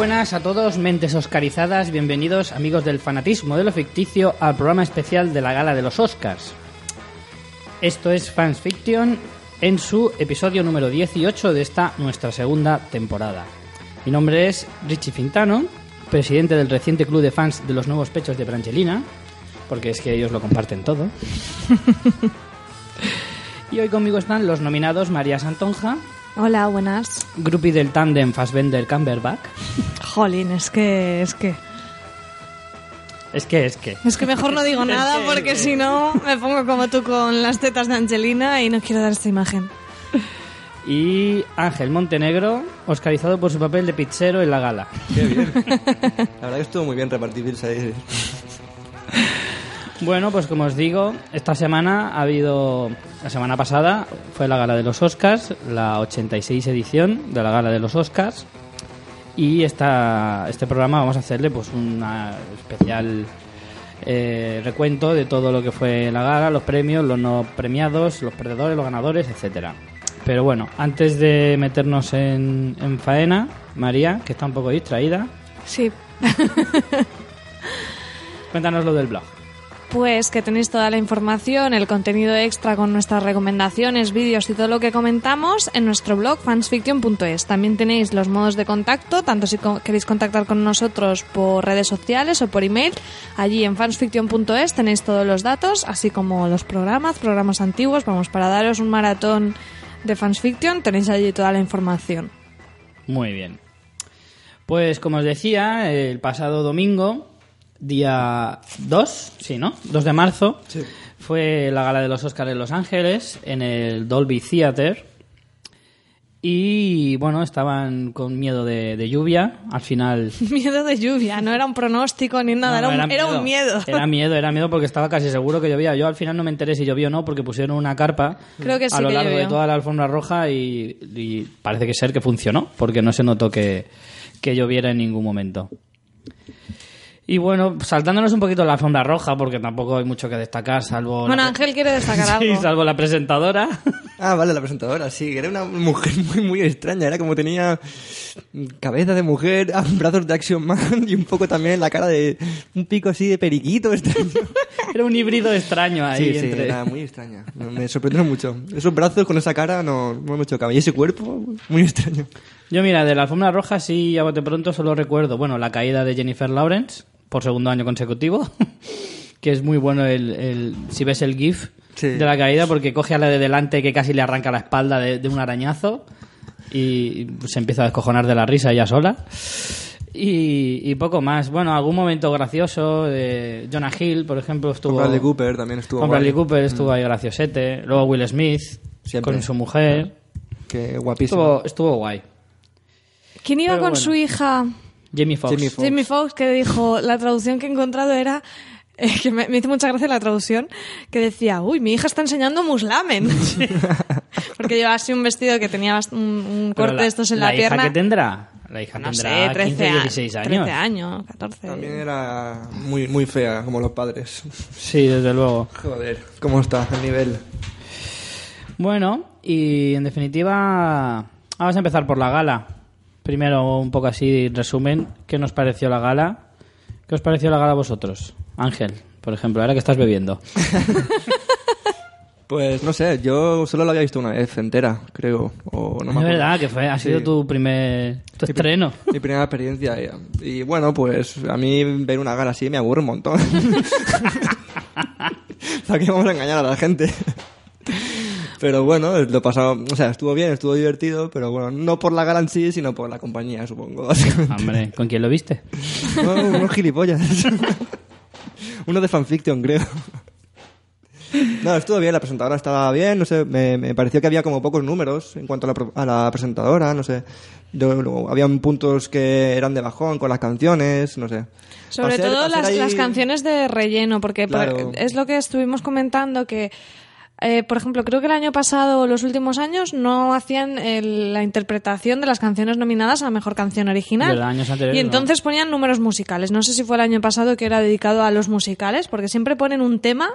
buenas a todos, mentes oscarizadas, bienvenidos amigos del fanatismo de lo ficticio al programa especial de la gala de los Oscars. Esto es Fans Fiction en su episodio número 18 de esta nuestra segunda temporada. Mi nombre es Richie Fintano, presidente del reciente club de fans de los nuevos pechos de Brangelina, porque es que ellos lo comparten todo. y hoy conmigo están los nominados María Santonja, Hola, buenas. groupie del tándem Fassbender Camberback. Jolín, es que, es que... Es que, es que. Es que mejor no digo nada que- porque si no me pongo como tú con las tetas de Angelina y no quiero dar esta imagen. Y Ángel Montenegro, oscarizado por su papel de pizzero en la gala. Qué bien. La verdad que estuvo muy bien repartirse ahí. Bueno, pues como os digo, esta semana ha habido. La semana pasada fue la gala de los Oscars, la 86 edición de la gala de los Oscars. Y esta, este programa vamos a hacerle pues un especial eh, recuento de todo lo que fue la gala, los premios, los no premiados, los perdedores, los ganadores, etcétera. Pero bueno, antes de meternos en, en faena, María, que está un poco distraída, Sí, cuéntanos lo del blog. Pues que tenéis toda la información, el contenido extra con nuestras recomendaciones, vídeos y todo lo que comentamos en nuestro blog fansfiction.es. También tenéis los modos de contacto, tanto si queréis contactar con nosotros por redes sociales o por email. Allí en fansfiction.es tenéis todos los datos, así como los programas, programas antiguos. Vamos, para daros un maratón de fansfiction tenéis allí toda la información. Muy bien. Pues como os decía, el pasado domingo, día 2, sí, ¿no? 2 de marzo, fue la gala de los Oscars en Los Ángeles, en el Dolby Theater. Y bueno, estaban con miedo de, de lluvia. Al final. Miedo de lluvia, no era un pronóstico ni nada, No, era, un, era un miedo. Era miedo, era miedo porque estaba casi seguro que llovía. Yo al final no me enteré si llovió o no porque pusieron una carpa Creo que sí a lo que largo de toda la alfombra roja y, y parece que ser que funcionó porque no se notó que, que lloviera en ningún momento. Y bueno, saltándonos un poquito la alfombra roja porque tampoco hay mucho que destacar salvo... Bueno, la- Ángel quiere destacar Sí, algo. salvo la presentadora. Ah, vale, la presentadora, sí. Era una mujer muy, muy extraña. Era como tenía cabeza de mujer, brazos de Action Man y un poco también la cara de un pico así de periquito extraño. Era un híbrido extraño ahí sí, sí, entre... era muy extraña. Me sorprendió mucho. Esos brazos con esa cara no, no me chocaban. Y ese cuerpo, muy extraño. Yo, mira, de la alfombra roja sí, a bote pronto solo recuerdo, bueno, la caída de Jennifer Lawrence por segundo año consecutivo, que es muy bueno el, el- si ves el GIF Sí. de la caída porque coge a la de delante que casi le arranca la espalda de, de un arañazo y se empieza a descojonar de la risa ella sola. Y, y poco más. Bueno, algún momento gracioso. de Jonah Hill, por ejemplo, estuvo. Con Bradley Cooper también estuvo con guay. Bradley Cooper estuvo ahí graciosete. Luego Will Smith Siempre. con su mujer. Que guapísimo. Estuvo, estuvo guay. ¿Quién iba Pero con bueno. su hija? Jamie Foxx. Jamie Foxx. Jamie Foxx, que dijo, la traducción que he encontrado era, eh, que me, me hizo mucha gracia la traducción, que decía, uy, mi hija está enseñando muslamen. Porque llevaba así un vestido que tenía un, un corte de estos en la, hija pierna. que tendrá? La hija no tendrá sé, 13, 15, a- 16 años. 13 años, 14. También era muy, muy fea, como los padres. Sí, desde luego. Joder, ¿cómo está el nivel? Bueno, y en definitiva, vamos a empezar por la gala. Primero, un poco así, resumen, ¿qué nos pareció la gala? ¿Qué os pareció la gala a vosotros? Ángel, por ejemplo, ahora que estás bebiendo. Pues no sé, yo solo la había visto una vez entera, creo. O no me es acuerdo. verdad que fue, ha sido Sí. tu primer tu estreno. Mi primera experiencia. Y, y bueno, pues a mí ver una gala así me aburre un montón. ¿Para qué vamos a engañar a la gente? Pero bueno, lo pasado, o sea, estuvo bien, estuvo divertido, pero bueno, no por la gala en sí, sino por la compañía, supongo. Hombre, ¿con quién lo viste? No, unos gilipollas. Uno de fanfiction, creo. No, estuvo bien, la presentadora estaba bien, no sé, me, me pareció que había como pocos números en cuanto a la, pro- a la presentadora, no sé. Yo- luego, habían puntos que eran de bajón con las canciones, no sé. Sobre todo las, ahí- las canciones de relleno, porque por- es lo que estuvimos comentando que, eh, por ejemplo, creo que el año pasado o los últimos años no hacían el- la interpretación de las canciones nominadas a la mejor canción original. Verdad, años anteriores y no. entonces ponían números musicales. No sé si fue el año pasado que era dedicado a los musicales, porque siempre ponen un tema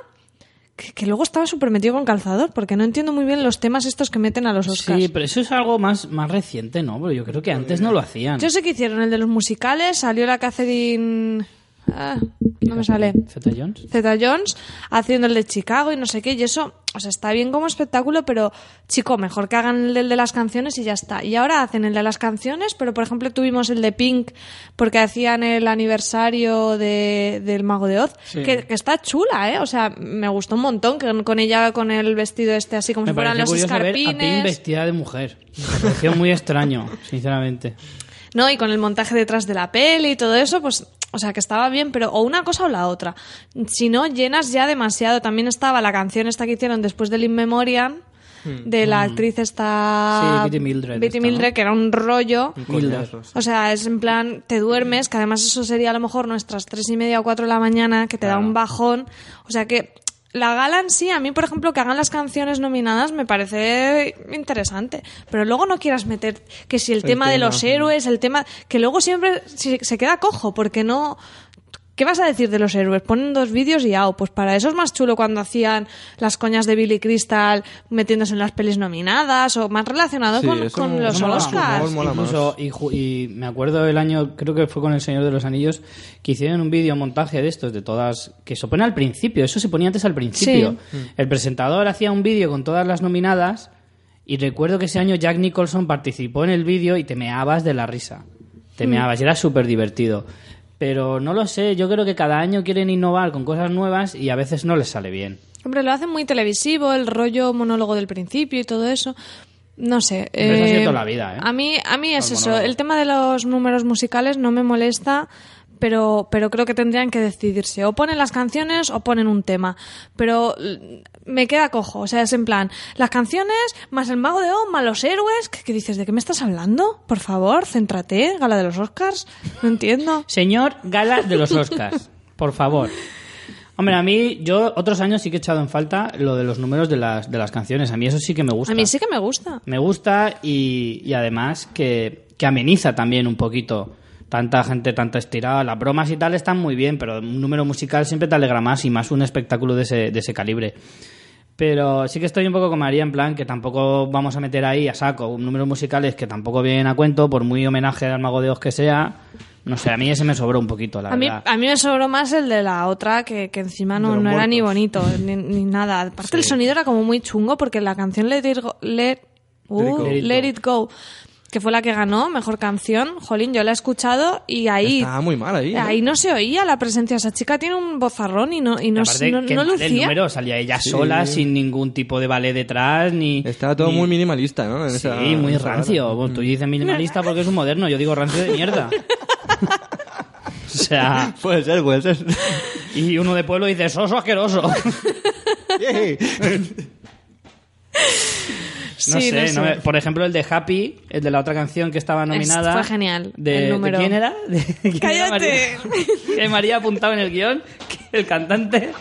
que, que luego estaba súper metido con calzador, porque no entiendo muy bien los temas estos que meten a los Oscars. Sí, pero eso es algo más, más reciente, ¿no? Porque yo creo que antes no lo hacían. Yo sé que hicieron el de los musicales, salió la Catherine... Ah, no me sale. Zeta Jones. Zeta Jones haciendo el de Chicago y no sé qué, y eso, o sea, está bien como espectáculo, pero chico, mejor que hagan el de las canciones y ya está. Y ahora hacen el de las canciones, pero por ejemplo tuvimos el de Pink porque hacían el aniversario de, del Mago de Oz, que, que está chula, ¿eh? O sea, me gustó un montón que con ella con el vestido este así como Me si fueran los ver a Pink escarpines. vestida de mujer. Me pareció muy extraño, sinceramente. ¿no? Y con el montaje detrás de la peli y todo eso, pues, o sea, que estaba bien, pero o una cosa o la otra. Si no, llenas ya demasiado. También estaba la canción esta que hicieron después del In Memoriam, de la actriz esta... Hmm. Sí, Bette Mildred esta, ¿no? Mildred, que era un rollo. O sea, es en plan, te duermes, que además eso sería a lo mejor nuestras tres y media o cuatro de la mañana, que te da un bajón. O sea que la gala en sí, a mí, por ejemplo, que hagan las canciones nominadas me parece interesante. Pero luego no quieras meter que si el, tema, de tema, los sí. héroes, el tema. que luego siempre se queda cojo, porque no. ¿Qué vas a decir de los héroes? Ponen dos vídeos y ao. Pues para eso es más chulo cuando hacían las coñas de Billy Crystal metiéndose en las pelis nominadas o más relacionado Sí, con, eso con no- los mola Oscars. mola más. Incluso, y, y me acuerdo el año, creo que fue con El Señor de los Anillos, que hicieron un vídeo montaje de estos, de todas, que se pone al principio, eso se ponía antes al principio. El presentador hacía un vídeo con todas las nominadas y recuerdo que ese año Jack Nicholson participó en el vídeo y te meabas de la risa. Te meabas y era súper divertido. Pero no lo sé, yo creo que cada año quieren innovar con cosas nuevas y a veces no les sale bien. Hombre, lo hacen muy televisivo, el rollo monólogo del principio y todo eso. No sé. Pero eso ha sido eh, toda la vida, ¿eh? A mí, a mí es eso. El tema de los números musicales no me molesta, pero, pero creo que tendrían que decidirse. O ponen las canciones o ponen un tema. Pero me queda cojo. O sea, es en plan, las canciones más el mago de Oz, más los héroes. ¿Qué, qué dices? ¿De qué me estás hablando? Por favor, céntrate. Gala de los Oscars. No entiendo. Señor Gala de los Oscars, por favor. Hombre, a mí, yo otros años sí que he echado en falta lo de los números de las, de las canciones. A mí eso sí que me gusta. A mí sí que me gusta. Me gusta y, y además que, que ameniza también un poquito. Tanta gente, tanta estirada. Las bromas y tal están muy bien, pero un número musical siempre te alegra más y más un espectáculo de ese, de ese calibre. Pero sí que estoy un poco con María en plan que tampoco vamos a meter ahí a saco números musicales que tampoco vienen a cuento, por muy homenaje al Mago de Oz que sea. No sé, a mí ese me sobró un poquito, la A mí, verdad. a mí me sobró más el de la otra, que, que encima no, no era ni bonito, ni, ni nada. Aparte el sonido era como muy chungo, porque la canción Let It Go, Let, uh, Let It Go. Let It Go, que fue la que ganó, mejor canción, jolín, yo la he escuchado y ahí... Estaba muy mal ahí. ¿eh? Ahí no se oía la presencia. Esa chica tiene un bozarrón y no, y no, Y no, el lucía. número, salía ella sola, sin ningún tipo de ballet detrás, ni... Estaba todo ni- muy minimalista, ¿no? En Sí, esa- muy esa rancio. tú dices minimalista porque es un moderno, yo digo rancio de mierda. o sea, Puede ser, puede ser. y uno de pueblo dice soso asqueroso. no. Sí, sé, no sé. no me- por ejemplo el de Happy, el de la otra canción que estaba nominada. fue genial, De, el número. ¿de quién era? ¿De quién era ¡Cállate! María? Que María apuntaba en el guion que el cantante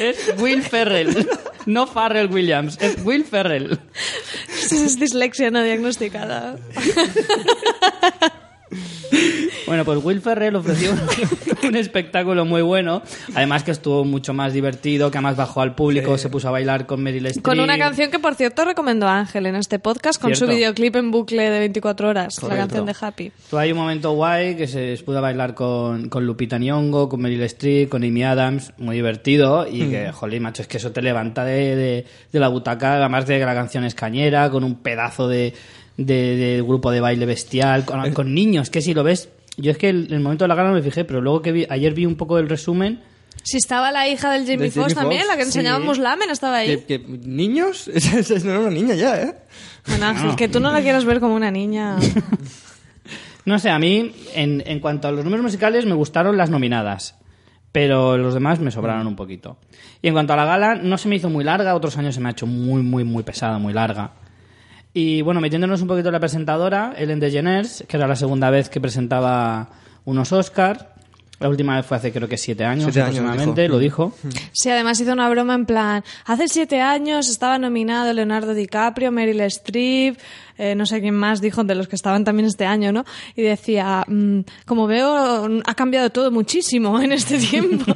es Will Ferrell. No Farrell Williams, es Will Ferrell. es dislexia no diagnosticada. Bueno, pues Will Ferrell ofreció un, un espectáculo muy bueno. Además que estuvo mucho más divertido, que además bajó al público, se puso a bailar con Meryl Streep. Con una canción que, por cierto, recomendó Ángel en este podcast con Cierto. su videoclip en bucle de 24 horas, la canción de Happy. Tuvo ahí un momento guay que se pudo bailar con, con Lupita Nyong'o, con Meryl Streep, con Amy Adams, muy divertido y que, jolín, macho, es que eso te levanta de, de- de la butaca, además de que la canción es cañera, con un pedazo de, de- de grupo de baile bestial, con, con niños, que si lo ves, yo es que el, el momento de la gala no me fijé, pero luego que vi, ayer vi un poco el resumen, Si estaba la hija del Jamie De Jamie Foxx también, la que sí. enseñaba Muslamen, estaba ahí. ¿Que, que- ¿Niños? Esa, esa no era una niña ya, ¿eh? Bueno, Ángel, que tú no la quieras ver como una niña. No sé, a mí, en, en cuanto a los números musicales, me gustaron las nominadas. Pero los demás me sobraron un poquito. Y en cuanto a la gala, no se me hizo muy larga. Otros años se me ha hecho muy, muy, muy pesada, muy larga. Y bueno, metiéndonos un poquito en la presentadora, Ellen DeGeneres, que era la segunda vez que presentaba unos Oscars. La última vez fue hace creo que siete años Siete años, aproximadamente, dijo. lo dijo. Sí, además hizo una broma en plan, hace siete años estaba nominado Leonardo DiCaprio, Meryl Streep, eh, no sé quién más dijo de los que estaban también este año, ¿no? Y decía, mm, como veo, ha cambiado todo muchísimo en este tiempo.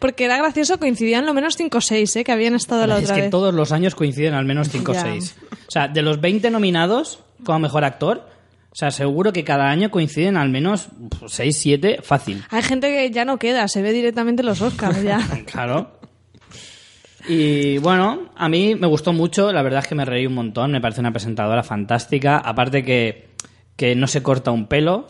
Porque era gracioso, coincidían lo menos cinco o seis, ¿eh? Que habían estado la es otra que vez. todos los años coinciden al menos 5 o. 6. O sea, de los 20 nominados como mejor actor, o sea, seguro que cada año coinciden al menos 6, 7, fácil. Hay gente que ya no queda, se ve directamente en los Oscars ya. Claro. Y bueno, a mí me gustó mucho, la verdad es que me reí un montón, me parece una presentadora fantástica, aparte que, que no se corta un pelo,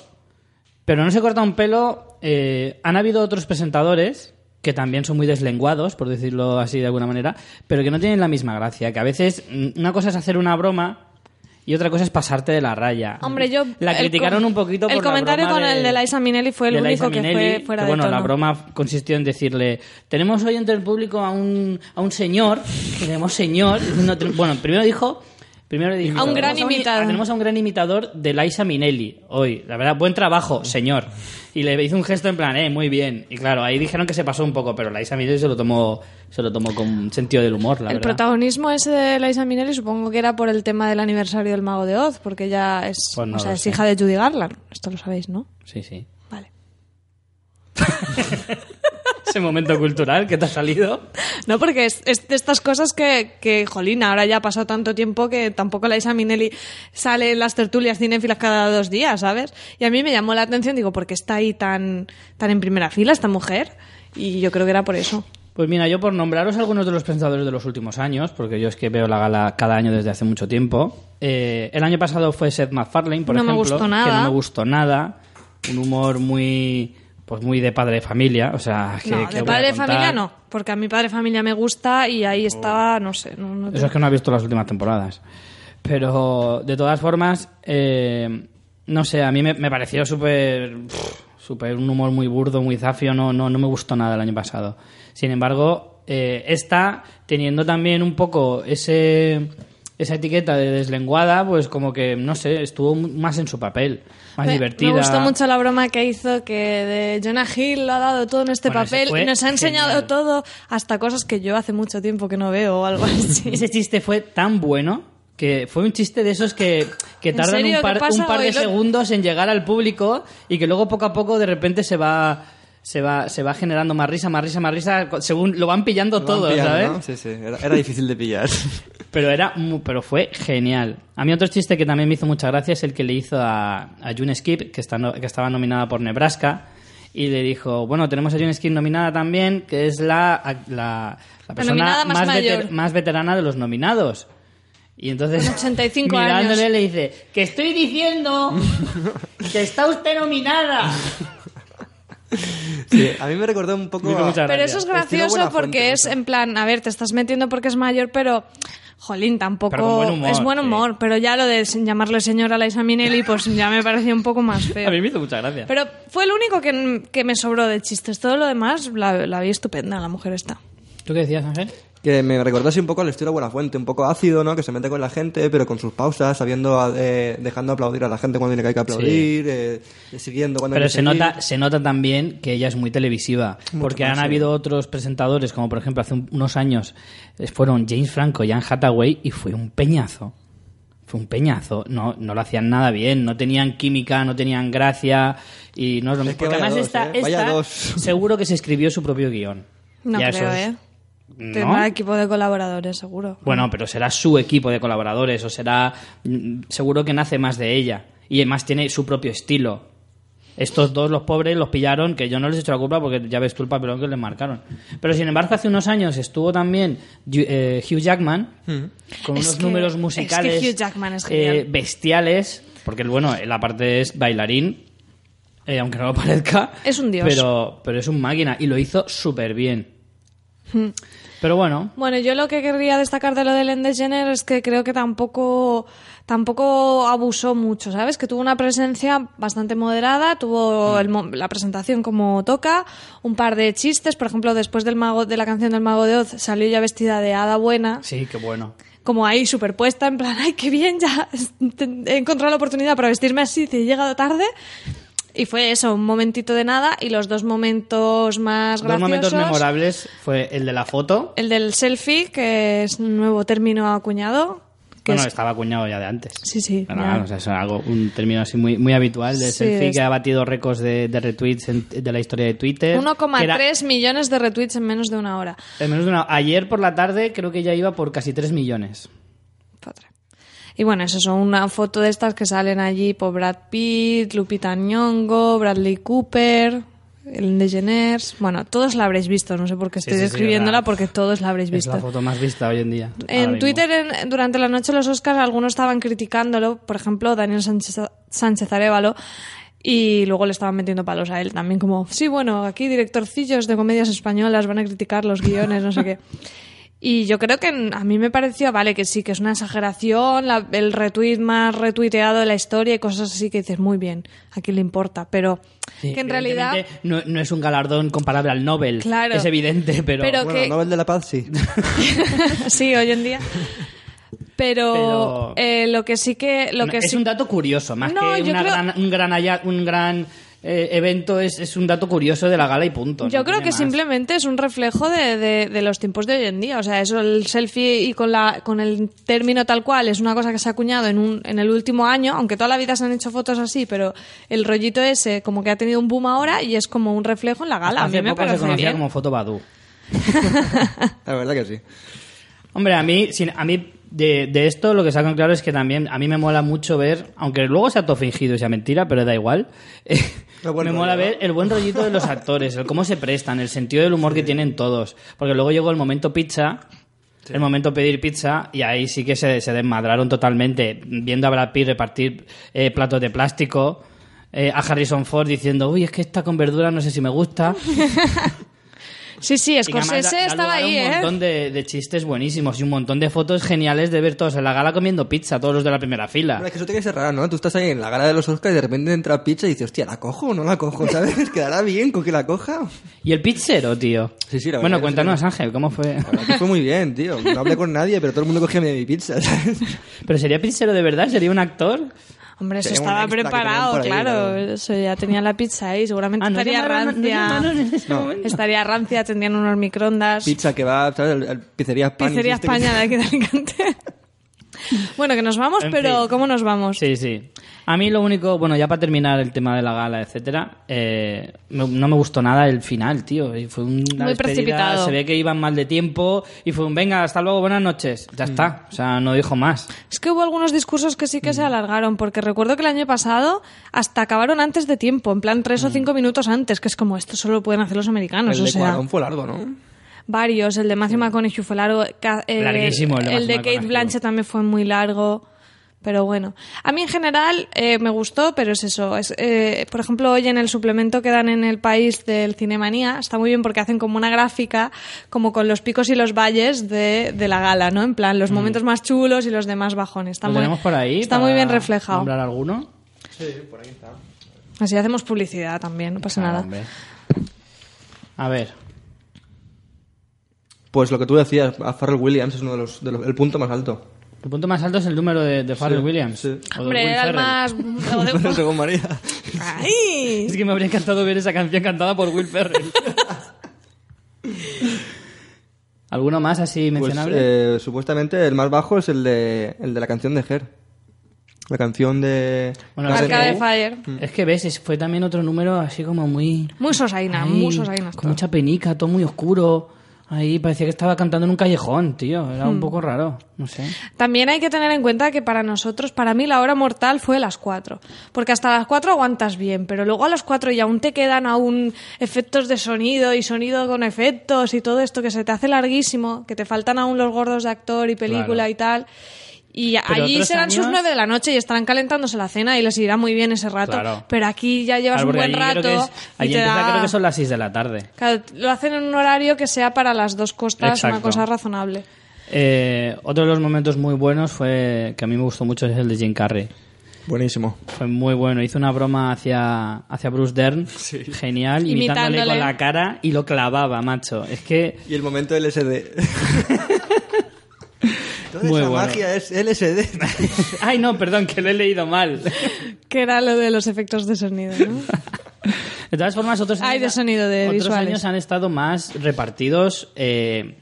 pero no se corta un pelo, eh, han habido otros presentadores que también son muy deslenguados, por decirlo así de alguna manera, pero que no tienen la misma gracia, que a veces mm, una cosa es hacer una broma y otra cosa es pasarte de la raya. Hombre, yo... La criticaron un poquito por El la comentario broma con el de Liza Minnelli fue el único que fue fuera que, de bueno, tono. la broma consistió en decirle, tenemos hoy entre el público a un, a un señor, tenemos señor, no bueno, primero dijo... Primero dijo, A un gran tenemos a un gran imitador de Liza Minnelli hoy. La verdad, buen trabajo, señor. Y le hizo un gesto en plan, eh, muy bien. Y claro, ahí dijeron que se pasó un poco, pero Liza Minnelli se lo tomó, se lo tomó con sentido del humor, la el verdad. protagonismo ese de Liza Minnelli supongo que era por el tema del aniversario del Mago de Oz, porque ella es, Pues no o sea, es hija de Judy Garland. Esto lo sabéis, ¿no? Sí, sí. Vale. Ese momento cultural que te ha salido. No, porque es, es de estas cosas que, que, jolín, ahora ya ha pasado tanto tiempo que tampoco la Isa Minnelli sale en las tertulias cinéfilas cada dos días, ¿sabes? Y a mí me llamó la atención, digo, ¿por qué está ahí tan, tan en primera fila esta mujer? Y yo creo que era por eso. Pues mira, yo por nombraros algunos de los presentadores de los últimos años, porque yo es que veo la gala cada año desde hace mucho tiempo. eh, el año pasado fue Seth MacFarlane, por No me ejemplo, gustó que nada. no me gustó nada. Un humor muy, pues muy de padre de familia, o sea, que, no, que de padre de familia no, porque a mi padre de familia me gusta y ahí estaba, no sé. No, no Eso es que no ha visto las últimas temporadas. Pero, de todas formas, eh, no sé, a mí me, me pareció súper... súper un humor muy burdo, muy zafio, no, no, no me gustó nada el año pasado. Sin embargo, eh, esta, teniendo también un poco ese, esa etiqueta de deslenguada, pues como que, no sé, estuvo más en su papel, más Me- divertida. Me gustó mucho la broma que hizo que de Jonah Hill lo ha dado todo en este Bueno, papel y nos ha enseñado genial. todo hasta cosas que yo hace mucho tiempo que no veo o algo así. Ese chiste fue tan bueno que fue un chiste de esos que, que ¿En tardan un ¿Qué par, pasa un par de? Lo- segundos en llegar al público y que luego poco a poco de repente se va se va se va generando más risa, más risa, más risa según lo van pillando Lo van todo, pillando, ¿sabes? ¿no? Sí, sí, era, era difícil de pillar. Pero era mu- pero fue genial. A mí otro chiste que también me hizo mucha gracia es el que le hizo a, a June Skip, que, está no- que estaba nominada por Nebraska, y le dijo, bueno, tenemos a June Skip nominada también, que es la, la, la persona más mayor. veter- más veterana de los nominados. Y entonces, Con 85 mirándole, años. le dice, que estoy diciendo que está usted nominada. Sí, a mí me recordó un poco... A- Pero eso es gracioso porque es en plan, a ver, te estás metiendo porque es mayor, pero jolín, tampoco Pero buen humor, es buen sí. humor, pero ya lo de llamarle señora a Liza Minnelli pues ya me pareció un poco más A feo. mí me hizo mucha gracia. Pero fue el único que, que me sobró de chistes. Todo lo demás la, la vi estupenda, la mujer esta. ¿Tú qué decías, Ángel? Que me recordó así un poco el estilo Buenafuente, un poco ácido, ¿no? Que se mete con la gente, pero con sus pausas, sabiendo, eh, dejando aplaudir a la gente cuando tiene que hay que aplaudir, eh, siguiendo cuando Pero hay que se seguir. nota, se nota también que ella es muy televisiva. porque han sí. habido otros presentadores, como por ejemplo hace un- unos años eh, fueron James Franco y Anne Hathaway, y fue un peñazo. Fue un peñazo. No, no lo hacían nada bien, no tenían química, no tenían gracia. Y no es lo mismo. que Porque además dos, esta, ¿eh? Esta seguro que se escribió su propio guion. No Ya creo, eso es- ¿eh? ¿No? Tendrá equipo de colaboradores, seguro. Bueno, pero será su equipo de colaboradores o será mm, seguro que nace más de ella y además tiene su propio estilo. Estos dos, los pobres, los pillaron, que yo no les he hecho la culpa porque ya ves tú el papelón que les marcaron. Pero sin embargo, hace unos años estuvo también eh, Hugh Jackman con Es unos que- números es que musicales Hugh Jackman es eh, bestiales, porque bueno, en la parte es bailarín, eh, aunque no lo parezca. Es un dios. Pero, pero es un máquina y lo hizo súper bien. Pero bueno, Bueno, yo lo que querría destacar de lo de Ellen DeGeneres es que creo que tampoco tampoco abusó mucho, ¿sabes? Que tuvo una presencia bastante moderada, tuvo el la presentación como toca, un par de chistes, por ejemplo, después del mago de la canción del Mago de Oz salió ya vestida de hada buena, sí, qué bueno. como ahí superpuesta, en plan, ay, qué bien, ya he encontrado la oportunidad para vestirme así, te he llegado tarde. Y fue eso, un momentito de nada y los dos momentos más Dos graciosos. momentos memorables fue el de la foto. El del selfie, que es un nuevo término acuñado. Que Bueno, es- estaba acuñado ya de antes. Sí, sí, o sea, es algo, un término así muy, muy habitual de Sí, selfie es- que ha batido récords de, de retweets en- de la historia de Twitter. que 1,3 era- millones de retweets en menos de una hora. en menos de una- ayer por la tarde creo que ya iba por casi 3 millones. Y bueno, eso son una foto de estas que salen allí por Brad Pitt, Lupita Nyong'o, Bradley Cooper, el DeGeneres. Bueno, todos la habréis visto, no sé por qué estoy sí, sí, describiéndola porque todos la habréis Es visto. la foto más vista hoy en día. En. Twitter, en- durante la noche de los Oscars, algunos estaban criticándolo, por ejemplo, Daniel Sánchez, Sánchez Arevalo, y luego le estaban metiendo palos a él también, como, sí, bueno, aquí directorcillos de comedias españolas van a criticar los guiones, no sé qué. Y yo creo que a mí me pareció, vale, que sí, que es una exageración, la- el retweet más retuiteado de la historia y cosas así que dices, muy bien, a quién le importa, pero Sí, que en realidad... No, no es un galardón comparable al Nobel. Claro. Es evidente, pero. Pero- Bueno, que- Nobel de la Paz sí. sí, hoy en día. Pero, Pero- eh, lo que sí que... Lo que es sí un dato curioso, más No, que una creo- gran, un gran, un gran eh, evento, es, es un dato curioso de la gala y punto. Yo no creo que más. simplemente es un reflejo de, de- de los tiempos de hoy en día. O sea, eso, el selfie y con, la, con el término tal cual es una cosa que se ha acuñado en, un, en el último año, aunque toda la vida se han hecho fotos así, pero el rollito ese como que ha tenido un boom ahora y es como un reflejo en la gala. Hasta a mí me poco se parece conocía bien. como foto Badu. La verdad que sí. Hombre, a mí, sin- a mí de, de esto lo que sacan claro es que también a mí me mola mucho ver, aunque luego sea todo fingido y sea mentira, pero da igual. eh, me rollo, mola ¿no? ver el buen rollito de los actores, el cómo se prestan, el sentido del humor que tienen todos. Porque luego llegó el momento pizza, el momento pedir pizza, y ahí sí que se, se desmadraron totalmente, viendo a Brad Pitt repartir eh, platos de plástico. eh, a Harrison Ford diciendo, uy, es que esta con verdura no sé si me gusta. Sí, sí, Scorsese da- da estaba ahí, un ¿eh? montón de, de chistes buenísimos y un montón de fotos geniales de ver todos en la gala comiendo pizza, todos los de la primera fila. Bueno, es que eso tiene que ser raro, ¿no? Tú estás ahí en la gala de los Oscars y de repente entra pizza y dices, hostia, ¿la cojo o no la cojo? ¿Sabes? ¿Quedará bien con que la coja? Y el pizzero, tío. Sí, sí, la Bueno, cuéntanos, Ángel, ¿cómo fue? Que fue muy bien, tío. No hablé con nadie, pero todo el mundo cogía mi pizza, ¿sabes? ¿Pero sería pizzero de verdad? ¿Sería un actor? Hombre, eso estaba preparado, ahí, claro. claro. Eso ya tenía la pizza ahí, seguramente Ah, ¿no estaría llamaron- no rancia. llamaron en ese No. momento? Estaría rancia, tendrían unos microondas. Pizza que va, ¿sabes? El, el pizzería España. Pizzería que- España de aquí de Alicante. bueno, que nos vamos, En pero fin. ¿cómo nos vamos? Sí, sí. A mí lo único, bueno, ya para terminar el tema de la gala, etcétera, eh, me- no me gustó nada el final, tío. Y fue una Muy despedida, precipitado. Se ve que iban mal de tiempo y fue un venga, hasta luego, buenas noches. Ya Mm. está. O sea, no dijo más. Es que hubo algunos discursos que sí que Mm. se alargaron, porque recuerdo que el año pasado hasta acabaron antes de tiempo, en plan tres o cinco minutos antes, que es como esto solo lo pueden hacer los americanos, Mm. El o de sea, Cuarón fue largo, ¿no? varios. El de Matthew McConaughey fue largo, ca- eh, Larguísimo el de Matthew Kate McConaughey. Blanchett también fue muy largo. Pero bueno, a mí en general eh, me gustó, pero es eso. Es, eh, por ejemplo, hoy en el suplemento que dan en el país del Cinemanía, está muy bien porque hacen como una gráfica, como con los picos y los valles de, de la gala, ¿no? En plan, los momentos más chulos y los demás bajones. Está, Mm. ¿Lo muy, tenemos por ahí? está para muy bien reflejado. ¿Nombrar alguno? Así hacemos publicidad también, no pasa Ah, nada. hombre. A ver. Pues lo que tú decías, a Pharrell Williams es uno de los, de los- el punto más alto. El punto más alto es el número de, de Pharrell Sí, Williams. sí. O de Hombre, Will era el Ferrell. más... Según María. ¡Ay! Es que me habría encantado ver esa canción cantada por Will Ferrell. ¿Alguno más así Pues mencionable? eh, supuestamente el más bajo es el de, el de la canción de Her. La canción de... Bueno, Arcade Road. Fire. Es que ves, es- fue también otro número así como muy... Muy sosaina, muy sosaina. Con mucha penica, todo muy oscuro. Ahí parecía que estaba cantando en un callejón, tío. Era Hmm. un poco raro, no sé. También hay que tener en cuenta que para nosotros, para mí la hora mortal fue las 4. Porque hasta las 4 aguantas bien, pero luego a las 4 y aún te quedan aún efectos de sonido y sonido con efectos y todo esto que se te hace larguísimo, que te faltan aún los gordos de actor y película Claro. y tal. Y Pero allí serán sus años- 9 de la noche y estarán calentándose la cena y les irá muy bien ese rato. Claro. Pero aquí ya llevas Claro, un buen allí rato creo que es- allí empieza, da... creo que son las 6 de la tarde. Claro, lo hacen en un horario que sea para las dos costas, una Exacto. cosa razonable. Eh, otro de los momentos muy buenos fue, que a mí me gustó mucho, es el de Jim Carrey. Buenísimo. Fue muy bueno. Hizo una broma hacia, hacia Bruce Dern. Genial. Imitándole, Imitándole. con la cara y lo clavaba, macho. Es que Y el momento del SD. Toda Muy esa bueno. magia es LSD. Ay, no, perdón, que lo he leído mal. Que era lo de los efectos de sonido, ¿no? De todas formas, otros Ay, años, de sonido, de otros visuales. años han estado más repartidos, eh,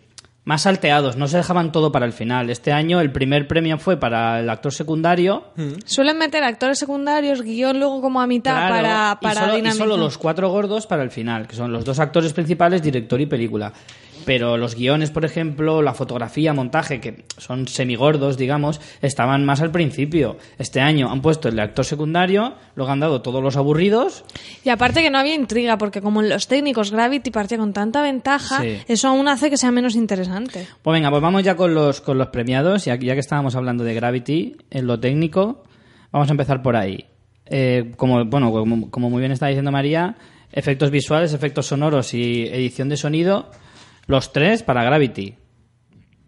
más salteados, no se dejaban todo para el final. Este año el primer premio fue para el actor secundario. Suelen meter actores secundarios, guion luego como a mitad Claro, para, y para solo, y dinamizar. solo los cuatro gordos para el final, que son los dos actores principales, director y película. Pero los guiones, por ejemplo, la fotografía, montaje, que son semigordos, digamos, estaban más al principio. Este año han puesto el de actor secundario, luego han dado todos los aburridos. Y aparte que no había intriga, porque como en los técnicos Gravity partía con tanta ventaja, Sí. eso aún hace que sea menos interesante. Pues venga, pues vamos ya con los, con los premiados, ya, ya que estábamos hablando de Gravity en lo técnico, vamos a empezar por ahí. Eh, como, bueno, como, como muy bien está diciendo María, efectos visuales, efectos sonoros y edición de sonido, los tres para Gravity.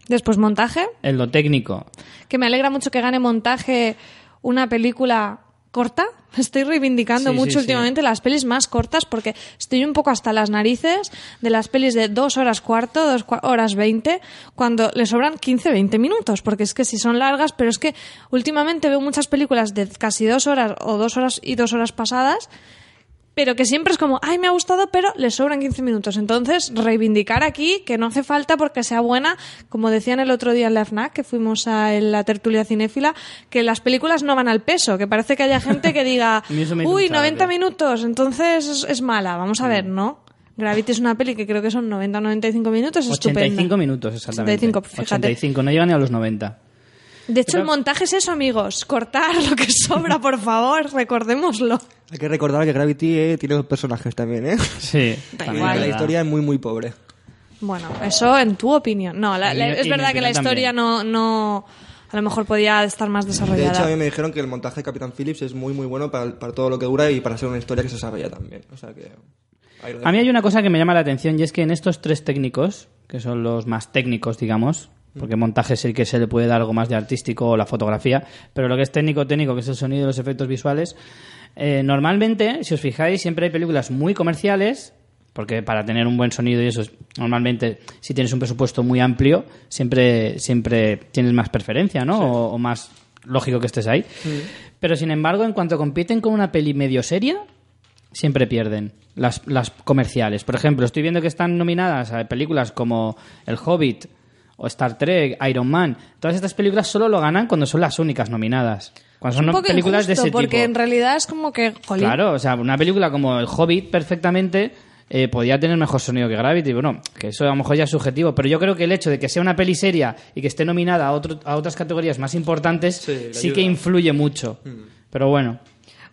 Después montaje, En lo técnico, que me alegra mucho que gane montaje una película corta. Estoy reivindicando Sí, mucho sí, sí. últimamente las pelis más cortas porque estoy un poco hasta las narices de las pelis de dos horas cuarto, dos cua- horas veinte, cuando le sobran 15, 20 minutos. Porque es que si son largas, pero es que últimamente veo muchas películas de casi dos horas o dos horas y dos horas pasadas pero que siempre es como, ay, me ha gustado, pero le sobran 15 minutos. Entonces, reivindicar aquí que no hace falta porque sea buena, como decían el otro día en la FNAC, que fuimos a la tertulia cinéfila, que las películas no van al peso, que parece que haya gente que diga, uy, mucha 90 gracia. minutos, entonces es, es mala. Vamos a ver, ¿no? Gravity es una peli que creo que son 90 o 95 minutos, es 85 estupenda. minutos exactamente. 85, fíjate. 85, no llegan ni a los 90. De hecho, Pero- el montaje es eso, amigos. Cortar lo que sobra, por favor, recordémoslo. Hay que recordar que Gravity eh, tiene dos personajes también, ¿eh? Sí, Da también igual. es La historia es muy, muy pobre. Bueno, eso en tu opinión. No, la- es verdad que la historia no, no. A lo mejor podía estar más De desarrollada. hecho, a mí me dijeron que el montaje de Capitán Phillips es muy, muy bueno para, para todo lo que dura y para ser una historia que se sabe ya también. O sea que... A mí hay una cosa que me llama la atención y es que en estos tres técnicos, que son los más técnicos, digamos, porque montaje es el que se le puede dar algo más de artístico o la fotografía, pero lo que es técnico, técnico, que es el sonido y los efectos visuales, eh, normalmente, si os fijáis, siempre hay películas muy comerciales, porque para tener un buen sonido y eso, es- normalmente, si tienes un presupuesto muy amplio, siempre, siempre tienes más preferencia, ¿no? O, o más lógico que estés ahí. Pero sin embargo, en cuanto compiten con una peli medio seria, siempre pierden las, las comerciales. Por ejemplo, estoy viendo que están nominadas a películas como El Hobbit o Star Trek, Iron Man. Todas estas películas solo lo ganan cuando son las únicas nominadas. Cuando son un poco películas de ese porque tipo. en realidad es como que, jolín, Claro, o sea, una película como El Hobbit perfectamente eh, podía tener mejor sonido que Gravity. Bueno, que eso a lo mejor ya es subjetivo, pero yo creo que el hecho de que sea una peli seria y que esté nominada a, otro- a otras categorías más importantes Sí, que influye mucho. Pero bueno,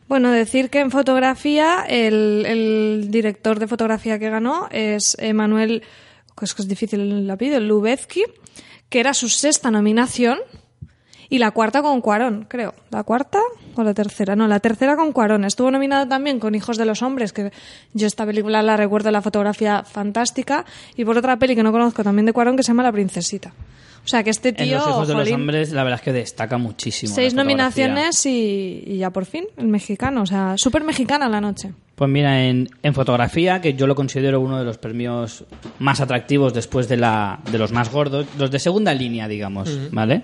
Bueno, decir que en fotografía el, el director de fotografía que ganó es Emanuel, es que es difícil el apellido, Lubezki, que era su sexta nominación y la cuarta con Cuarón, creo. ¿La cuarta o la tercera? No, la tercera con Cuarón. Estuvo nominado también con Hijos de los Hombres, que yo esta película la recuerdo la fotografía fantástica, y por otra peli que no conozco también de Cuarón que se llama La Princesita. O sea que este en tío, Los Hijos de los jolín, Hombres la verdad es que destaca muchísimo. Seis nominaciones y, y ya por fin, el mexicano. O sea, súper mexicana la noche. Pues mira, en, en fotografía, que yo lo considero uno de los premios más atractivos después de, la, de los más gordos, los de segunda línea, digamos, ¿vale?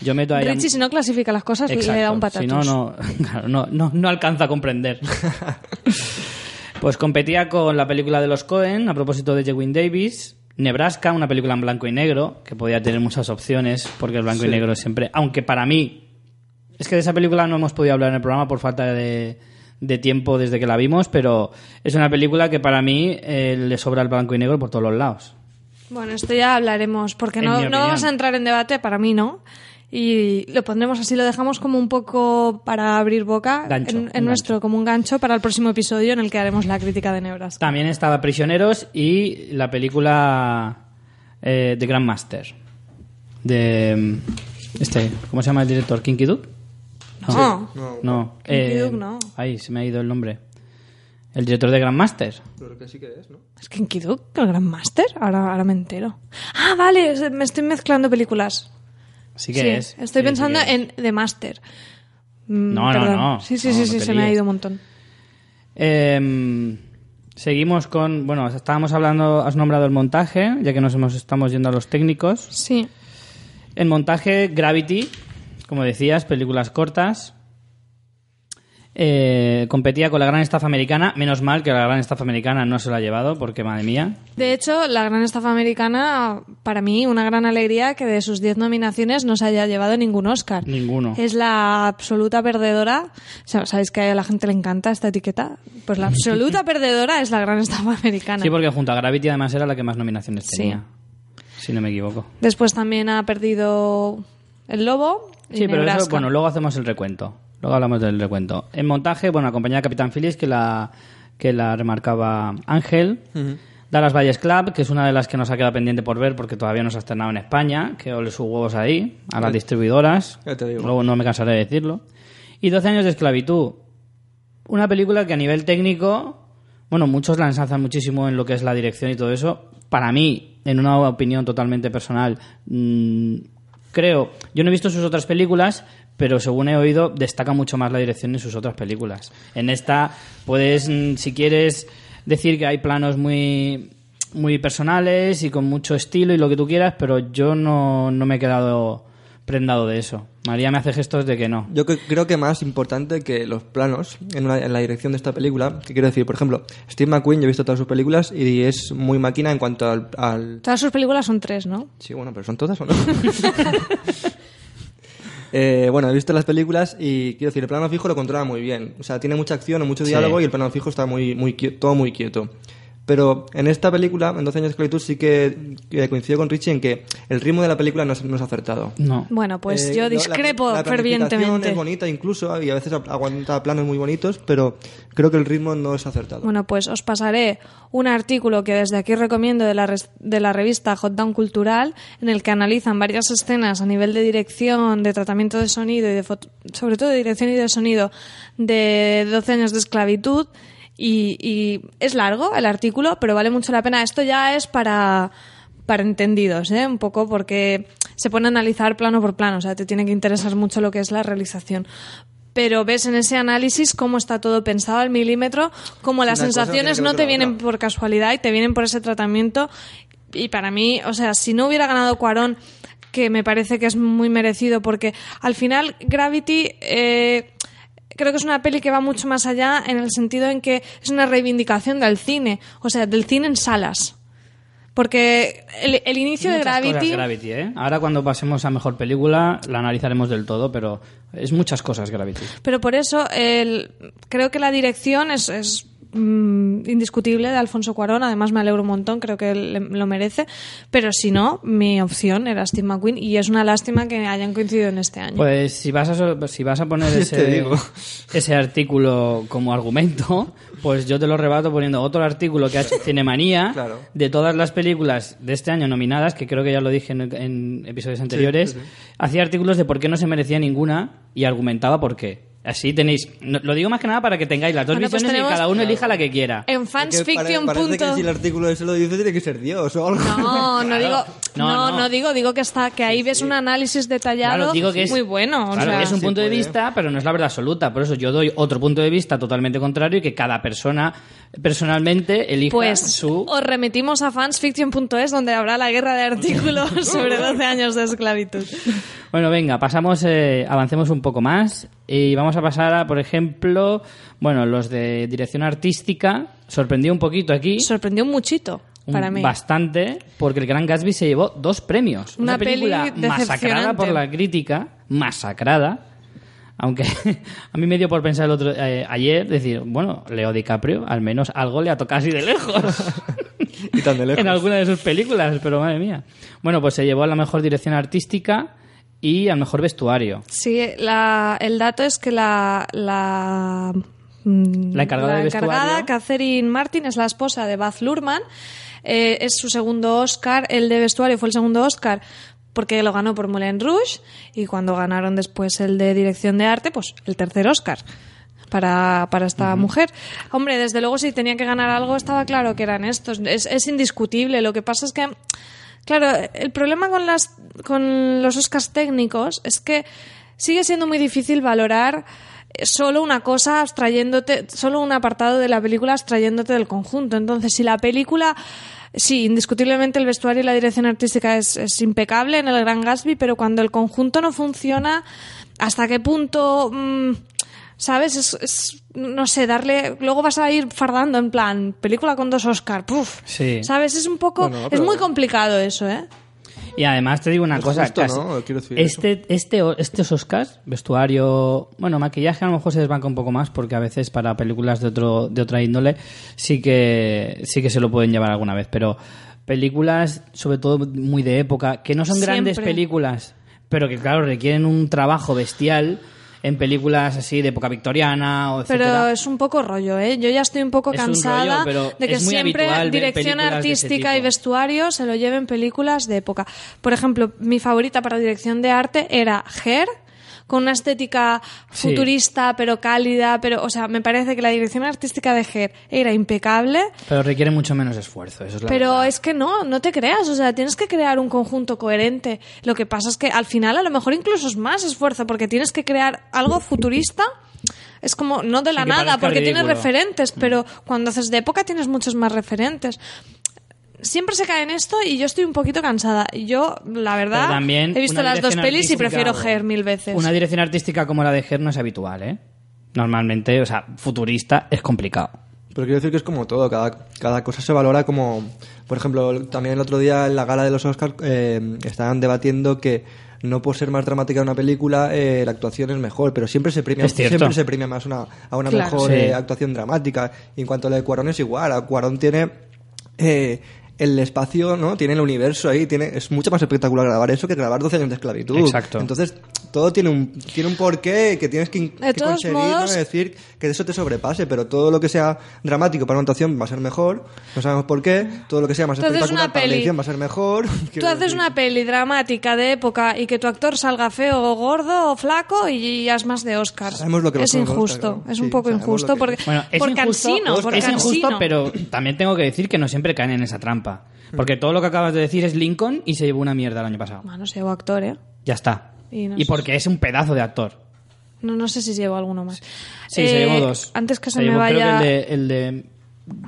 Yo meto ahí... a- Richie, si no clasifica las cosas, Exacto, le da un patatús. Si no, no, claro, no, no, no alcanza a comprender. pues competía con la película de los Cohen, a propósito de Jewin Davis, Nebraska, una película en blanco y negro, que podía tener muchas opciones, porque el blanco y negro siempre, aunque para mí, es que de esa película no hemos podido hablar en el programa por falta de, de tiempo desde que la vimos, pero es una película que para mí eh, le sobra el blanco y negro por todos los lados. Bueno, esto ya hablaremos, porque En no, no vamos a entrar en debate, para mí no. Y lo pondremos así, lo dejamos como un poco para abrir boca Gancho, en, nuestro, como un gancho para el próximo episodio en el que haremos la crítica de Nebraska. También estaba Prisioneros y la película eh, The Grandmaster. De. mm, Este, ¿Cómo se llama el director? ¿Kinky Duke? No. No, No. Kinky eh, Duke no. Ahí, se me ha ido el nombre. El director de Grandmaster. Pero que sí que es, ¿no? ¿Es Kinky Duke, el Gran Master? Ahora, ahora me entero. Ah, vale, me estoy mezclando películas. Sí que Sí, es. Estoy Sí, pensando es. en The Master. Mm, No, no, no. Sí, sí, No, sí, no sí, se me ha ido un montón. Em, seguimos con. Bueno, estábamos hablando. Has nombrado el montaje, ya que nos hemos, estamos yendo a los técnicos. Sí. En montaje, Gravity, como decías, películas cortas. Eh, competía con la gran estafa americana. Menos mal que la gran estafa americana no se la ha llevado, porque madre mía. De hecho, la gran estafa americana, para mí, una gran alegría que de sus 10 nominaciones no se haya llevado ningún Oscar. Ninguno. Es la absoluta perdedora. ¿Sabéis que a la gente le encanta esta etiqueta? Pues la absoluta perdedora es la gran estafa americana. Sí, porque junto a Gravity además era la que más nominaciones Sí. tenía. Si no me equivoco. Después también ha perdido El Lobo. y Sí, pero eso, bueno, luego hacemos el recuento. Luego hablamos del recuento. En montaje, bueno, acompañada de Capitán Phillips, que la, que la remarcaba Ángel. Dallas Valles Club, que es una de las que nos ha quedado pendiente por ver porque todavía no se ha estrenado en España, que ole sus huevos ahí, a las distribuidoras. Ya te digo. Luego no me cansaré de decirlo. Y 12 años de esclavitud. Una película que a nivel técnico, bueno, muchos la ensalzan muchísimo en lo que es la dirección y todo eso. Para mí, en una opinión totalmente personal, mm, creo, yo no he visto sus otras películas, pero según he oído, destaca mucho más la dirección en sus otras películas. En esta puedes, mm, si quieres, decir que hay planos muy muy personales y con mucho estilo y lo que tú quieras, pero yo no, no me he quedado prendado de eso. María me hace gestos de que no. Yo creo que más importante que los planos en, una- en la dirección de esta película, que quiero decir, por ejemplo, Steve McQueen, yo he visto todas sus películas y es muy máquina en cuanto al... al- Todas sus películas son tres, ¿no? Sí, bueno, pero son todas o no. Eh, bueno, he visto las películas y quiero decir, el plano fijo lo controla muy bien. O sea, tiene mucha acción, mucho Sí. diálogo y el plano fijo está muy, muy todo muy quieto. Pero en esta película, en 12 años de esclavitud, sí que, coincido con Richie en que el ritmo de la película no es, no es acertado. No. Bueno, pues Eh, yo no, la- discrepo la planificación fervientemente. es bonita incluso y a veces aguanta planos muy bonitos, pero creo que el ritmo no es acertado. Bueno, pues os pasaré un artículo que desde aquí recomiendo de la, res- de la revista Hot Down Cultural, en el que analizan varias escenas a nivel de dirección, de tratamiento de sonido y de foto- sobre todo de dirección y de sonido de 12 años de esclavitud. Y, y es largo el artículo, pero vale mucho la pena. Esto ya es para, para entendidos, ¿eh? un poco, porque se pone a analizar plano por plano, o sea, te tiene que interesar mucho lo que es la realización. Pero ves en ese análisis cómo está todo pensado al milímetro, cómo las Una sensaciones no te vienen por casualidad y te vienen por ese tratamiento. Y para mí, o sea, si no hubiera ganado Cuarón, que me parece que es muy merecido, porque al final Gravity eh, creo que es una peli que va mucho más allá en el sentido en que es una reivindicación del cine, o sea, del cine en salas. Porque el, el inicio de Gravity, Gravity, ¿eh? Ahora cuando pasemos a mejor película la analizaremos del todo, pero es muchas cosas Gravity. pero por eso el, creo que la dirección es, es, mm, indiscutible de Alfonso Cuarón. Además, me alegro un montón, creo que le- lo merece. Pero si no, mi opción era Steve McQueen y es una lástima que hayan coincidido en este año. Pues si vas a, si vas a poner ese, digo. ese artículo como argumento, pues yo te lo rebato poniendo otro artículo que ha hecho Cinemanía Claro. de todas las películas de este año nominadas, que creo que ya lo dije en, en episodios anteriores, sí, sí. hacía artículos de por qué no se merecía ninguna y argumentaba por qué. Así tenéis, no- lo digo más que nada para que tengáis las dos Bueno, pues visiones y cada uno elija la que quiera. en Es que pare- fansfiction. parece que si el artículo ese lo dice tiene que ser Dios o algo. No, no digo, No, no, no. no digo, digo que está, que ahí ves un análisis detallado Claro, digo que es, muy bueno. o claro, sea, es un Sí punto de puede. vista, pero no es la verdad absoluta. Por eso yo doy otro punto de vista totalmente contrario y que cada persona personalmente elija Pues su. os remitimos a fansfiction.es donde habrá la guerra de artículos sobre 12 años de esclavitud. Bueno, venga, pasamos, eh, avancemos un poco más y vamos a pasar a, por ejemplo, bueno, los de dirección artística. Sorprendió un poquito aquí. Sorprendió muchito un- para mí. Bastante, porque el Gran Gatsby se llevó dos premios. Una película peli masacrada por la crítica, masacrada. Aunque a mí me dio por pensar el otro, eh, ayer, decir, bueno, Leo DiCaprio, al menos algo le ha tocado así de lejos. Y tan de lejos. en alguna de sus películas, pero madre mía. Bueno, pues se llevó a la mejor dirección artística y al mejor vestuario. Sí, la- el dato es que la, la, mm, La encargada de encargada, vestuario. Catherine Martin, es la esposa de Baz Luhrmann. Eh, es su segundo Oscar. El de vestuario fue el segundo Oscar porque lo ganó por Moulin Rouge. Y cuando ganaron después el de dirección de arte, pues el tercer Oscar. Para, para esta mujer. Hombre, desde luego, si tenía que ganar algo, estaba claro que eran estos. Es, es indiscutible. Lo que pasa es que Claro, el problema con, las, con los Oscars técnicos es que sigue siendo muy difícil valorar eh, solo una cosa abstrayéndote, solo un apartado de la película abstrayéndote del conjunto. Entonces, si la película Sí, indiscutiblemente el vestuario y la dirección artística es, es impecable en el Gran Gatsby, pero cuando el conjunto no funciona, ¿hasta qué punto... mm, ¿Sabes? Es, es- no sé, darle... Luego vas a ir fardando en plan, película con dos Oscar, puf. Sí. ¿Sabes? Es un poco... Bueno, Es muy complicado eso, ¿eh? Y además te digo una Es cosa, justo, casi- ¿no? Quiero decir este, este, estos Oscars, vestuario, bueno, maquillaje a lo mejor se desbanca un poco más porque a veces para películas de otro, de otra índole sí que, sí que se lo pueden llevar alguna vez, pero películas sobre todo muy de época, que no son grandes películas, pero que claro requieren un trabajo bestial en películas así de época victoriana o Pero etcétera. es un poco rollo, ¿eh? Yo ya estoy un poco Es un cansada rollo, pero de que siempre dirección artística y vestuario se lo lleven películas de época. Por ejemplo, mi favorita para dirección de arte era Her, con una estética Sí. futurista, pero cálida, pero, o sea, me parece que la dirección artística de Her era impecable, Pero requiere mucho menos esfuerzo, eso es la pero verdad. es que no, no te creas, o sea, tienes que crear un conjunto coherente. Lo que pasa es que al final a lo mejor incluso es más esfuerzo porque tienes que crear algo futurista. Es como no de la nada, porque tienes ridículo. Mm. referentes, pero cuando haces de época tienes muchos más referentes. Siempre se cae en esto y yo estoy un poquito cansada. Yo, la verdad, también he visto las dos pelis y prefiero Her mil veces. Una dirección artística como la de Her no es habitual, ¿eh? Normalmente, o sea, futurista es complicado. Pero quiero decir que es como todo, cada, cada cosa se valora como... Por ejemplo, también el otro día en la gala de los Oscars eh, estaban debatiendo que no por ser más dramática una película eh, la actuación es mejor, pero siempre se premia, siempre se premia más una, a una Claro. mejor Sí. eh, actuación dramática. Y en cuanto a la de Cuarón es igual, a Cuarón tiene... eh, el espacio, ¿no? Tiene el universo ahí, tiene, es mucho más espectacular grabar eso que grabar 12 años de esclavitud. Exacto. Entonces, todo tiene un, tiene un porqué que tienes que, que todos conseguir, ¿no? modos- decir que eso te sobrepase, pero todo lo que sea dramático para una actuación va a ser mejor, no sabemos por qué, todo lo que sea más Tú espectacular una para la peli- edición va a ser mejor. Tú haces decir, una peli dramática de época y que tu actor salga feo o gordo o flaco y ya es más de Oscar. Sabemos lo que es injusto, Oscar, ¿no? es Sí, un poco sabemos injusto que- porque, Bueno, es por injusto, es injusto, pero también tengo que decir que no siempre caen en esa trampa. Porque todo lo que acabas de decir es Lincoln y se llevó una mierda el año pasado. Bueno, se llevó actor, ¿eh? Ya está. Y no y sé. porque es un pedazo de actor. No, no sé si llevo alguno más. Sí, se Eh, llevó dos. Antes que se, llevó, me vaya... Creo que el de, el de,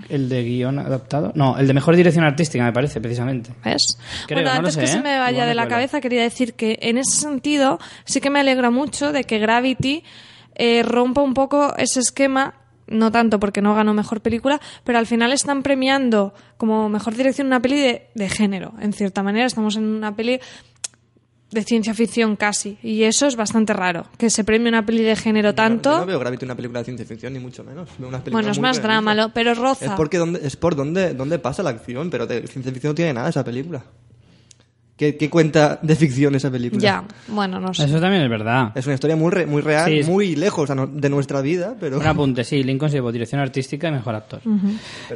el de guion adaptado. No, el de mejor dirección artística, me parece, precisamente. ¿Ves? Creo, bueno, no antes sé, que ¿eh? se me vaya Igual de la cabeza, quería decir que en ese sentido sí que me alegra mucho de que Gravity eh, rompa un poco ese esquema. No tanto porque no ganó mejor película, pero al final están premiando como mejor dirección una peli de, de género. En cierta manera, estamos en una peli de ciencia ficción casi. Y eso es bastante raro. Que se premie una peli de género yo tanto. no veo Gravity una película de ciencia ficción, ni mucho menos. Películas bueno, es más drama, pero roza. Es, porque donde, es por donde, donde pasa la acción, pero de ciencia ficción no tiene nada esa película. ¿Qué, qué cuenta de ficción esa película? Ya, bueno, no sé. Eso también es verdad. Es una historia muy, re- muy real, Sí, es- muy lejos de nuestra vida, pero... Un apunte, sí, Lincoln se llevó dirección artística y mejor actor.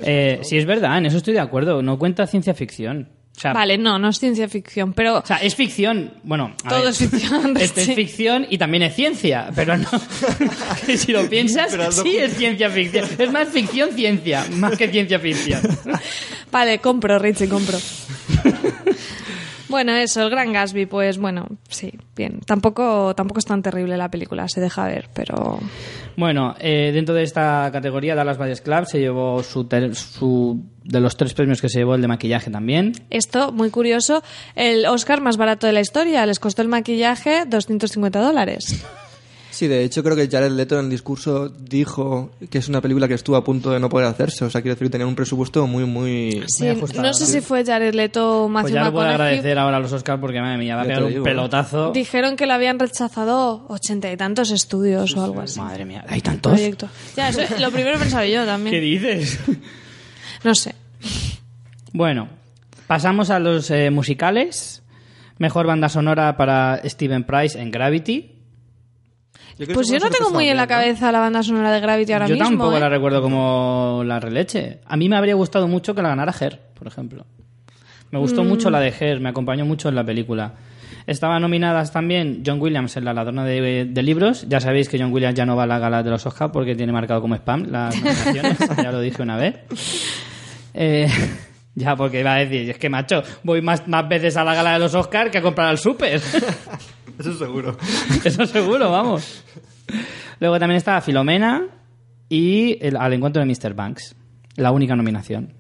Eh, sí, es verdad, en eso estoy de acuerdo. No cuenta ciencia ficción. O sea, Vale, no, no es ciencia ficción, pero O sea, es ficción. Bueno, a Todo ver, es ficción, Esto sí. es ficción y también es ciencia, pero no. si lo piensas, Pero sí es ciencia ficción. Es más ficción ciencia, más que ciencia ficción. Vale, compro, Richie, compro. Bueno, eso, el Gran Gatsby, pues bueno, sí, bien. Tampoco, tampoco es tan terrible la película, se deja ver, pero... Bueno, eh, dentro de esta categoría, Dallas Buyers Club se llevó su, ter- su de los tres premios que se llevó el de maquillaje también. Esto, muy curioso, el Oscar más barato de la historia, les costó el maquillaje 250 dólares. Sí, de hecho creo que Jared Leto en el discurso dijo que es una película que estuvo a punto de no poder hacerse. O sea, quiero decir que tenía un presupuesto muy, muy... Sí, ajustado, no sé ¿no? si fue Jared Leto o Pues Matthew ya lo puedo agradecer ahora a los Oscars porque, madre mía, va a pegar un digo, pelotazo. Dijeron que lo habían rechazado ochenta y tantos estudios o algo así. Madre mía, ¿hay tantos? Proyecto. Ya, eso es lo primero que pensaba yo ¿Qué también. dices? No sé. Bueno, pasamos a los eh, musicales. Mejor banda sonora para Steven Price en Gravity. Yo creo Pues que yo no tengo muy en la cabeza la banda sonora de Gravity ahora Yo mismo. tampoco ¿eh? la recuerdo como la releche. A mí me habría gustado mucho que la ganara Her, por ejemplo. Me gustó Mm. mucho la de Her, me acompañó mucho en la película. Estaban nominadas también John Williams en La ladrona de, de libros. Ya sabéis que John Williams ya no va a la gala de los Oscars porque tiene marcado como spam las nominaciones. ya lo dije una vez. Eh, ya, porque iba a decir, es que macho, voy más, más veces a la gala de los Oscars que a comprar al súper. Eso seguro. Eso seguro, vamos. Luego también estaba Filomena y el, Al encuentro de Mr. Banks. La única nominación.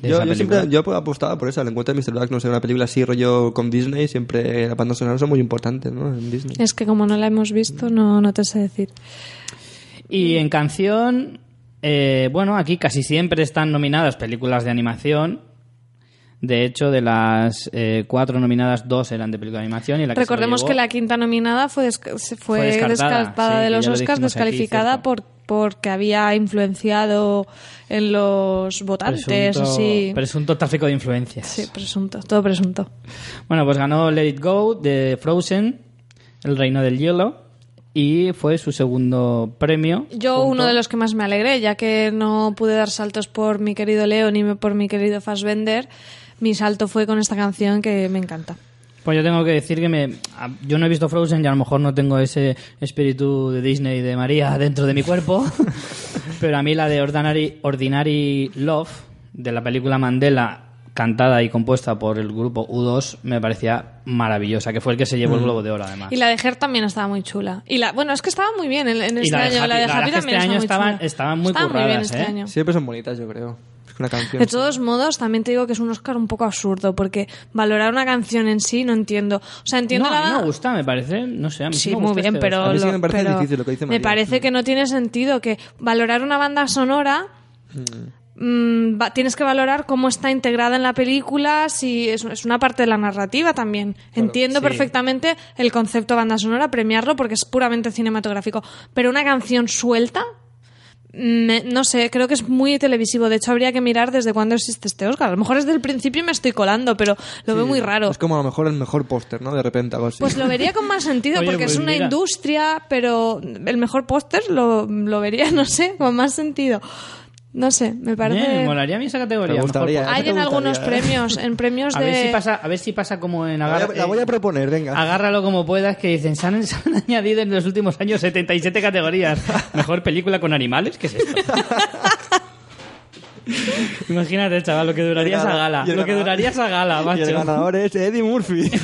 de Yo, esa yo siempre yo apostaba por eso, el encuentro de Mr. Black, no sé, una película así rollo con Disney, siempre las bandas sonoras son muy importantes, ¿no? En Disney. Es que como no la hemos visto, no, no te sé decir. Y en canción, eh, bueno, aquí casi siempre están nominadas películas de animación. De hecho, de las eh, cuatro nominadas, dos eran de película de animación. Y la que Recordemos que la quinta nominada fue, desca- fue, Fue descartada, descartada sí, de los lo Oscars, aquí, descalificada por porque había influenciado en los votantes, presunto, así. presunto tráfico de influencias. Sí, presunto, todo presunto. Bueno, pues ganó Let It Go de Frozen, El Reino del Hielo, y fue su segundo premio. Yo junto- uno de los que más me alegré, ya que no pude dar saltos por mi querido Leo ni por mi querido Fassbender, mi salto fue con esta canción que me encanta. Pues yo tengo que decir que me, yo no he visto Frozen y a lo mejor no tengo ese espíritu de Disney de María dentro de mi cuerpo, pero a mí la de Ordinary, Ordinary Love, de la película Mandela, cantada y compuesta por el grupo U2, me parecía maravillosa, que fue el que se llevó el Globo de Oro además. Y la de Her también estaba muy chula. Y la, bueno, es que estaba muy bien en, en Y este año. Happy- la de Happy que también este año está muy estaban- chula. estaban muy Estaban bien este ¿eh? año. Siempre son bonitas, yo creo. Es que una canción. De todos modos, también te digo que es un Oscar un poco absurdo, porque valorar una canción en sí no entiendo. O sea, entiendo no, a mí me gusta, me parece, no sé, a mí sí, Sí, me muy bien, este pero, Oscar. A mí sí lo- me parece pero difícil lo que dice me María. parece que no tiene sentido que valorar una banda sonora mm, va- tienes que valorar cómo está integrada en la película, si es, es una parte de la narrativa también. Entiendo sí. perfectamente el concepto banda sonora, premiarlo porque es puramente cinematográfico, pero una canción suelta me- no sé, creo que es muy televisivo. De hecho, habría que mirar desde cuándo existe este Oscar. A lo mejor desde el principio me estoy colando, pero lo veo muy raro. Es como a lo mejor el mejor póster, ¿no? De repente, algo así. Pues lo vería con más sentido Oye, porque pues es una mira. industria, pero el mejor póster lo, lo vería, no sé, con más sentido. No sé, me Bien, parece... me molaría a mí esa categoría. Hay en algunos premios, en premios A de... ver si pasa, a ver si pasa como en la, voy Agar- a, la voy a eh, proponer, venga. Agárralo como puedas, que dicen, se han, se han añadido en los últimos años 77 categorías. Mejor película con animales, ¿qué es esto? Imagínate, chaval, lo que duraría esa gala. Lo que duraría esa gala, Y el macho. ganador es Eddie Murphy.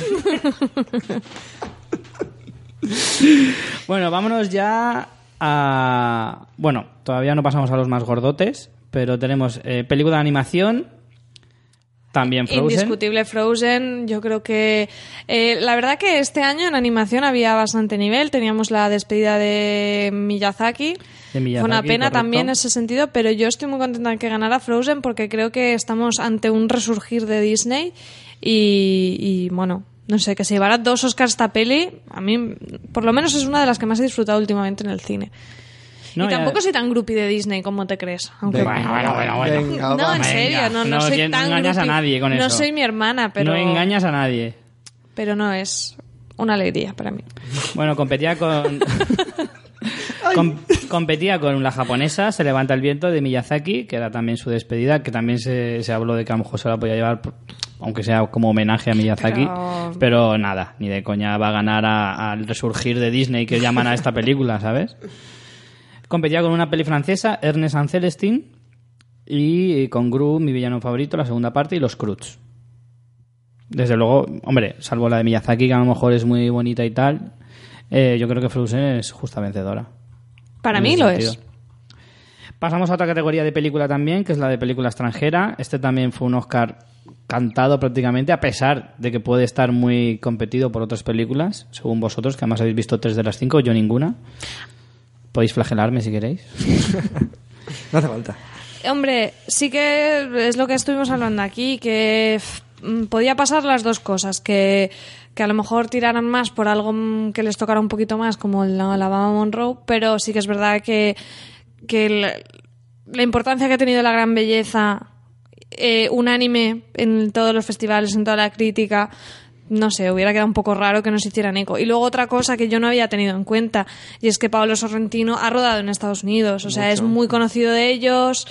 Bueno, vámonos ya a... Bueno, todavía no pasamos a los más gordotes, pero tenemos eh, película de animación, también Frozen. Indiscutible Frozen, yo creo que eh, la verdad que este año en animación había bastante nivel, teníamos la despedida de Miyazaki, De Miyazaki, fue una pena correcto. también en ese sentido, pero yo estoy muy contenta de que ganara Frozen porque creo que estamos ante un resurgir de Disney y, y, bueno, no sé, que se llevara dos Oscars esta peli, a mí por lo menos es una de las que más he disfrutado últimamente en el cine. No, y ya- tampoco soy tan groupie de Disney como te crees. Aunque... Venga, bueno, bueno, bueno. venga, No, en serio, no, no, no, soy no tan engañas a nadie con No eso. soy mi hermana, pero No engañas a nadie. pero no es una alegría para mí. Bueno, competía con... com- competía con la japonesa Se levanta el viento de Miyazaki, que era también su despedida, que también se, se habló de que a lo mejor se la podía llevar, por- aunque sea como homenaje a Miyazaki. Pero, Pero- nada, ni de coña va a ganar al resurgir de Disney que llaman a esta película, ¿sabes? Competía con una peli francesa, Ernest and Celestine, y con Gru, mi villano favorito, la segunda parte, y los Cruz. Desde luego, hombre, salvo la de Miyazaki, que a lo mejor es muy bonita y tal, eh, yo creo que Frozen es justa vencedora. Para mí lo sentido. es. Pasamos a otra categoría de película también, que es la de película extranjera. Este también fue un Oscar cantado prácticamente, a pesar de que puede estar muy competido por otras películas, según vosotros, que además habéis visto tres de las cinco, yo ninguna. Podéis flagelarme si queréis. No hace falta. Hombre, sí que es lo que estuvimos hablando aquí, que mm, podía pasar las dos cosas, que, que a lo mejor tiraran más por algo mm, que les tocara un poquito más, como la Alabama Monroe, pero sí que es verdad que, que la, la importancia que ha tenido la gran belleza eh, unánime en todos los festivales, en toda la crítica, no sé, hubiera quedado un poco raro que no se hicieran eco. Y luego otra cosa que yo no había tenido en cuenta, y es que Pablo Sorrentino ha rodado en Estados Unidos, o sea, es muy conocido de ellos,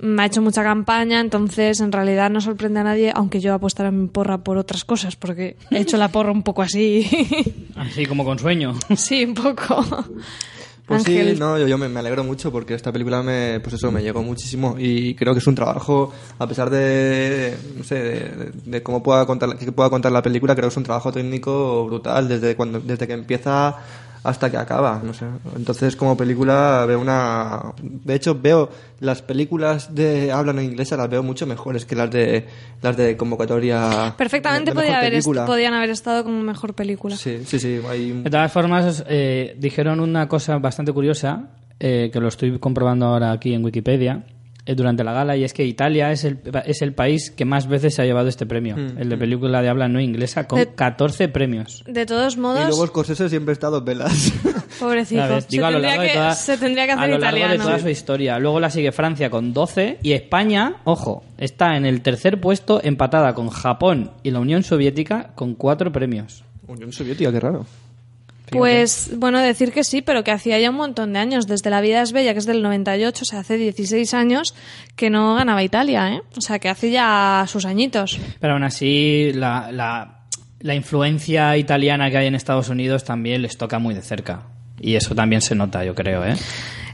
mm, ha hecho mucha campaña, entonces en realidad no sorprende a nadie, aunque yo apostara mi porra por otras cosas, porque he hecho la porra un poco así. Así como con sueño. sí, un poco. Pues Ángel. sí, no, yo, yo me, me alegro mucho porque esta película me, pues eso, me llegó muchísimo y creo que es un trabajo, a pesar de, no sé, de, de cómo pueda contar, que pueda contar la película, creo que es un trabajo técnico brutal desde cuando, desde que empieza hasta que acaba, no sé. Entonces, como película, veo una... De hecho, veo las películas de habla no inglesa, las veo mucho mejores que las de las de convocatoria. Perfectamente de podía haber podían haber estado como mejor película. Sí, sí, sí. Hay... De todas formas, eh, dijeron una cosa bastante curiosa, eh, que lo estoy comprobando ahora aquí en Wikipedia, durante la gala, y es que Italia es el, es el país que más veces se ha llevado este premio, el de película de habla no inglesa, con De- 14 premios. De todos Y modos, luego Scorsese siempre está a dos velas. pobrecito, Digo, a lo largo de que, toda- se tendría que a hacer lo largo de italiano. toda su historia. Luego la sigue Francia con 12 y España, ojo, está en el tercer puesto empatada con Japón y la Unión Soviética con cuatro premios. Unión Soviética, qué raro. Pues bueno, decir que sí, pero que hacía ya un montón de años, desde La vida es bella, que es del 98, o sea, hace 16 años que no ganaba Italia, ¿eh? O sea, que hace ya sus añitos. Pero aún así, la, la, la influencia italiana que hay en Estados Unidos también les toca muy de cerca. Y eso también se nota, yo creo, ¿eh?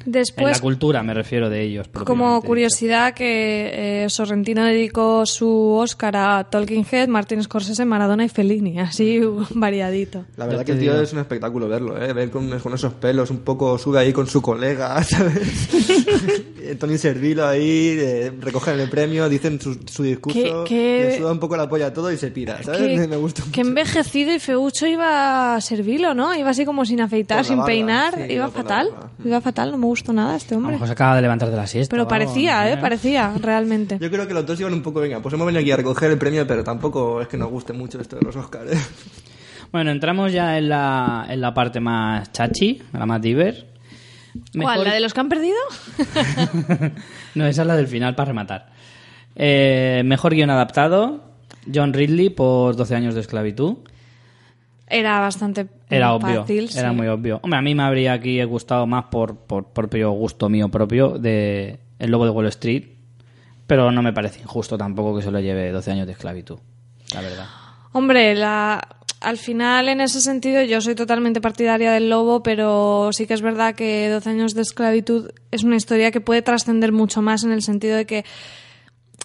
En la Después, cultura me refiero de ellos. como curiosidad, que eh, Sorrentino dedicó su Oscar a Tolkien Head, Martin Scorsese, Maradona y Fellini, así variadito. La verdad que el tío digo. es un espectáculo verlo, ¿eh? Ver con, con esos pelos, un poco sube ahí con su colega, ¿sabes? Tony Servilo ahí, eh, recogen el premio, dicen su, su discurso, ¿Qué- qué- le suda un poco la polla a todo y se pira, ¿sabes? Que, Me gusta que mucho. envejecido y feucho iba a servirlo, ¿no? Iba así como sin afeitar, sin barba, peinar, sí, iba fatal. Iba fatal, no me gustó nada este A lo hombre. mejor se acaba de levantar de la siesta. Pero algo, parecía, no ¿eh? Parecía, realmente. Yo creo que los dos iban un poco, venga, pues hemos venido aquí a recoger el premio, pero tampoco es que nos guste mucho esto de los Oscars, ¿eh? Bueno, entramos ya en la, en la parte más chachi, la más diver. ¿Cuál? Mejor- ¿La de los que han perdido? no, esa es la del final para rematar. Eh, mejor guion adaptado, John Ridley por 12 años de esclavitud. Era bastante Era obvio, era muy obvio. Hombre, a mí me habría aquí gustado más por, por propio gusto mío propio de El Lobo de Wall Street, pero no me parece injusto tampoco que se lo lleve 12 años de esclavitud, la verdad. Hombre, la... al final en ese sentido yo soy totalmente partidaria del lobo, pero sí que es verdad que 12 años de esclavitud es una historia que puede trascender mucho más en el sentido de que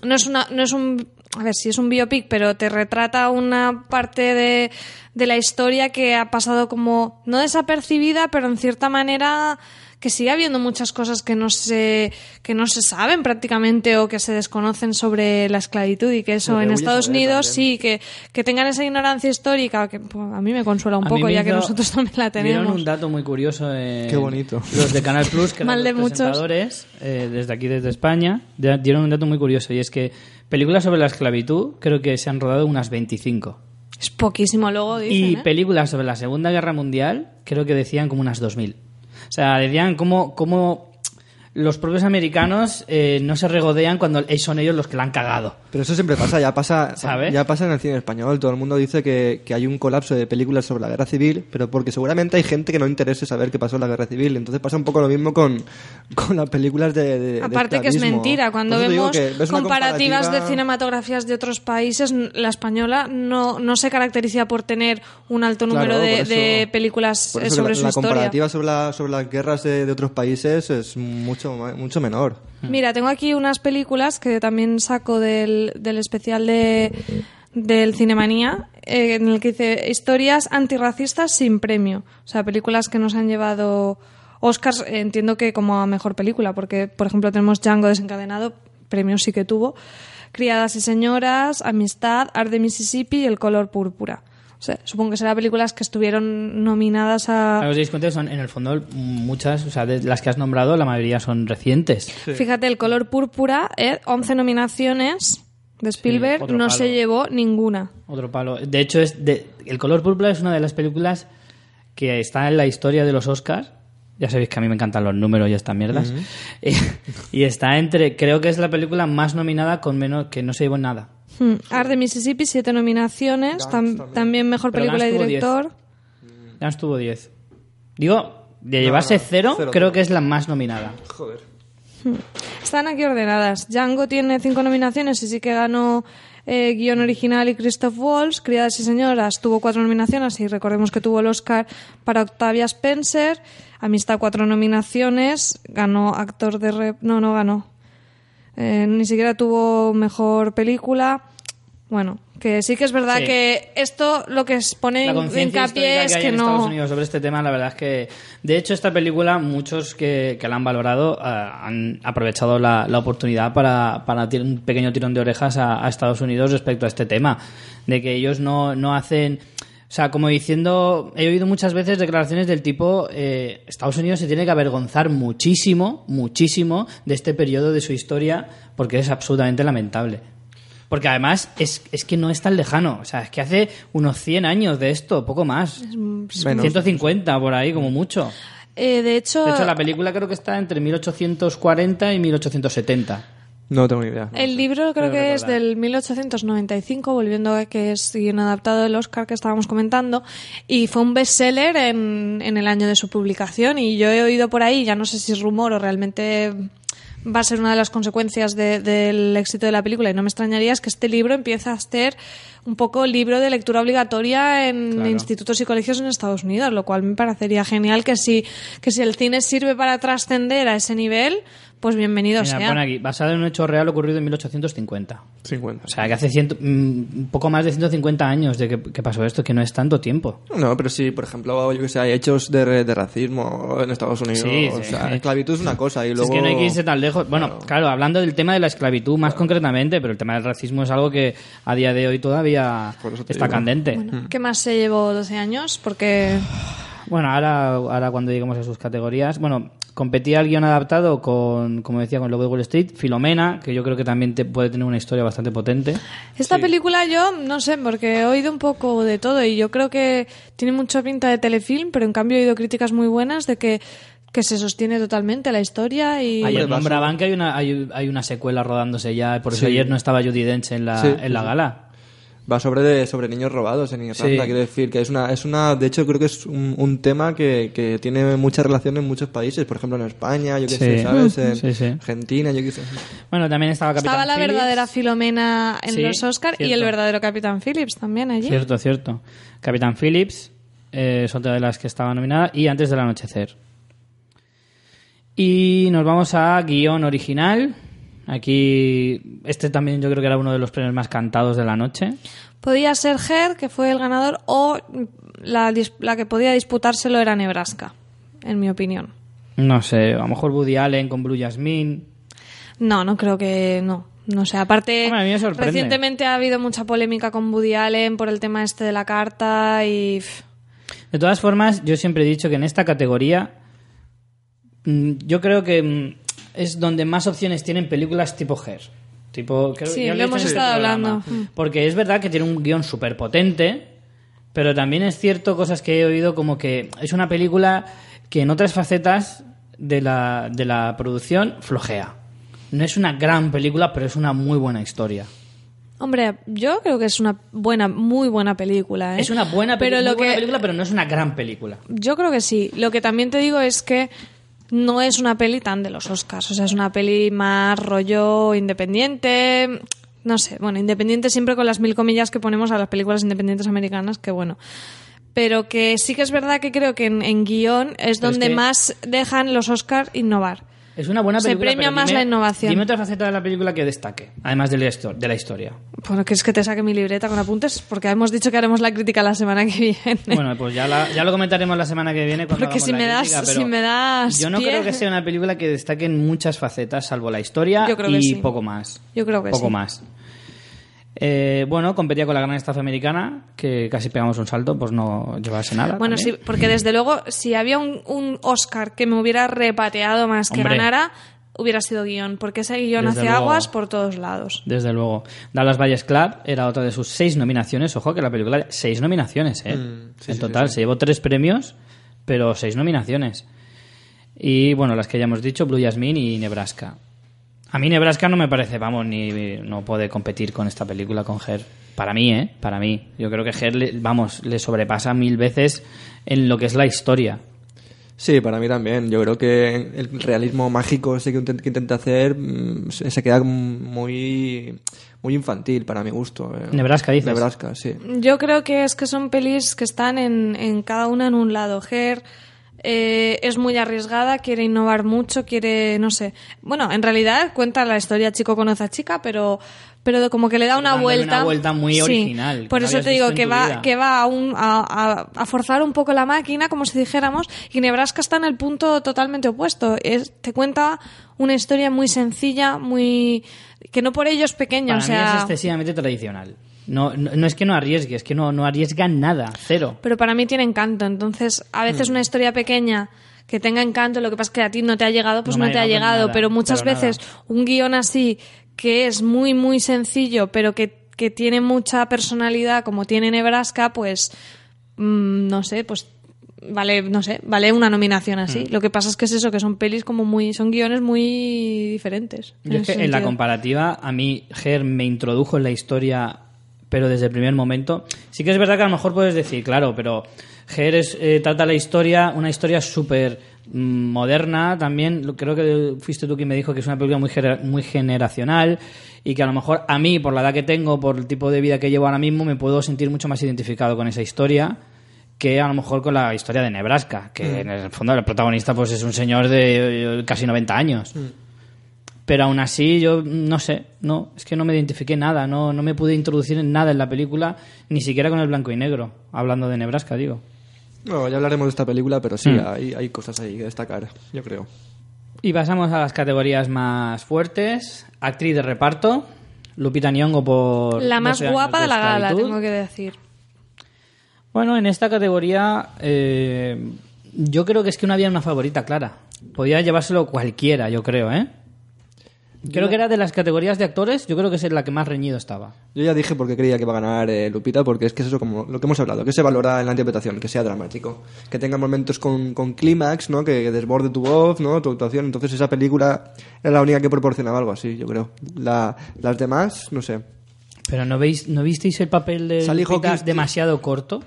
no es una no es un a ver si es un biopic pero te retrata una parte de, de la historia que ha pasado como no desapercibida pero en cierta manera que sigue habiendo muchas cosas que no se que no se saben prácticamente o que se desconocen sobre la esclavitud y que eso en Estados Unidos también. sí que, que tengan esa ignorancia histórica que pues, a mí me consuela un A poco ya que nosotros también la Dieron tenemos un dato muy curioso. en Qué bonito. Los de Canal Plus, que Mal de los muchos. presentadores, eh, desde aquí, desde España, dieron un dato muy curioso. Y es que películas sobre la esclavitud creo que se han rodado unas 25. es poquísimo luego dicen y ¿eh? películas sobre la Segunda Guerra Mundial creo que decían como unas 2000. O sea, decían cómo, cómo los propios americanos eh, no se regodean cuando son ellos los que la han cagado. Pero eso siempre pasa, ya pasa, ¿Sabes? ya pasa en el cine español. Todo el mundo dice que, que hay un colapso de películas sobre la guerra civil, pero porque seguramente hay gente que no interese saber qué pasó en la guerra civil. Entonces pasa un poco lo mismo con, con las películas de, de- de Aparte que es mentira, cuando vemos ves comparativas de cinematografías de otros países, la española no, no se caracteriza por tener un alto Claro, número de, eso- de películas eh, sobre su la, la historia. comparativa sobre, la- sobre las guerras de, de otros países es mucho, mucho menor. Mira, tengo aquí unas películas que también saco del, del especial de del Cinemanía, eh, en el que dice historias antirracistas sin premio. O sea, películas que nos han llevado Oscars, eh, entiendo que como a mejor película, porque, por ejemplo, tenemos Django desencadenado, premio sí que tuvo, Criadas y Señoras, Amistad, Art de Mississippi y El color púrpura. O sea, supongo que serán películas que estuvieron nominadas a... ¿Os dais cuenta? Son, en el fondo, muchas, o sea, de las que has nombrado, la mayoría son recientes. Fíjate, el color púrpura, eh, 11 nominaciones de Spielberg, no palo. se llevó ninguna. Otro palo. De hecho, es de, El color púrpura es una de las películas que está en la historia de los Oscars. Ya sabéis que a mí me encantan los números y estas mierdas. y, y está entre, creo que es la película más nominada con menos que no se llevó nada. Hmm. Art de Mississippi, siete nominaciones, tam- también. mejor Pero película y Gans tuvo director. Ya estuvo 10. Digo, de llevarse no, cero, cero, creo que es la más nominada. Joder. Están aquí ordenadas. Django tiene cinco nominaciones y sí que ganó eh, guion original y Christoph Waltz. Criadas y Señoras tuvo cuatro nominaciones y recordemos que tuvo el Oscar para Octavia Spencer. Amistad cuatro nominaciones. Ganó actor de rep. No, no ganó. Eh, ni siquiera tuvo mejor película. Bueno, Que sí que es verdad Sí. que esto lo que pone hincapié es que hay en Estados no... Unidos sobre este tema, la verdad es que, de hecho, esta película, muchos que, que la han valorado eh, han aprovechado la, la oportunidad para, para tirar un pequeño tirón de orejas a, a Estados Unidos respecto a este tema, de que ellos no, no hacen... O sea, como diciendo, he oído muchas veces declaraciones del tipo, eh, Estados Unidos se tiene que avergonzar muchísimo, muchísimo de este periodo de su historia, porque es absolutamente lamentable. Porque además es, es que no es tan lejano. O sea, es que hace unos 100 años de esto, poco más. Menos. 150 por ahí, como mucho. Eh, de hecho, De hecho, la película creo que está entre 1840 y 1870. No tengo ni idea. el libro creo que es del 1895, volviendo a que es guion adaptado del Oscar que estábamos comentando, y fue un bestseller en, en el año de su publicación. Y yo he oído por ahí, ya no sé si es rumor o realmente va a ser una de las consecuencias de- del éxito de la película, y no me extrañaría, es que este libro empieza a ser un poco libro de lectura obligatoria en Claro. institutos y colegios en Estados Unidos, lo cual me parecería genial que si, que si el cine sirve para trascender a ese nivel, pues bienvenido Mira, sea. pone aquí, basado en un hecho real ocurrido en 1850. 50. O sea, que hace ciento- mm, un poco más de 150 años de que, que pasó esto, que no es tanto tiempo. No, pero sí, por ejemplo, yo que sé, hay hechos de, de racismo en Estados Unidos. Sí, o sí. sea, esclavitud es una cosa y luego... Es que no hay que irse tan lejos. Bueno, claro. hablando del tema de la esclavitud más concretamente, pero el tema del racismo es algo que a día de hoy todavía está digo. candente. Bueno, ¿Qué más se llevó 12 años? Porque Bueno, ahora, ahora cuando lleguemos a sus categorías, bueno, competía el guion adaptado con, como decía, con Lobo de Wall Street, Filomena, que yo creo que también te puede tener una historia bastante potente. esta película yo no sé, porque he oído un poco de todo y yo creo que tiene mucha pinta de telefilm, pero en cambio he oído críticas muy buenas de que, que se sostiene totalmente la historia y... Ayer nombraban que hay una, hay, hay una secuela rodándose ya, por eso Sí. ayer no estaba Judy Dench en la, Sí, en la sí. gala. Va sobre, de, sobre niños robados en Irlanda, Sí. quiero decir que es una, es una, de hecho creo que es un, un tema que, que tiene mucha relación en muchos países, por ejemplo en España, yo qué Sí. sé, ¿sabes? En Sí, sí. Argentina, yo qué sé. Bueno, también estaba Capitán Estaba la Phillips. verdadera Filomena en Sí, los Oscars y el verdadero Capitán Phillips también allí. Cierto, cierto. Capitán Phillips eh, es otra de las que estaba nominada y Antes del Anochecer. Y nos vamos a guion original. Aquí, este también yo creo que era uno de los premios más cantados de la noche. Podía ser Her, que fue el ganador, o la, que podía disputárselo era Nebraska, en mi opinión. No sé, a lo mejor Woody Allen con Blue Jasmine. No, no creo que no. No sé, aparte, Hombre, recientemente ha habido mucha polémica con Woody Allen por el tema este de la carta y... De todas formas, yo siempre he dicho que en esta categoría mm, yo creo que mm, es donde más opciones tienen películas tipo Her. Tipo, creo- Sí, ya lo hemos estado hablando. Mm. Porque es verdad que tiene un guion súper potente, pero también es cierto cosas que he oído como que es una película que en otras facetas de la, de la producción flojea. No es una gran película, pero es una muy buena historia. Hombre, yo creo que es una buena, muy buena película. ¿eh? Es una buena, pero lo buena que, película, pero no es una gran película. Yo creo que sí. Lo que también te digo es que no es una peli tan de los Oscars. O sea, es una peli más rollo independiente. No sé, bueno, independiente siempre con las mil comillas que ponemos a las películas independientes americanas, que bueno. Pero que sí que es verdad que creo que en, en guion es donde que- más dejan los Oscars innovar. Es una buena Se película. premia pero más dime- la innovación. Dime otra faceta de la película que destaque, además de la, histo- de la historia. Bueno, que es que te saque mi libreta con apuntes, porque hemos dicho que haremos la crítica la semana que viene. Bueno, pues ya, la- ya lo comentaremos la semana que viene cuando Porque si la me das- crítica, si me das Yo no pie- creo que sea una película que destaque en muchas facetas, salvo la historia Yo creo que y sí. poco más. Yo creo que poco sí. más. Eh, bueno, competía con la gran estafa americana, que casi pegamos un salto, pues no llevarse nada. Bueno, sí, porque desde luego, si había un, un Oscar que me hubiera repateado más que Hombre. ganara, hubiera sido guion, porque ese guion Desde hace luego. aguas por todos lados. Desde luego. Dallas Valles Club era otra de sus seis nominaciones. Ojo que la película, seis nominaciones, ¿eh? Mm, sí, en sí, total, sí, sí. se llevó tres premios, pero seis nominaciones. Y bueno, las que ya hemos dicho, Blue Jasmine y Nebraska. A mí Nebraska no me parece, vamos, ni no puede competir con esta película, con Her. Para mí, ¿eh? Para mí. Yo creo que Her, le- vamos, le sobrepasa mil veces en lo que es la historia. Sí, para mí también. Yo creo que el realismo mágico ese que intent- que intenta hacer mm, se se queda muy, muy infantil para mi gusto. eh. Nebraska, dices. Nebraska, sí. Yo creo que es que son pelis que están en, en cada una en un lado. Her eh, es muy arriesgada, quiere innovar mucho, quiere, no sé. Bueno, en realidad cuenta la historia chico conoce a chica, pero pero como que le da una dándole vuelta. una vuelta muy original, Por eso te digo que va, vida. que va a, un- a, a- a forzar un poco la máquina, como si dijéramos, y Nebraska está en el punto totalmente opuesto. Es, te cuenta una historia muy sencilla, muy que no por ello es pequeña, Para o sea. mí es excesivamente tradicional. No, no, no es que no arriesgue, es que no, no arriesgan nada, cero. pero para mí tiene encanto. Entonces, a veces Hmm. una historia pequeña que tenga encanto, lo que pasa es que a ti no te ha llegado, pues No te ha llegado nada, pero muchas pero veces nada. un guion así, que es muy, muy sencillo, pero que, que tiene mucha personalidad, como tiene Nebraska, pues, mm, no sé, pues vale, no sé, vale una nominación así. Hmm. Lo que pasa es que es eso, que son pelis como muy, son guiones muy diferentes. Yo es que en la comparativa, a mí Ger me introdujo en la historia, pero desde el primer momento. Sí que es verdad que a lo mejor puedes decir, claro, pero Ger es, eh, trata la historia, una historia súper mm, moderna también. Creo que fuiste tú quien me dijo que es una película muy, gener- muy generacional y que a lo mejor a mí, por la edad que tengo, por el tipo de vida que llevo ahora mismo, me puedo sentir mucho más identificado con esa historia que a lo mejor con la historia de Nebraska, que en el fondo el protagonista pues es un señor de eh, casi 90 años. Pero aún así yo no sé, no, es que no me identifiqué nada, no, no me pude introducir en nada en la película, ni siquiera con el blanco y negro, hablando de Nebraska, digo. No, ya hablaremos de esta película, pero sí, Mm. hay, hay cosas ahí que destacar, yo creo. Y pasamos a las categorías más fuertes. Actriz de reparto, Lupita Nyong'o por... La más 12 años guapa de la gala, tengo que decir. Bueno, en esta categoría eh, yo creo que es que no había una favorita clara. Podía llevárselo cualquiera, yo creo, ¿eh? Creo que era de las categorías de actores, yo creo que es la que más reñido estaba. Yo ya dije porque creía que iba a ganar eh, Lupita, porque es que es eso como lo que hemos hablado, que se valora en la interpretación, que sea dramático, que tenga momentos con, con clímax, ¿no? Que, que desborde tu voz, ¿no? Tu actuación. Entonces esa película era la única que proporcionaba algo así, yo creo. La, las demás, no sé. Pero ¿no, veis, ¿no visteis el papel de Sally Lupita Hawkins, demasiado corto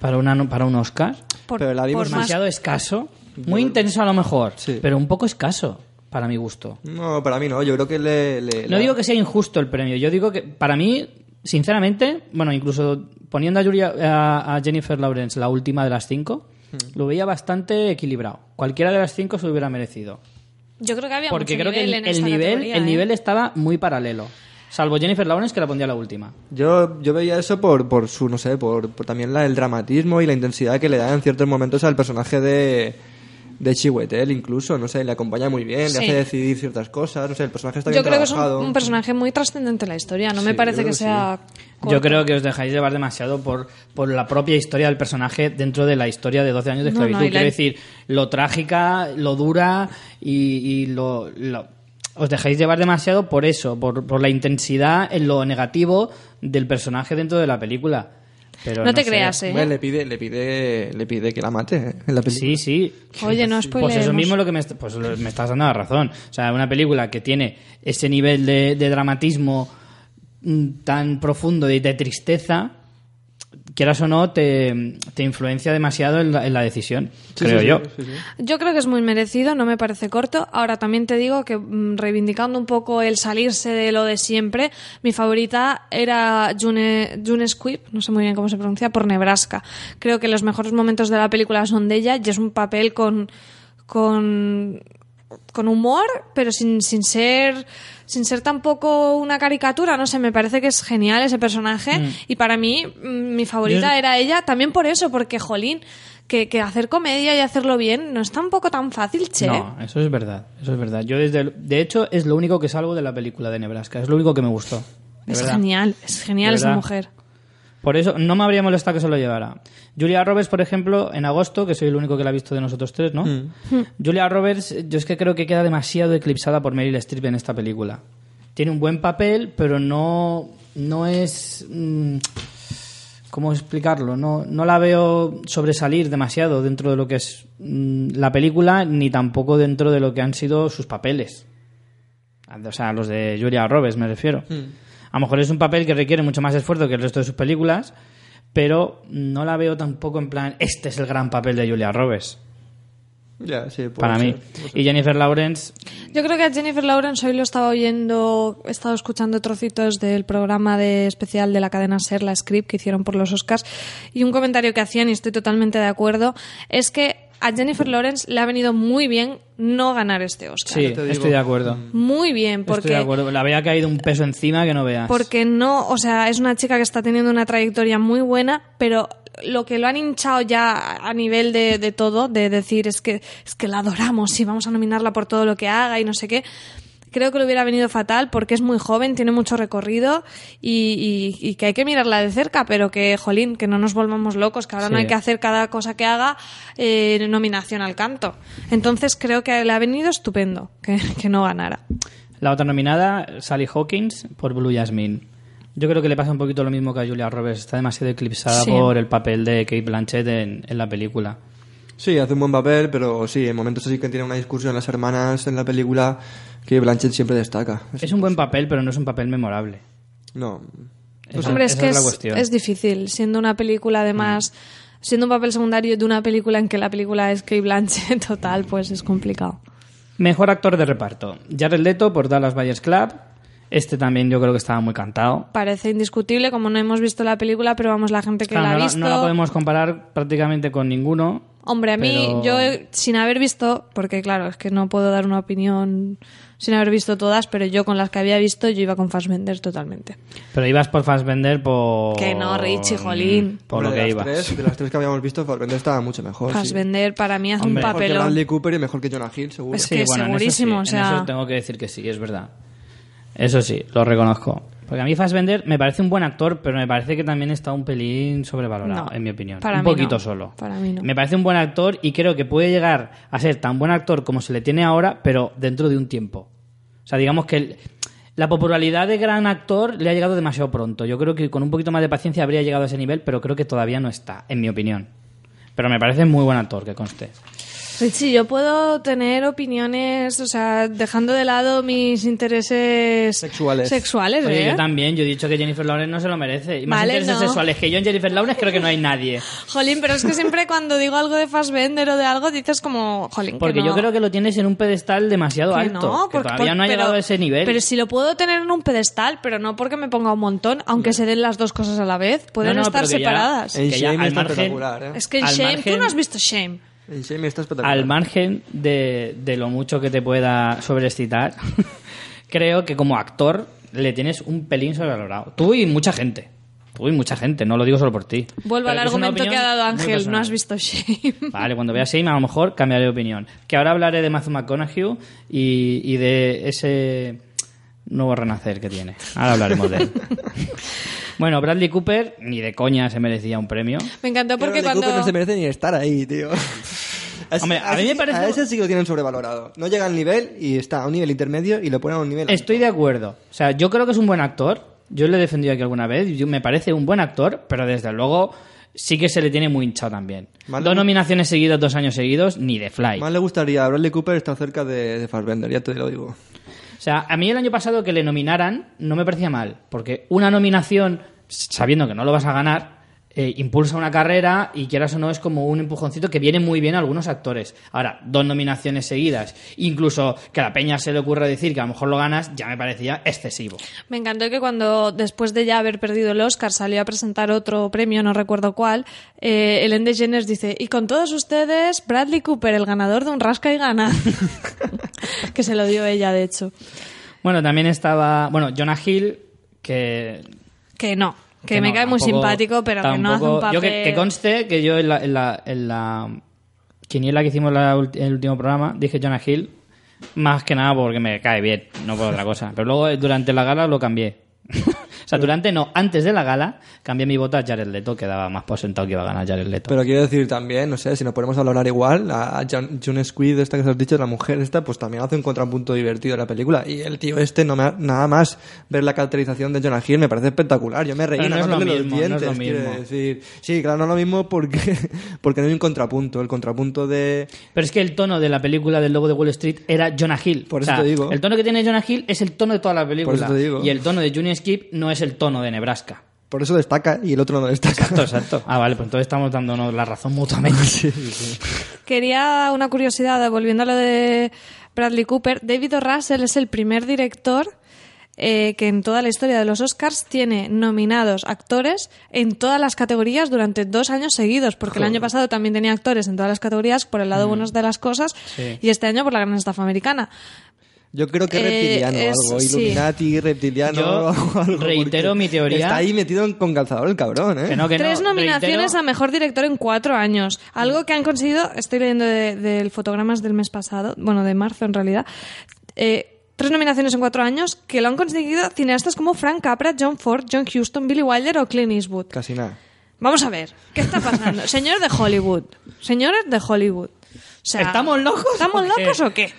para, una, para un Oscar? Por, Pero la vimos por más- Demasiado escaso. Muy intenso a lo mejor, Sí. pero un poco escaso para mi gusto. No, para mí no, yo creo que le... le- No la- digo que sea injusto el premio, yo digo que para mí, sinceramente, bueno, incluso poniendo a, Julia- a, a Jennifer Lawrence la última de las cinco, Hmm. lo veía bastante equilibrado. Cualquiera de las cinco se lo hubiera merecido. Yo creo que había Porque mucho creo que el, nivel en el esta nivel, el ¿eh? nivel estaba muy paralelo. Salvo Jennifer Lawrence que la pondría la última. Yo, yo veía eso por, por su, no sé, por, por también la, el dramatismo y la intensidad que le da en ciertos momentos al personaje de, de Chiwetel, incluso, no sé, le acompaña muy bien, Sí. le hace decidir ciertas cosas, no sé, el personaje está Yo bien creo que es un, personaje muy trascendente en la historia. No me parece yo que sea. Yo creo que os dejáis llevar demasiado por, por la propia historia del personaje dentro de la historia de 12 años de No, no, esclavitud. y la- Quiero decir, lo trágica, lo dura y, y lo, lo- Os dejáis llevar demasiado por eso, por, por la intensidad en lo negativo del personaje dentro de la película. Pero No te sé. creas, ¿eh? Le pide, le pide, le pide que la mate en la película. Sí, sí. Oye, no Pues spoileemos. eso mismo lo que me, pues lo- me estás dando la razón. O sea, una película que tiene ese nivel de, de dramatismo mm, tan profundo y de tristeza, quieras o no, te, te influencia demasiado en la, en la decisión, Sí, creo sí, yo. sí, sí, sí. Yo creo que es muy merecido, no me parece corto. Ahora también te digo que mm, reivindicando un poco el salirse de lo de siempre, mi favorita era June, June Squibb, no sé muy bien cómo se pronuncia, por Nebraska. Creo que los mejores momentos de la película son de ella y es un papel con, con, con humor, pero sin, sin ser sin ser tampoco una caricatura, no sé, me parece que es genial ese personaje y para mí mm, mi favorita Yo- era ella también por eso, porque jolín, que, que hacer comedia y hacerlo bien no es tampoco tan fácil, che. No, eso es verdad, eso es verdad. Yo desde el- de hecho es lo único que salvo de la película de Nebraska, es lo único que me gustó. es verdad. genial, es genial esa mujer. Por eso no me habría molestado que se lo llevara. Julia Roberts, por ejemplo, en agosto, que soy el único que la ha visto de nosotros tres, ¿no? Julia Roberts, yo es que creo que queda demasiado eclipsada por Meryl Streep en esta película. Tiene un buen papel, pero no, no es... mm, ¿Cómo explicarlo? No, no la veo sobresalir demasiado dentro de lo que es mm, la película, ni tampoco dentro de lo que han sido sus papeles. O sea, los de Julia Roberts, me refiero. A lo mejor es un papel que requiere mucho más esfuerzo que el resto de sus películas, pero no la veo tampoco en plan, este es el gran papel de Julia Roberts, Ya, sí, puede para ser, mí. puede ser. Y Jennifer Lawrence, Yo creo que a Jennifer Lawrence hoy lo estaba oyendo, he estado escuchando trocitos del programa de especial de la cadena Ser, la Script, que hicieron por los Oscars, y un comentario que hacían, y estoy totalmente de acuerdo, es que a Jennifer Lawrence le ha venido muy bien no ganar este Oscar. Sí, te digo. estoy de acuerdo. Muy bien, Estoy de porque acuerdo. Le había caído un peso encima que no veas. porque no, o sea, es una chica que está teniendo una trayectoria muy buena, pero lo que lo han hinchado ya a nivel de, de todo, de decir es que es que la adoramos y vamos a nominarla por todo lo que haga y no sé qué. Creo que le hubiera venido fatal porque es muy joven, tiene mucho recorrido y, y- y que hay que mirarla de cerca, pero que, jolín, que no nos volvamos locos, que ahora no hay que hacer cada cosa que haga eh, nominación al canto. Entonces creo que le ha venido estupendo que, que no ganara. La otra nominada, Sally Hawkins, por Blue Jasmine. Yo creo que le pasa un poquito lo mismo que a Julia Roberts. Está demasiado eclipsada Sí. por el papel de Kate Blanchett en, en la película. Sí, hace un buen papel, pero sí, en momentos así que tiene una discusión las hermanas en la película que Blanchett siempre destaca. Es un buen papel, pero no es un papel memorable. No. Esa- Hombre, es que es difícil, siendo una película además, siendo un papel secundario de una película en que la película es Kate Blanchett total, pues es complicado. Mejor actor de reparto. Jared Leto por Dallas Buyers Club. Este también yo creo que estaba muy cantado. Parece indiscutible, como no hemos visto la película, pero vamos, la gente que Claro, la ha no, la- visto... no la podemos comparar prácticamente con ninguno. Hombre, a mí, pero- yo eh, sin haber visto, porque claro, es que no puedo dar una opinión sin haber visto todas, pero yo con las que había visto, yo iba con Fassbender totalmente. Pero ibas por Fassbender por... Que no, Richie, jolín. Por Hombre, lo de que ibas. tres- de las tres que habíamos visto, Fassbender estaba mucho mejor. sí. Fassbender para mí hace Hombre. un Mejor que papelón. Bradley Cooper y mejor que Jonah Hill, seguro. Es Sí, que bueno, en eso segurísimo, sí, o en sea- eso tengo que decir que sí, es verdad. Eso sí, lo reconozco. Porque a mí Fassbender me parece un buen actor, pero me parece que también está un pelín sobrevalorado, No, en mi opinión. para un mí poquito no, solo. para mí no. Me parece un buen actor y creo que puede llegar a ser tan buen actor como se le tiene ahora, pero dentro de un tiempo. O sea, digamos que el- la popularidad de gran actor le ha llegado demasiado pronto. Yo creo que con un poquito más de paciencia habría llegado a ese nivel, pero creo que todavía no está, en mi opinión. Pero me parece muy buen actor, que conste. Sí, yo puedo tener opiniones, o sea, dejando de lado mis intereses Sexuales. sexuales, Oye, ¿eh? yo también, yo he dicho que Jennifer Lawrence no se lo merece. Y más Vale, intereses no. sexuales que yo en Jennifer Lawrence creo que no hay nadie. Jolín, pero es que siempre cuando digo algo de Fassbender o de algo dices como, jolín, Porque que no. yo creo que lo tienes en un pedestal demasiado Que alto. no, que porque- todavía por- no ha pero- llegado a ese nivel. Pero si lo puedo tener en un pedestal, pero no porque me ponga un montón, aunque se den las dos cosas a la vez, pueden No, no, estar que ya- separadas. En que ya Shame está margen- espectacular, ¿eh? Es que en al Shame, margen- tú no has visto Shame. En Shame está espectacular. Al margen de, de lo mucho que te pueda sobreexcitar, creo que como actor le tienes un pelín sobrevalorado. Tú y mucha gente. Tú y mucha gente, no lo digo solo por ti. Vuelvo Pero al argumento que ha dado Ángel, no has visto Shame. Vale, cuando veas Shame a lo mejor cambiaré de opinión. Que ahora hablaré de Matthew McConaughey y, y de ese nuevo renacer que tiene. Ahora hablaremos de él. bueno, Bradley Cooper ni de coña se merecía un premio. Me encantó porque Bradley cuando... Cooper no se merece ni estar ahí, tío. Hombre, a mí me parece- A ese sí que lo tienen sobrevalorado. No llega al nivel y está a un nivel intermedio y lo ponen a un nivel... Estoy de acuerdo. O sea, yo creo que es un buen actor. Yo le he defendido aquí alguna vez. Yo, me parece un buen actor, pero desde luego sí que se le tiene muy hinchado también. Vale. Dos nominaciones seguidas, dos años seguidos, ni de fly. Más le gustaría a Bradley Cooper estar cerca de, de Fassbender, ya te lo digo. O sea, a mí el año pasado que le nominaran no me parecía mal, porque una nominación, sabiendo que no lo vas a ganar, eh, impulsa una carrera y quieras o no es como un empujoncito que viene muy bien a algunos actores. Ahora, dos nominaciones seguidas, incluso que a la peña se le ocurra decir que a lo mejor lo ganas, ya me parecía excesivo. Me encantó que cuando, después de ya haber perdido el Oscar, salió a presentar otro premio, no recuerdo cuál, eh, Ellen DeGeneres dice, y con todos ustedes, Bradley Cooper, el ganador de un rasca y gana. que se lo dio ella, de hecho. Bueno, también estaba, bueno, Jonah Hill, que Que no, que, que me no, cae muy tampoco- simpático, pero que no hace un tampoco- papel... Yo que, que conste que yo en la, en la, en la quiniela que hicimos la en el último programa dije Jonah Hill, más que nada porque me cae bien, no por otra cosa. Pero luego eh, durante la gala lo cambié. o sea, durante, no, antes de la gala cambié mi voto a Jared Leto, que daba más por sentado que iba a ganar Jared Leto. Pero quiero decir también, no sé, si nos ponemos a hablar igual, a Jon- June Squid, esta que has dicho, la mujer esta, pues también hace un contrapunto divertido en la película. Y el tío este, no me ha- nada más ver la caracterización de Jonah Hill me parece espectacular. Yo me reí Pero no es lo sacándole los mismo, no es lo dientes, mismo. decir. Sí, claro, no es lo mismo porque, porque no hay un contrapunto. El contrapunto de... Pero es que el tono de la película del Lobo de Wall Street era Jonah Hill. Por O eso sea, te digo. El tono que tiene Jonah Hill es el tono de toda la película. Por eso te digo. Y el tono de Junior Skip no es el tono de Nebraska. Por eso destaca y el otro no destaca. Exacto, exacto. Ah, vale, pues entonces estamos dándonos la razón mutuamente. Quería una curiosidad, volviendo a lo de Bradley Cooper. David O. Russell es el primer director eh, que en toda la historia de los Oscars tiene nominados actores en todas las categorías durante dos años seguidos, porque el año pasado también tenía actores en todas las categorías por el lado bueno de las cosas Sí. y este año por la gran estafa americana. Yo creo que Eh, reptiliano es- algo, sí. Illuminati, reptiliano Yo algo. reitero mi teoría. Está ahí metido en- con calzador el cabrón, ¿eh? Que no, que Tres no, nominaciones reitero- a mejor director en cuatro años. Algo que han conseguido, estoy leyendo de- del fotogramas del mes pasado, bueno, de marzo en realidad. eh, tres nominaciones en cuatro años que lo han conseguido cineastas como Frank Capra, John Ford, John Huston, Billy Wilder o Clint Eastwood. Casi nada. Vamos a ver, ¿qué está pasando? Señores de Hollywood. Señores de Hollywood. O sea, ¿Estamos locos ¿Estamos o qué? locos o qué?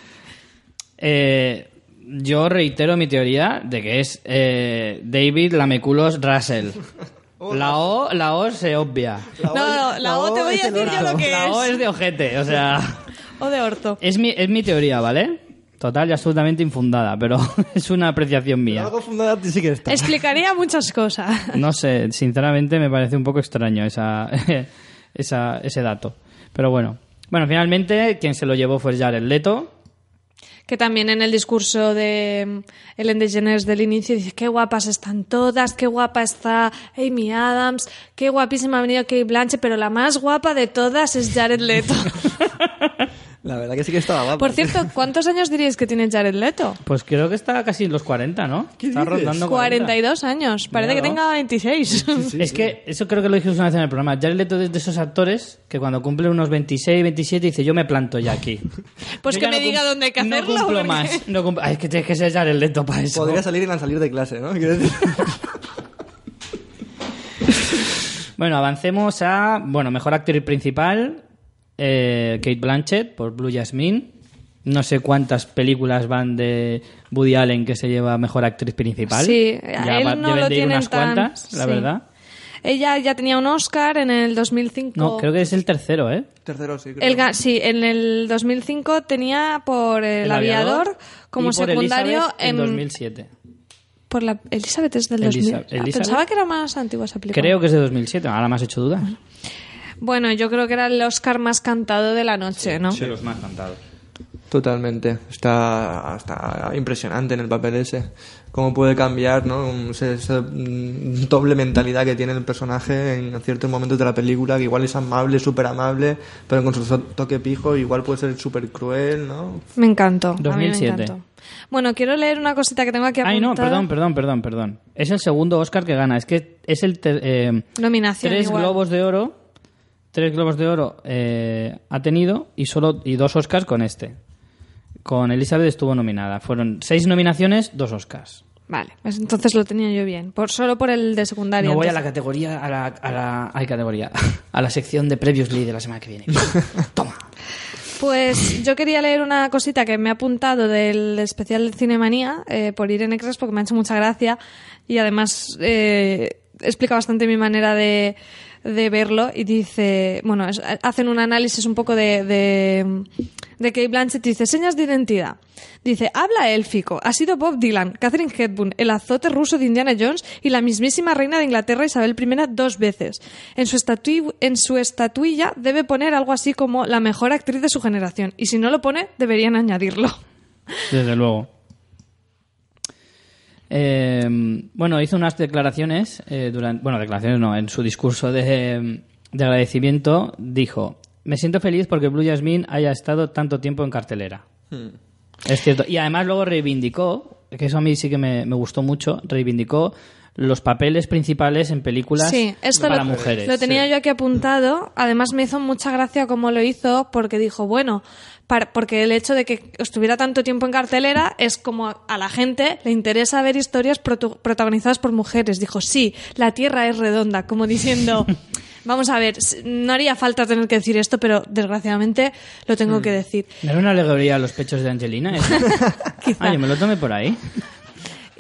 Eh, yo reitero mi teoría de que es eh, David Lameculos Russell. La O, la O se obvia. No, no, la O te voy es a decir yo lo que La O es. es de ojete, o sea... O de orto. Es mi, es mi teoría, ¿vale? Total y absolutamente infundada, pero es una apreciación mía. Algo fundada sí que está. Explicaría muchas cosas. No sé, sinceramente me parece un poco extraño esa, esa, ese dato. Pero bueno. Bueno, finalmente quien se lo llevó fue Jared Leto. Que también en el discurso de mm, Ellen DeGeneres del inicio dice qué guapas están todas, qué guapa está Amy Adams, qué guapísima ha venido Kate Blanche, pero la más guapa de todas es Jared Leto. La verdad que sí que estaba guapo. Por cierto, ¿cuántos años diríais que tiene Jared Leto? Pues creo que está casi en los 40, ¿no? ¿Qué está dices? rondando 40. 42 años, parece que tenga 26. es que eso creo que lo dijimos una vez en el programa. Jared Leto es de esos actores que cuando cumple unos 26, 27 dice yo me planto ya aquí. Pues Yo que me no diga dónde hay que hacerlo. No cumplo porque- más. No cumplo- Ay, es que tienes que ser Jared Leto para eso. Podría salir y no salir de clase, ¿no? Quiero decir- Bueno, avancemos a, bueno, mejor actriz principal, eh, Kate Blanchett por Blue Jasmine. No sé cuántas películas van de Woody Allen que se lleva mejor actriz principal. Sí, Ya él va- no deben lo de ir tiene unas tan... cuantas, la sí. verdad. Ella ya tenía un Oscar en el 2005. No, creo que es el tercero, ¿eh? Tercero sí, creo. El sí, en el 2005 tenía por el, aviador, como y por secundario Elizabeth en en 2007. por la Elizabeth es del Elisa- 2000. Ah, Elizabeth. Pensaba que era más antigua esa película. Creo que es de 2007, ahora me has hecho dudas. Bueno, yo creo que era el Oscar más cantado de la noche, ¿no? De los más cantados. Totalmente. Está, está impresionante en el papel ese. Cómo puede cambiar, ¿no? Ese- esa mm, doble mentalidad que tiene el personaje en ciertos momentos de la película, que igual es amable, súper amable, pero con su toque pijo igual puede ser súper cruel, ¿no? Me encantó. a mí me 2007. encantó. Bueno, quiero leer una cosita que tengo aquí apuntada. Ay, no, perdón, perdón, perdón, perdón. Es el segundo Oscar que gana. Es que es el... ter- eh, Nominación tres igual. globos de oro tres globos de oro eh, ha tenido y solo y dos Oscars con este con Elizabeth estuvo nominada fueron seis nominaciones dos Oscars Vale, pues entonces lo tenía yo bien. Por, solo por el de secundaria. no voy a la entonces. categoría a la, a la ay, categoría a la sección de Previously de la semana que viene toma Pues yo quería leer una cosita que me ha apuntado del especial de Cinemanía eh, por Irene Crespo, porque me ha hecho mucha gracia y además eh, explica bastante mi manera de, de verlo y dice, bueno, hacen un análisis un poco de, de, de Kate Blanchett y dice, señas de identidad. Dice, habla élfico, ha sido Bob Dylan, Catherine Hepburn, el azote ruso de Indiana Jones y la mismísima reina de Inglaterra Isabel I dos veces. En su, estatui- en su estatuilla debe poner algo así como la mejor actriz de su generación y si no lo pone, deberían añadirlo. desde luego Eh, bueno hizo unas declaraciones eh, durante bueno declaraciones no en su discurso de, de agradecimiento dijo me siento feliz porque Blue Jasmine haya estado tanto tiempo en cartelera Es cierto. Y además luego reivindicó, que eso a mí sí que me, me gustó mucho, reivindicó los papeles principales en películas Sí, esto para lo, mujeres. lo tenía yo aquí apuntado. Además me hizo mucha gracia cómo lo hizo porque dijo, bueno, para- porque el hecho de que estuviera tanto tiempo en cartelera es como a la gente le interesa ver historias protu- protagonizadas por mujeres. Dijo, sí, la Tierra es redonda, como diciendo... Vamos a ver, s- no haría falta tener que decir esto, pero desgraciadamente lo tengo que decir. ¿No era una alegoría a los pechos de Angelina? eso? Quizá. Ah, yo me lo tomé por ahí.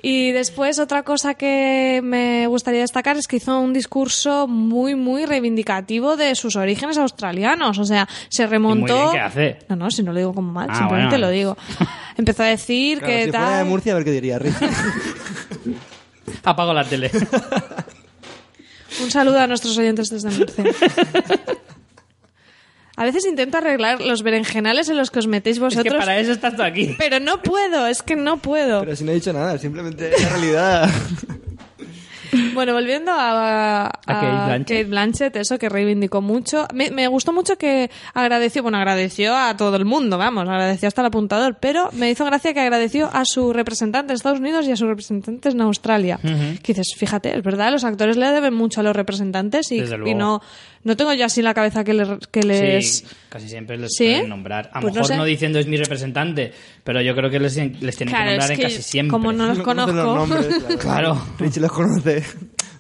Y después otra cosa que me gustaría destacar es que hizo un discurso muy, muy reivindicativo de sus orígenes australianos. O sea, se remontó... bien que hace. No, no, si no lo digo como mal, Ah, simplemente bueno. lo digo. Empezó a decir Claro, que si tal... fuera de Murcia, a ver qué diría. Apago la tele. Un saludo a nuestros oyentes desde Murcia. A veces intento arreglar los berenjenales en los que os metéis Es vosotros, que para eso estás tú aquí. pero no puedo, es que no puedo. Pero si no he dicho nada, simplemente la realidad. Bueno, volviendo a, a, Kate Blanchett. Kate Blanchett, eso que reivindicó mucho. Me, me gustó mucho que agradeció, bueno, agradeció a todo el mundo, vamos, agradeció hasta el apuntador, pero me hizo gracia que agradeció a su representante en Estados Unidos y a sus representantes en Australia. Que dices, fíjate, es verdad, los actores le deben mucho a los representantes y, Desde y no, no tengo yo así en la cabeza que, le- que les... Sí, casi siempre les ¿Sí? pueden nombrar. A lo Pues no mejor sé. no, diciendo es mi representante, pero yo creo que les, les tienen Claro, que nombrar es en casi siempre. como no los No conocen los conozco... nombres. Claro. Richie los conoce.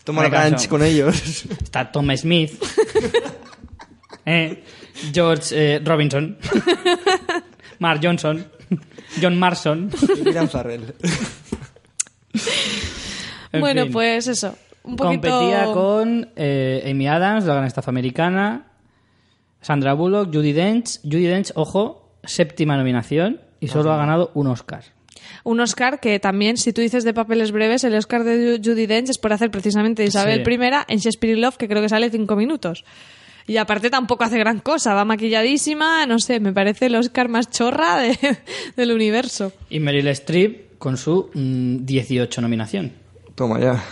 Toma la cancha con ellos. Está Tom Smith, eh, George eh, Robinson, Mark Johnson, John Marson. Y Miriam Farrell. En bueno, fin. pues eso. Un poquito... Competía con eh, Amy Adams, la gran estafa americana, Sandra Bullock, Judy Dench. Judy Dench, ojo, séptima nominación y solo ha ganado un Oscar. Un Oscar que también, si tú dices de papeles breves, el Oscar de Judy Dench es por hacer precisamente Isabel Sí. I en Shakespeare in Love, que creo que sale cinco minutos. Y aparte tampoco hace gran cosa, va maquilladísima, no sé, me parece el Oscar más chorra de- del universo. Y Meryl Streep con su mm, 18 nominación. Toma ya.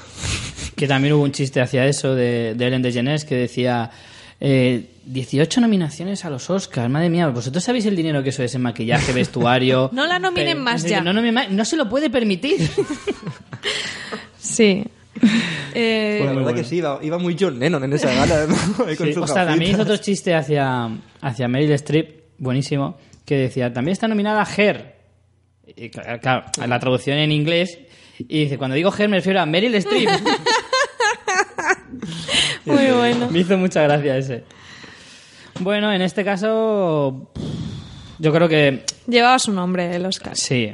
Que también hubo un chiste hacia eso de, de Ellen DeGeneres que decía eh, 18 nominaciones a los Oscars. Madre mía, vosotros sabéis el dinero que eso es en maquillaje, vestuario. No la nominen más no, ya. No, más, no se lo puede permitir. Sí. Eh, Pues la verdad bueno. que sí, iba, iba muy John Lennon en esa gala. ¿no? Ahí con Sí, sus Ostras, también hizo otro chiste hacia, hacia Meryl Streep, buenísimo, que decía, también está nominada Her. Y, cl- claro, la traducción en inglés. Y dice, cuando digo Her me refiero a Meryl Streep. Muy bueno. Me hizo mucha gracia ese. Bueno, en este caso, yo creo que Llevaba su nombre el Oscar. sí.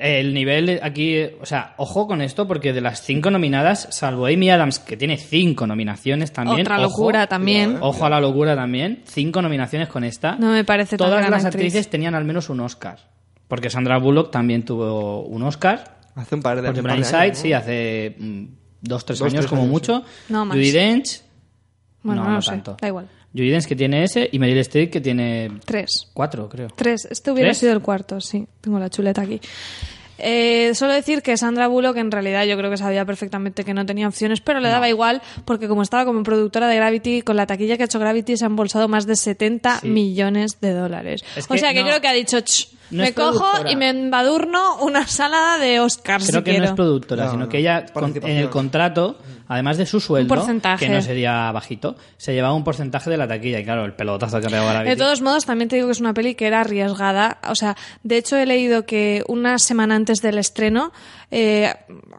El nivel aquí, o sea, ojo con esto, porque de las cinco nominadas, salvo Amy Adams, que tiene cinco nominaciones también. Otra ojo, locura también. Ojo a la locura también. Cinco nominaciones con esta. No me parece tan Todas gran las actriz. actrices tenían al menos un Oscar. Porque Sandra Bullock también tuvo un Oscar. Hace un par de Por hace un par de Blindside, años, ¿no? sí, hace mm, dos, tres Dos, años tres como años, mucho. No más. Judy Dench. Bueno, no, no, no lo sé, tanto. da igual. Judy Dench que tiene ese y Meryl Streep que tiene Tres. cuatro, creo. Tres. Este hubiera ¿Tres? sido el cuarto, sí. Tengo la chuleta aquí. Eh, solo decir que Sandra Bullock en realidad yo creo que sabía perfectamente que no tenía opciones, pero le daba igual porque como estaba como productora de Gravity, con la taquilla que ha hecho Gravity se han embolsado más de 70 Sí. millones de dólares. Es o sea que no- creo que ha dicho, "Ch, no me cojo productora. y me embadurno una salada de Oscars Creo si que quiero. no es productora, No, sino no, que ella con- en el contrato, además de su sueldo, porcentaje. que no sería bajito, se llevaba un porcentaje de la taquilla. Y claro, el pelotazo que pegó Gravity. De todos modos, también te digo que es una peli que era arriesgada. O sea, de hecho he leído que una semana antes del estreno, eh,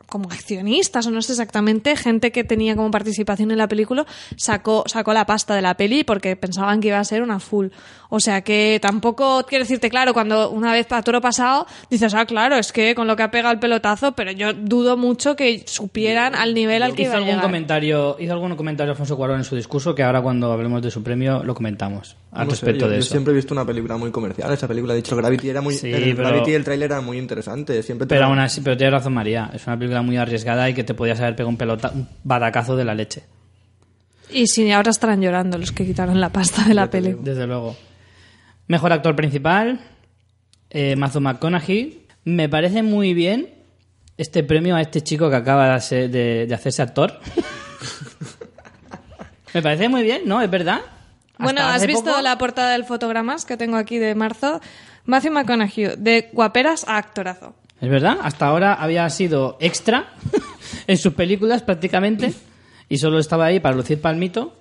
como accionistas o no sé exactamente, gente que tenía como participación en la película sacó, sacó la pasta de la peli porque pensaban que iba a ser una full. O sea que tampoco quiero decirte, claro, cuando una vez a toro pasado dices, ah, claro, es que con lo que ha pegado el pelotazo, pero yo dudo mucho que supieran al nivel al que hizo iba a algún llegar. comentario hizo algún comentario Alfonso Cuarón en su discurso que ahora cuando hablemos de su premio lo comentamos al No sé, respecto yo, de yo eso siempre he visto una película muy comercial. Esa película, de hecho, Gravity era muy. Sí, el pero- Gravity y el tráiler era muy interesante. Siempre pero aún así pero tienes razón María es una película muy arriesgada y que te podías haber pegado un pelota un batacazo de la leche Y si ahora estarán llorando los que quitaron la pasta de la peli. desde luego mejor actor principal eh, Matthew McConaughey me parece muy bien este premio a este chico que acaba de, ser- de- de hacerse actor me parece muy bien ¿no? es verdad Bueno, ¿has visto poco- la portada del fotogramas que tengo aquí de marzo? Matthew McConaughey, de guaperas a actorazo. Es verdad, hasta ahora había sido extra en sus películas prácticamente y solo estaba ahí para lucir palmito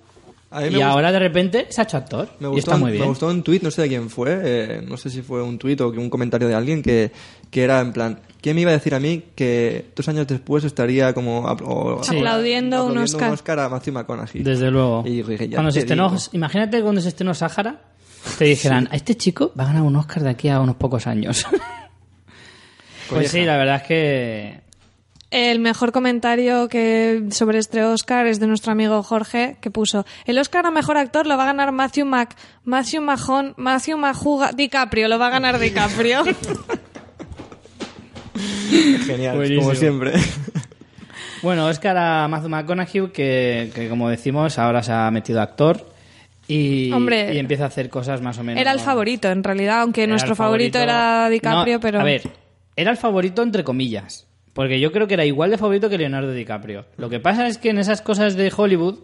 A mí y ahora de repente se ha hecho actor Me y gustó, está un- muy bien. me gustó un tuit, no sé de quién fue, eh, no sé si fue un tuit o un comentario de alguien que, que era en plan, ¿quién me iba a decir a mí que dos años después estaría como apl- o- Sí. Aplaudiendo un Oscar. a Matthew McConaughey? Desde luego. Y dije, ya cuando se estrenó, imagínate cuando se estrenó Sahara, te dijeran, a este chico va a ganar un Oscar de aquí a unos pocos años. pues sí, la verdad es que El mejor comentario que sobre este Oscar es de nuestro amigo Jorge, que puso: El Oscar a mejor actor lo va a ganar Matthew Mac, Matthew Mahon, Matthew Majuga, DiCaprio, lo va a ganar DiCaprio. Genial, Buenísimo. como siempre. Bueno, Oscar a Matthew McConaughey, que, que como decimos, ahora se ha metido actor. y, Hombre, y empieza a hacer cosas más o menos. Era el favorito, en realidad, aunque nuestro favorito, era DiCaprio, No, pero... A ver, era el favorito entre comillas. Porque yo creo que era igual de favorito que Leonardo DiCaprio. Lo que pasa es que en esas cosas de Hollywood,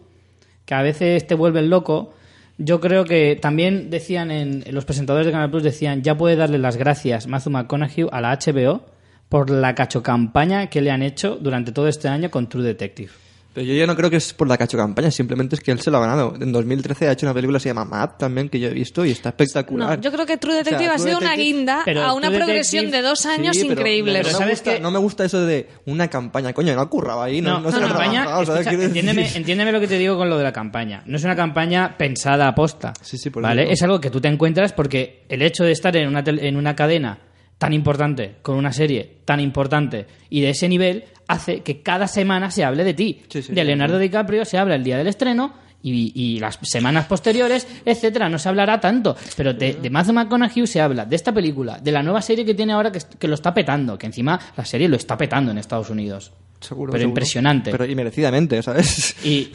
que a veces te vuelven loco, yo creo que también decían en, los presentadores de Canal Plus, decían, ya puede darle las gracias Matthew McConaughey a la HBO por la cachocampaña que le han hecho durante todo este año con True Detective. Pero yo ya no creo que es por la cacho campaña, simplemente es que él se lo ha ganado. En 2013 ha hecho una película que se llama Mad también, que yo he visto y está espectacular. No, yo creo que True O sea, Detective ha True sido una guinda Pero a una True progresión Detective- de dos años Sí, pero- pero no, me ¿sabes gusta, qué? no me gusta eso de una campaña. Coño, no ha currado ahí, no, no, se una lo ha campaña, trabajado, ¿sabes? escucha, Quiero decir- entiéndeme, entiéndeme lo que te digo con lo de la campaña. No es una campaña pensada a posta. Sí, sí, por ¿vale? eso. Es algo que tú te encuentras porque el hecho de estar en una, en una cadena tan importante, con una serie tan importante y de ese nivel, hace que cada semana se hable de ti. Sí, sí, de Leonardo sí. DiCaprio se habla el día del estreno y, y las semanas posteriores, etcétera, no se hablará tanto. Pero de, de Matthew McConaughey se habla de esta película, de la nueva serie que tiene ahora que, lo está petando, que encima la serie lo está petando en Estados Unidos. Seguro, Pero seguro. impresionante. Pero y merecidamente, ¿sabes? Y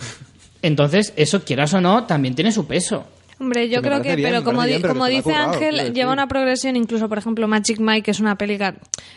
entonces, eso, quieras o no, también tiene su peso. Hombre, yo Que creo que, bien, pero como, bien, pero como que dice currado, Ángel, lleva una progresión, incluso por ejemplo Magic Mike, que es una película,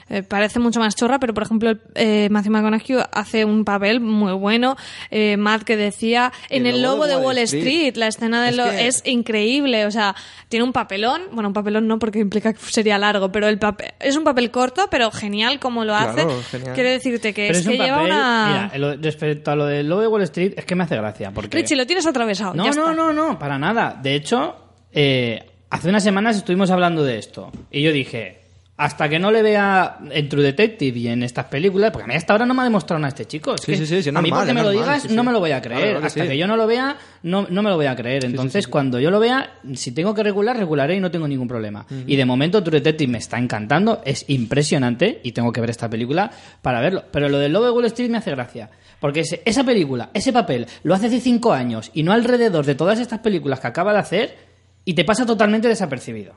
eh, parece mucho más chorra, pero por ejemplo eh, Matthew McConaughey hace un papel muy bueno. Eh, Matt que decía, en el lobo de Wall Street, la escena de Es lo que- es increíble, o sea, tiene un papelón, bueno, un papelón no porque implica que sería largo, pero el papel es un papel corto, pero genial como lo Claro, hace. genial. Quiero decirte que Pero es, es, que un lleva papel. una... Mira, lo- respecto a lo del lobo de Wall Street, es que me hace gracia. Porque... Richie, lo tienes atravesado. No, ya no, está. no, no, para nada. De hecho, eh, hace unas semanas estuvimos hablando de esto. Y yo dije, hasta que no le vea en True Detective y en estas películas, porque a mí hasta ahora no me ha demostrado nada este chico. Es Sí, que sí, sí, sí, a mí porque me lo digas, sí, sí. no me lo voy a creer. claro que hasta que yo no lo vea, no, no me lo voy a creer. Entonces, cuando yo lo vea, si tengo que regular, regularé y no tengo ningún problema. Y de momento True Detective me está encantando, es impresionante y tengo que ver esta película para verlo. Pero lo del Lobo de Wall Street me hace gracia. Porque ese- esa película, ese papel, lo hace hace cinco años y no alrededor de todas estas películas que acaba de hacer y te pasa totalmente desapercibido.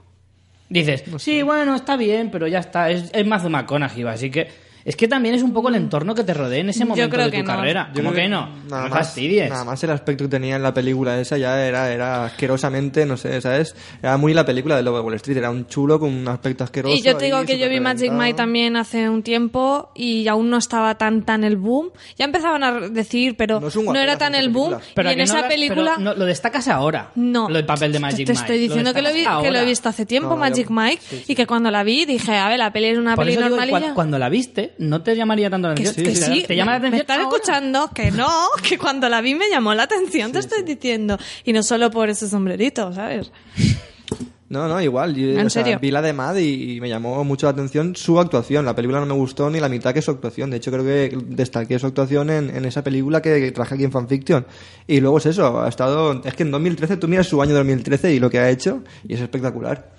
Dices, sí, bueno, está bien, pero ya está, es, es Matthew McConaughey, así que... Es que también es un poco el entorno que te rodea en ese Yo momento creo de que tu no. carrera. Yo ¿Cómo creo que no? Nada no más, fastidies. nada más el aspecto que tenía en la película esa ya era, era asquerosamente, no sé, ¿sabes? Era muy la película de Lobo de Wall Street. Era un chulo con un aspecto asqueroso. Y yo te digo ahí, que yo vi Magic. Mike también hace un tiempo y aún no estaba tan tan el boom. Ya empezaban a decir, pero No era tan el boom. Pero y en que no esa la- película pero no, lo destacas ahora. no. Lo del papel de Magic Te estoy Mike. diciendo que lo, vi, que he visto hace tiempo, No, Magic yo- Mike, y que cuando la vi dije, a ver, la peli es una Por peli que normalilla. cua- cuando la viste, no te llamaría tanto la Que, atención. que Te- sí, te llama la atención. me estás ahora. escuchando que no, que cuando la vi me llamó la atención, te estoy diciendo. Y no solo por ese sombrerito, ¿sabes? No, no, igual. Yo, ¿En o sea, serio? vi la de Mad y, y me llamó mucho la atención su actuación. La película no me gustó ni la mitad que su actuación. De hecho, creo que destaqué su actuación en, en esa película que traje aquí en Fanfiction. Y luego es eso, ha estado... Es que en 2013, tú miras su año 2013 y lo que ha hecho, y es espectacular.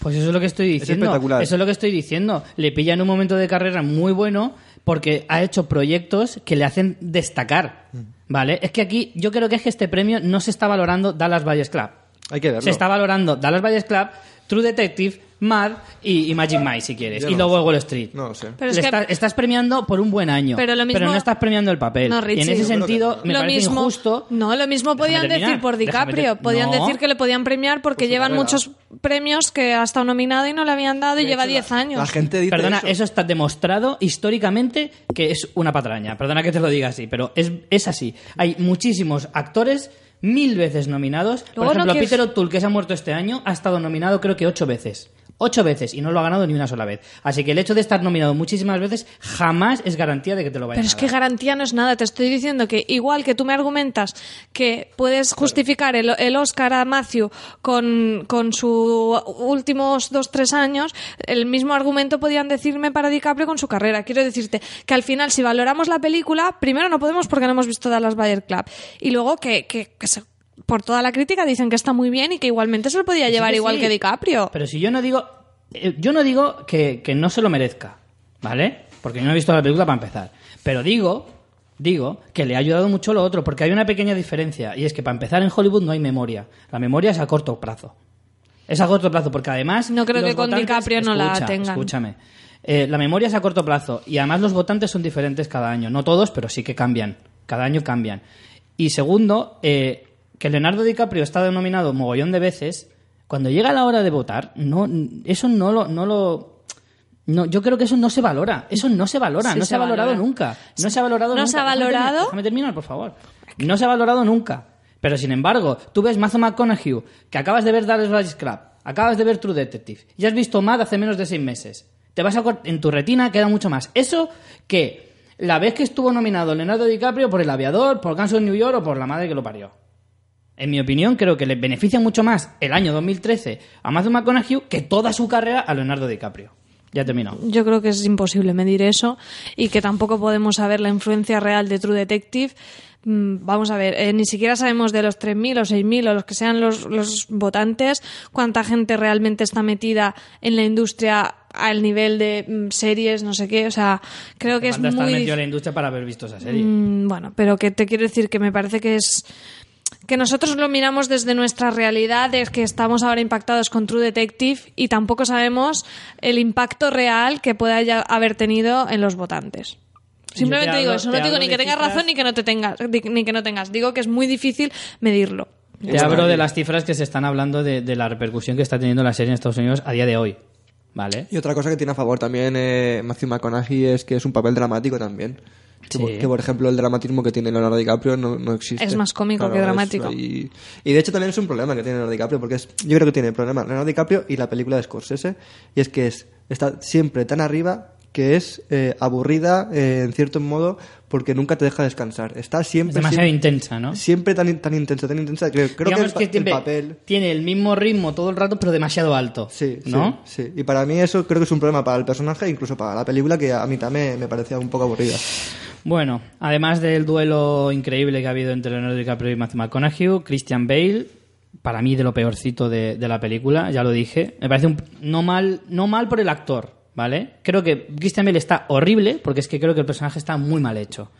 Pues eso es lo que estoy diciendo. espectacular. Eso es lo que estoy diciendo. Le pilla en un momento de carrera muy bueno porque ha hecho proyectos que le hacen destacar. Mm. ¿Vale? Es que aquí yo creo que es que este premio no se está valorando Dallas Buyers Club. Hay que verlo. Se está valorando Dallas Buyers Club, True Detective, Mad y, y Magic Mike, si quieres. Yo y no luego sé. Wall Street. No lo sé. Pero es Le que- está- estás premiando por un buen año. Pero lo mismo- no estás premiando el papel. No, y Richie. en ese Yo creo sentido que me lo parece mismo, injusto. No, lo mismo podían terminar, decir por déjame DiCaprio. ter- Podían No. decir que le podían premiar porque su llevan carrera. muchos premios que ha estado nominado y no le habían dado y lleva hecho, 10 la- años. La gente dice Perdona, eso. eso. está demostrado históricamente que es una patraña. Perdona que te lo diga así, pero es, es así. Hay muchísimos actores mil veces nominados. Por Luego no ejemplo, quieres- Peter O'Toole, que se ha muerto este año, ha estado nominado creo que ocho veces. Ocho veces y no lo ha ganado ni una sola vez. Así que el hecho de estar nominado muchísimas veces jamás es garantía de que te lo Pero a es que garantía no es nada. Te estoy diciendo que igual que tú me argumentas que puedes justificar el, el Oscar a Matthew con, con sus últimos dos, tres años, el mismo argumento podían decirme para DiCaprio con su carrera. Quiero decirte que al final, si valoramos la película, primero no podemos porque no hemos visto Dallas Bayer Club. Y luego que, que, que se- por toda la crítica dicen que está muy bien y que igualmente se lo podía Sí llevar que igual sí. que DiCaprio. Pero si yo no digo. eh, Yo no digo que, que no se lo merezca, ¿vale? Porque yo no he visto la película para empezar. Pero digo, digo que le ha ayudado mucho lo otro, porque hay una pequeña diferencia. Y es que para empezar en Hollywood no hay memoria. La memoria es a corto plazo. Es a corto plazo, porque además. No creo que con votantes- DiCaprio no la tengan. Escúchame. Eh, la memoria es a corto plazo. Y además los votantes son diferentes cada año. No todos, pero sí que cambian. Cada año cambian. Y segundo, eh, que Leonardo DiCaprio está denominado mogollón de veces, cuando llega la hora de votar, no, eso no lo, no lo, no, yo creo que eso no se valora. Eso no se valora. Sí no se se, ha valorado valora. nunca. No se ha valorado No nunca. se ha valorado. Déjame terminar, por favor. No se ha valorado nunca. Pero sin embargo, tú ves Matthew McConaughey, que acabas de ver Dallas Club, acabas de ver True Detective, y has visto Mad hace menos de seis meses. Te vas a en tu retina queda mucho más. Eso que la vez que estuvo nominado Leonardo DiCaprio por El Aviador, por Gangs of New York o por La Madre que lo parió. En mi opinión, creo que le beneficia mucho más el año 2013 a Matthew McConaughey que toda su carrera a Leonardo DiCaprio. Ya he terminado. Yo creo que es imposible medir eso y que tampoco podemos saber la influencia real de True Detective. Mm, Vamos a ver, eh, ni siquiera sabemos de los 3.000 o 6.000 o los que sean los, los votantes cuánta gente realmente está metida en la industria al nivel de mm, series, no sé qué. O sea, creo que es Falta estar muy... metido en la industria para haber visto esa serie. Mm, bueno, pero que te quiero decir que me parece que es que nosotros lo miramos desde nuestra realidad, de que estamos ahora impactados con True Detective y tampoco sabemos el impacto real que pueda ya haber tenido en los votantes. Simplemente te digo hablo- eso, te no digo ni que tengas cifras- razón ni que no te tengas, ni que no tengas. Digo que es muy difícil medirlo. Te hablo de las cifras que se están hablando de, de la repercusión que está teniendo la serie en Estados Unidos a día de hoy. ¿Vale? Y otra cosa que tiene a favor también eh, Matthew McConaughey es que es un papel dramático también. Que, Sí. por, que, por ejemplo, el dramatismo que tiene Leonardo DiCaprio no, no existe. Es más cómico que es- dramático. y, y de hecho también es un problema que tiene Leonardo DiCaprio, porque es, yo creo que tiene problema Leonardo DiCaprio y la película de Scorsese, y es que es, está siempre tan arriba que es eh, aburrida eh, en cierto modo porque nunca te deja descansar. Está siempre... Es demasiado siempre, intensa, ¿no? siempre tan, tan intensa, tan intensa. Creo que, el, el papel... tiene el mismo ritmo todo el rato, pero demasiado alto. Sí, ¿no? sí, sí. Y para mí eso creo que es un problema para el personaje e incluso para la película que a mí también me parecía un poco aburrida. Bueno, además del duelo increíble que ha habido entre Leonardo DiCaprio y Matthew McConaughey, Christian Bale, para mí de lo peorcito de, de la película, ya lo dije. Me parece un- no mal, no mal por el actor, ¿vale? Creo que Christian Bale está horrible, porque es que creo que el personaje está muy mal hecho.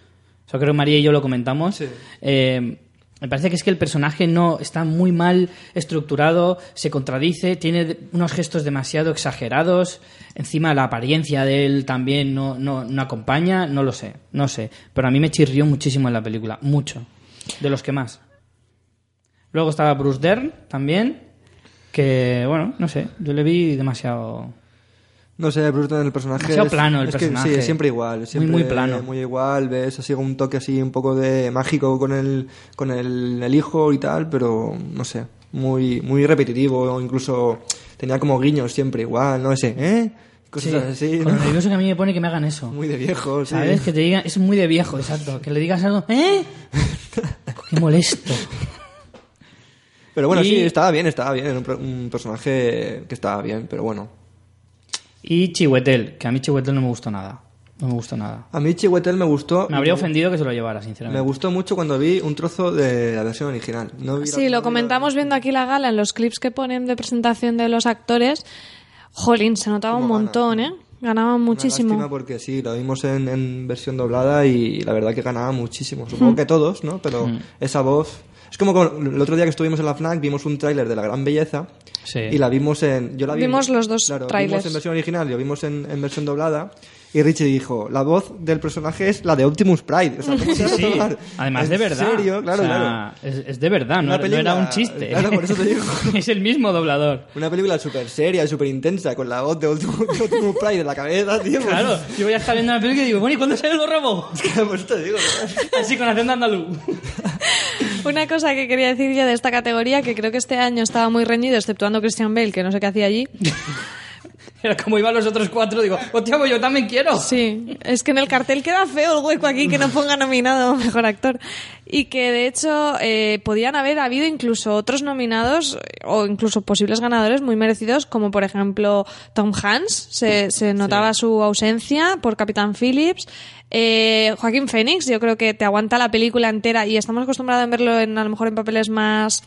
Eso creo que María y yo lo comentamos. Sí. Eh, me parece que es que el personaje no está muy mal estructurado, se contradice, tiene unos gestos demasiado exagerados, encima la apariencia de él también no, no, no acompaña, no lo sé, no sé. Pero a mí me chirrió muchísimo en la película, mucho, de los que más. Luego estaba Bruce Dern también, que bueno, no sé, yo le vi demasiado... No sé, el personaje. Demasiado es- plano el es que personaje. sí, es siempre igual. Siempre muy plano. Muy igual, ves así un toque así un poco de mágico con el, con el, el hijo y tal, pero no sé, muy, muy repetitivo. Incluso tenía como guiños siempre igual, no sé, ¿eh? Cosas así, lo nervioso que a mí me pone que me hagan eso. Muy de viejo, sí. ¿Sabes? Que te digan, es muy de viejo, exacto. Que le digas algo, ¿eh? Qué molesto. Pero bueno, Y- sí, estaba bien, estaba bien. Era un personaje que estaba bien, pero bueno. Y Chihuetel, que a mí Chihuetel no me gustó nada. No me gustó nada. A mí Chihuetel me gustó. Me habría ofendido que se lo llevara, Me sinceramente. gustó mucho cuando vi un trozo de la versión original. No vi la- Sí, lo comentamos viendo aquí la gala en los clips que ponen de presentación de los actores. Jolín, se notaba un gana. montón, ¿eh? Ganaban Una muchísimo. lástima porque sí, lo vimos en, en versión doblada y la verdad que ganaba muchísimo. Supongo que todos, ¿no? Pero esa voz... Es como con- el otro día que estuvimos en la FNAC vimos un tráiler de La Gran Belleza Sí. y la vimos en... Yo la vi- Vimos los dos claro, tráilers. Vimos en versión original y lo vimos en, en versión doblada y Richie dijo, la voz del personaje es la de Optimus Prime. O sea, ¿cómo te vas a Sí, tomar? además ¿En de verdad. serio? Claro, O sea, claro. Es, es de verdad, no, era- no era película- un chiste. claro, por eso te digo. es el mismo doblador. Una película súper seria, súper intensa, con la voz de Optimus, de Optimus Prime en la cabeza, tío. pues- Claro, yo voy a estar viendo la película y digo, bueno, ¿y cuándo salen los robots? Pues te digo, ¿verdad? Así con acento andaluz. Una cosa que quería decir yo de esta categoría, que creo que este año estaba muy reñido, exceptuando Christian Bale, que no sé qué hacía allí. Era como iban los otros cuatro, digo, hostia, pues yo también quiero. Sí, es que en el cartel queda feo el hueco aquí que no ponga nominado mejor actor. Y que de hecho eh, podían haber habido incluso otros nominados o incluso posibles ganadores muy merecidos, como por ejemplo Tom Hanks, se, se notaba su ausencia por Capitán Phillips. Eh, Joaquín Phoenix, yo creo que te aguanta la película entera y estamos acostumbrados a verlo en, a lo mejor en papeles más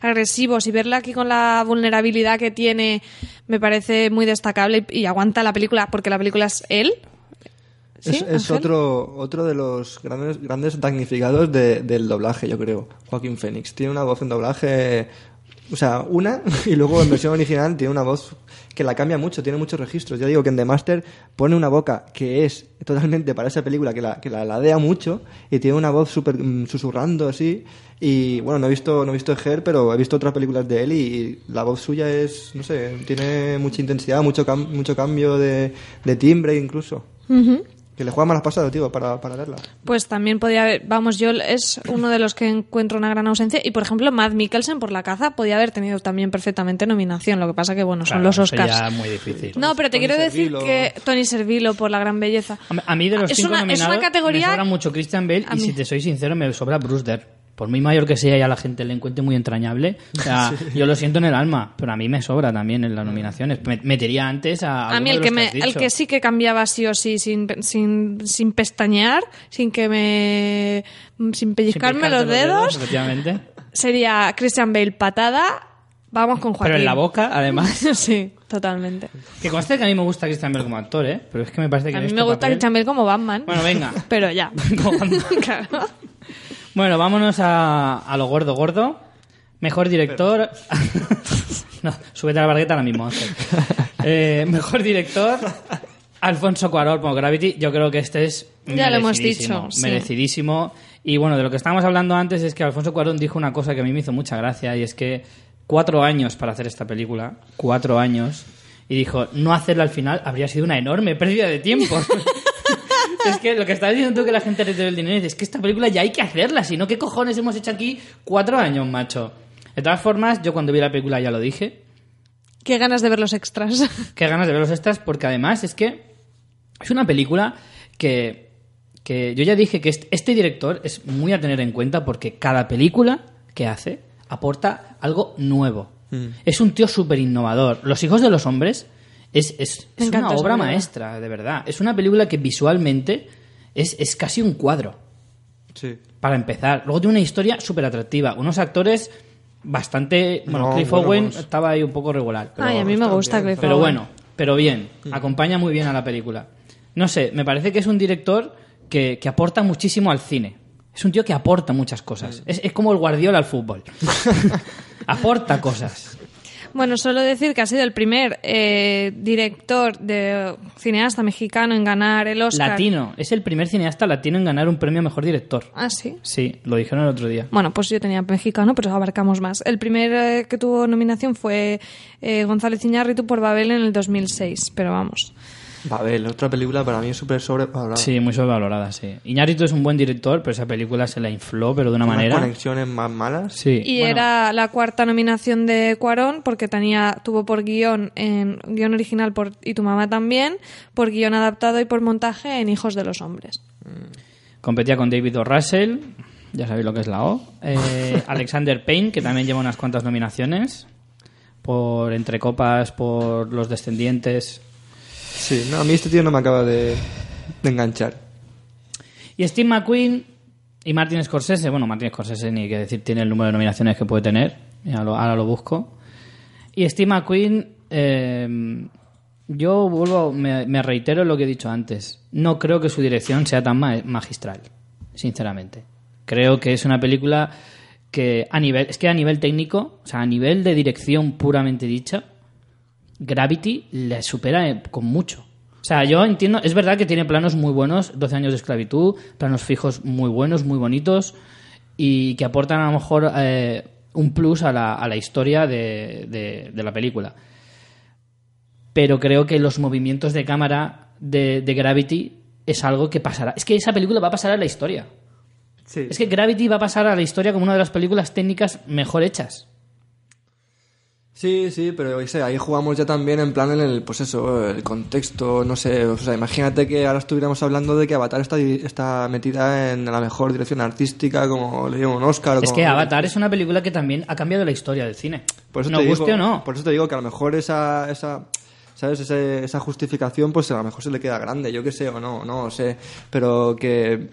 agresivos y verla aquí con la vulnerabilidad que tiene me parece muy destacable y, y aguanta la película porque la película es él. ¿Sí, es otro, otro de los grandes, grandes damnificados de- del doblaje, yo creo. Joaquín Phoenix. Tiene una voz en doblaje o sea, una, y luego en versión original tiene una voz que la cambia mucho, tiene muchos registros. Ya digo que en The Master pone una boca que es totalmente para esa película, que la, que la ladea mucho, y tiene una voz súper mm, susurrando así. Y bueno, no he visto, no he visto Her, pero he visto otras películas de él y la voz suya es, no sé, tiene mucha intensidad, mucho, mucho cambio de, timbre incluso. Ujú. Que le juega mal pasado, tío, para, para verla. Pues también podía haber, vamos, yo es uno de los que encuentro una gran ausencia. Y por ejemplo, Matt Mikkelsen por la caza podía haber tenido también perfectamente nominación. Lo que pasa que, bueno, son Claro, los Oscars. es muy difícil. No, pero te Tony quiero decir que Tony Servilo por la gran belleza. A mí de los Es cinco una- es una nominados categoría- me sobra mucho Christian Bale y si te soy sincero me sobra Bruce Dern. Por muy mayor que sea y a la gente le encuentre muy entrañable, o sea, yo lo siento en el alma, pero a mí me sobra también en las nominaciones. Me- Metería antes a A mí el que, los me, has el que sí que cambiaba sí o sí sin, sin, sin pestañear, sin que me... sin Sin pellizcarme los dedos, efectivamente. sería Christian Bale patada. Vamos con Joaquín. Pero en la boca, además. sí, totalmente. Que conste que a mí me gusta Christian Bale como actor, ¿eh? Pero es que me parece que A mí este me gusta papel- Christian Bale como Batman. Bueno, venga. Pero ya. Como Batman. claro. Bueno, vámonos a, a lo gordo gordo. Mejor director. no, súbete a la barqueta ahora mismo. Eh, mejor director. Alfonso Cuarón por Gravity. Yo creo que este es. Ya lo hemos dicho, sí. Merecidísimo. Y bueno, de lo que estábamos hablando antes es que Alfonso Cuarón dijo una cosa que a mí me hizo mucha gracia y es que cuatro años para hacer esta película. Cuatro años. Y dijo, no hacerla al final habría sido una enorme pérdida de tiempo. Es que lo que estás diciendo tú que la gente recibe el dinero, es que esta película ya hay que hacerla, si no, ¿qué cojones hemos hecho aquí cuatro años, macho? De todas formas, yo cuando vi la película ya lo dije, Qué ganas de ver los extras. qué ganas de ver los extras, porque además es que es una película que, que yo ya dije que este, este director es muy a tener en cuenta porque cada película que hace aporta algo nuevo. Es un tío súper innovador. Los hijos de los hombres es, es, es una obra maestra, de verdad. Es una película que visualmente es, es casi un cuadro. Sí. Para empezar. Luego tiene una historia súper atractiva. Unos actores bastante... Bueno, No, Cliff bueno, Owen vamos. estaba ahí un poco regular. Pero, Ay, a mí me gusta bien. Cliff pero Owen. bueno, pero bien. Acompaña muy bien a la película. No sé, me parece que es un director que, que aporta muchísimo al cine. Es un tío que aporta muchas cosas. Es, es como el Guardiola al fútbol. aporta cosas. Bueno, solo decir que ha sido el primer eh, director de cineasta mexicano en ganar el Oscar. Latino. Es el primer cineasta latino en ganar un premio a mejor director. Ah, sí. Sí, lo dijeron el otro día. Bueno, pues yo tenía mexicano, pero abarcamos más. El primer eh, que tuvo nominación fue eh, González Iñárritu por Babel en el 2006, pero vamos. Babel, otra película para mí es súper sobrevalorada. Sí, muy sobrevalorada, sí. Iñárritu es un buen director, pero esa película se la infló, pero de una manera... conexiones más malas. Sí. Y bueno, era la cuarta nominación de Cuarón porque tenía tuvo por guion en guion original por y tu mamá también, por guion adaptado y por montaje en Hijos de los hombres. Competía con David O. Russell, ya sabéis lo que es la O. Eh, Alexander Payne, que también lleva unas cuantas nominaciones. Por Entre Copas, por Los Descendientes. Sí, no, a mí este tío no me acaba de, enganchar. Y Steve McQueen y Martin Scorsese. Bueno, Martin Scorsese ni que decir tiene el número de nominaciones que puede tener. Ahora lo busco. Y Steve McQueen, eh, yo vuelvo, me, me reitero lo que he dicho antes. No creo que su dirección sea tan ma- magistral, sinceramente. Creo que es una película que a nivel, es que a nivel técnico, o sea, a nivel de dirección puramente dicha, Gravity le supera eh, con mucho. O sea, yo entiendo, es verdad que tiene planos muy buenos, 12 años de esclavitud, planos fijos muy buenos, muy bonitos, y que aportan a lo mejor eh, un plus a la, a la historia de, de- de la película. Pero creo que los movimientos de cámara de, de Gravity es algo que pasará. Es que esa película va a pasar a la historia. Sí. Es que Gravity va a pasar a la historia como una de las películas técnicas mejor hechas. Sí, sí, pero ahí jugamos ya también en plan en el, pues eso, el contexto, no sé, o sea, imagínate que ahora estuviéramos hablando de que Avatar está, está metida en la mejor dirección artística, como le dieron un Oscar. o Es como- que Avatar es una película que también ha cambiado la historia del cine. Por eso Nos te guste digo, o no. Por eso te digo que a lo mejor esa, esa ¿sabes? Ese- esa justificación, pues a lo mejor se le queda grande, yo qué sé, o no, no sé. Pero que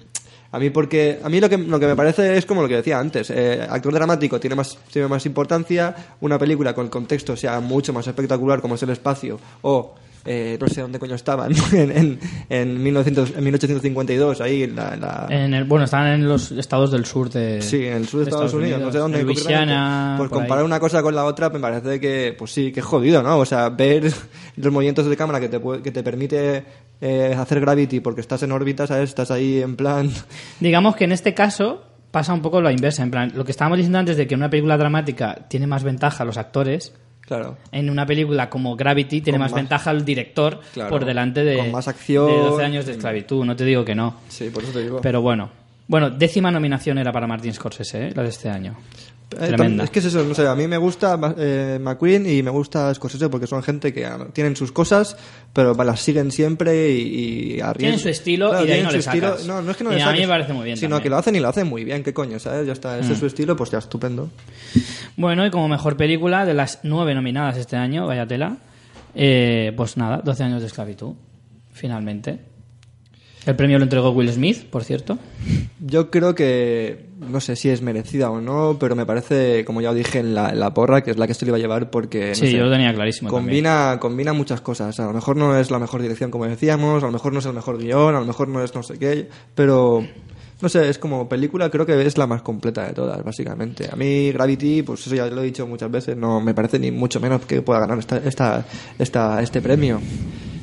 a mí porque a mí lo que, lo que me parece es como lo que decía antes, eh, actor dramático tiene más, tiene más importancia, una película con el contexto sea mucho más espectacular como es el espacio, o eh, no sé dónde coño estaban, en, en, en, 1900 en 1852, ahí en la... la- En el, bueno, están en los estados del sur de. Sí, en el sur de, Estados, Unidos, no sé dónde. Luisiana. Pues por ahí. comparar una cosa con la otra me parece que, pues sí, que jodido, ¿no? O sea, ver los movimientos de cámara que te, que te permite eh, hacer Gravity porque estás en órbita, ¿sabes? Estás ahí en plan... Digamos que en este caso pasa un poco lo inversa. En plan, lo que estábamos diciendo antes de que en una película dramática tiene más ventaja los actores. Claro. En una película como Gravity tiene más, más- ventaja el director Claro, por delante de, con más acción. de 12 años de esclavitud. No te digo que no. Sí, por eso te digo. Pero bueno. Bueno, décima nominación era para Martin Scorsese, ¿eh? la de este año. Eh, Tremenda. Es que es eso, no sé, a mí me gusta eh, McQueen y me gusta Scorsese porque son gente que tienen sus cosas, pero las siguen siempre y, y. Tienen su estilo y de ahí no le sacas. No, no es que no Y le a mí me parece muy bien Sino también. Mm. que lo hacen y lo hacen muy bien, qué coño, ¿sabes? Ya está, ese es su estilo, pues ya estupendo. Bueno, y como mejor película de las nueve nominadas este año, vaya tela, eh, pues nada, 12 años de esclavitud, finalmente. El premio lo entregó Will Smith, por cierto. Yo creo que, no sé si es merecida o no, pero me parece, como ya dije en la, en la porra, que es la que se le iba a llevar porque... no Sí, sé, yo lo tenía clarísimo. también. Combina, combina muchas cosas. A lo mejor no es la mejor dirección, como decíamos, a lo mejor no es el mejor guion, a lo mejor no es no sé qué, pero no sé, es como película, creo que es la más completa de todas, básicamente. A mí Gravity, pues eso ya lo he dicho muchas veces, no me parece ni mucho menos que pueda ganar esta, esta, esta, este premio.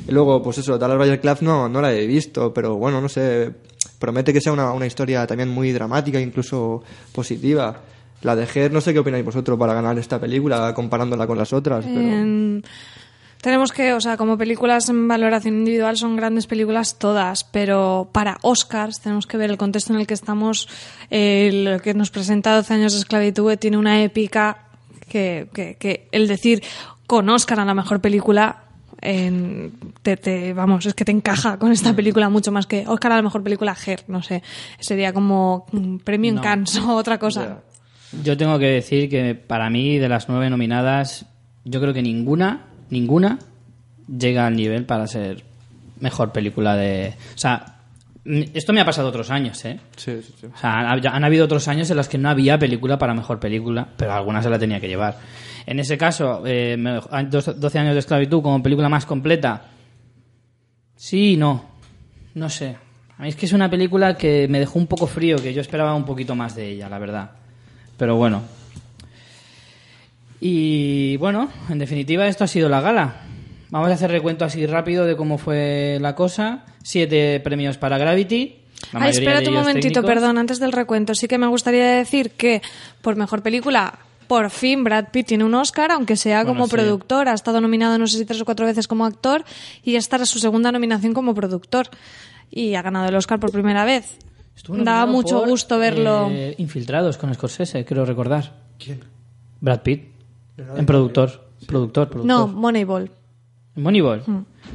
Y luego, pues eso, Dallas Bayer Club no, no la he visto, pero bueno, no sé, promete que sea una, una historia también muy dramática, incluso positiva. La de Her, no sé qué opináis vosotros para ganar esta película, comparándola con las otras, pero... En- Tenemos que, o sea, como películas en valoración individual son grandes películas todas, pero para Oscars tenemos que ver el contexto en el que estamos. eh, lo que nos presenta 12 años de esclavitud tiene una épica que, que, que el decir con Oscar a la mejor película. En- te, te- vamos, es que te encaja con esta película mucho más que Oscar a la mejor película Her, no sé, sería como un premio en No. Cannes o otra cosa. Yo tengo que decir que para mí, de las nueve nominadas, yo creo que ninguna, ninguna llega al nivel para ser mejor película de... O sea, esto me ha pasado otros años, ¿eh? Sí, sí, sí. O sea, han, han habido otros años en los que no había película para mejor película, pero alguna se la tenía que llevar. En ese caso, eh, me- dos- 12 años de esclavitud como película más completa, sí y no. No sé. A mí es que es una película que me dejó un poco frío, que yo esperaba un poquito más de ella, la verdad. Pero bueno. Y bueno, en definitiva, esto ha sido la gala. Vamos a hacer recuento así rápido de cómo fue la cosa. Siete premios para Gravity. Ay, espérate un momentito, técnicos. perdón, antes del recuento. Sí que me gustaría decir que por mejor película, por fin Brad Pitt tiene un Oscar, aunque sea Bueno, como sí. productor. Ha estado nominado no sé si tres o cuatro veces como actor y esta era su segunda nominación como productor. Y ha ganado el Oscar por primera vez. Estuvo Daba mucho por, gusto verlo. eh, infiltrados con Scorsese, creo recordar. ¿Quién? Brad Pitt. En productor. Productor, productor. No, Moneyball. ¿En Moneyball.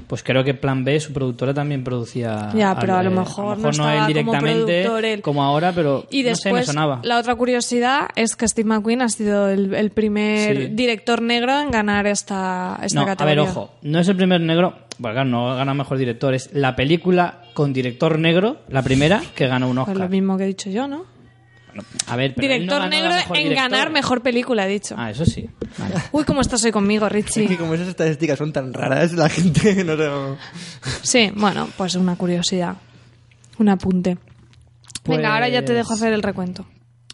Pues creo que Plan B, su productora, también producía. Ya, pero a lo mejor no él estaba como directamente, él. como ahora, pero Y no sé, me sonaba. la otra curiosidad es que Steve McQueen ha sido el, el primer Sí. director negro en ganar esta, esta No, a ver, categoría. ojo, no es el primer negro, bueno, claro, no gana mejor director, es la película con director negro, la primera que ganó un Pues Oscar. lo mismo que he dicho yo, ¿no? A ver, pero él no Director negro mejor en director. ganar mejor película, he dicho. Ah, eso sí. Vale. Uy, cómo estás hoy conmigo, Es que Richie. como esas estadísticas son tan raras, la gente no no- Sí, bueno, pues una curiosidad. Un apunte. Venga, ahora ya te dejo Pues- hacer el recuento.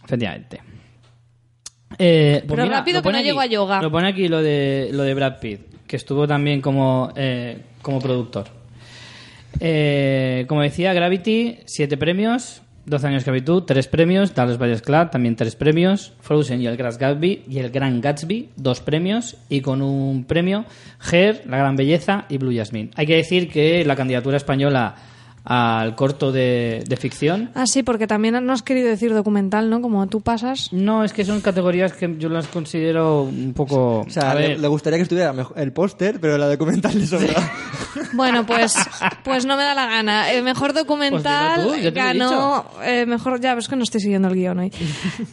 Efectivamente. Eh, pues Pero rápido lo que pone no llego a yoga. Lo pone aquí lo de, lo de Brad Pitt, que estuvo también como, eh, como productor. Eh, como decía, Gravity, siete premios, 12 años de esclavitud, tres premios, Dallas Buyers Club, también tres premios, Frozen y el Gatsby, y el Gran Gatsby, dos premios, y con un premio, Her, La Gran Belleza y Blue Jasmine. Hay que decir que la candidatura española al corto de, de ficción Ah, sí, porque también no has querido decir documental, ¿no? Como tú pasas. no, es que son categorías que yo las considero un poco... O sea, a le, le gustaría que estuviera el póster, pero la documental le sobra. Bueno, pues, pues no me da la gana. El mejor documental Pues tú, ganó. eh, mejor, ya ves que no estoy siguiendo el guion hoy.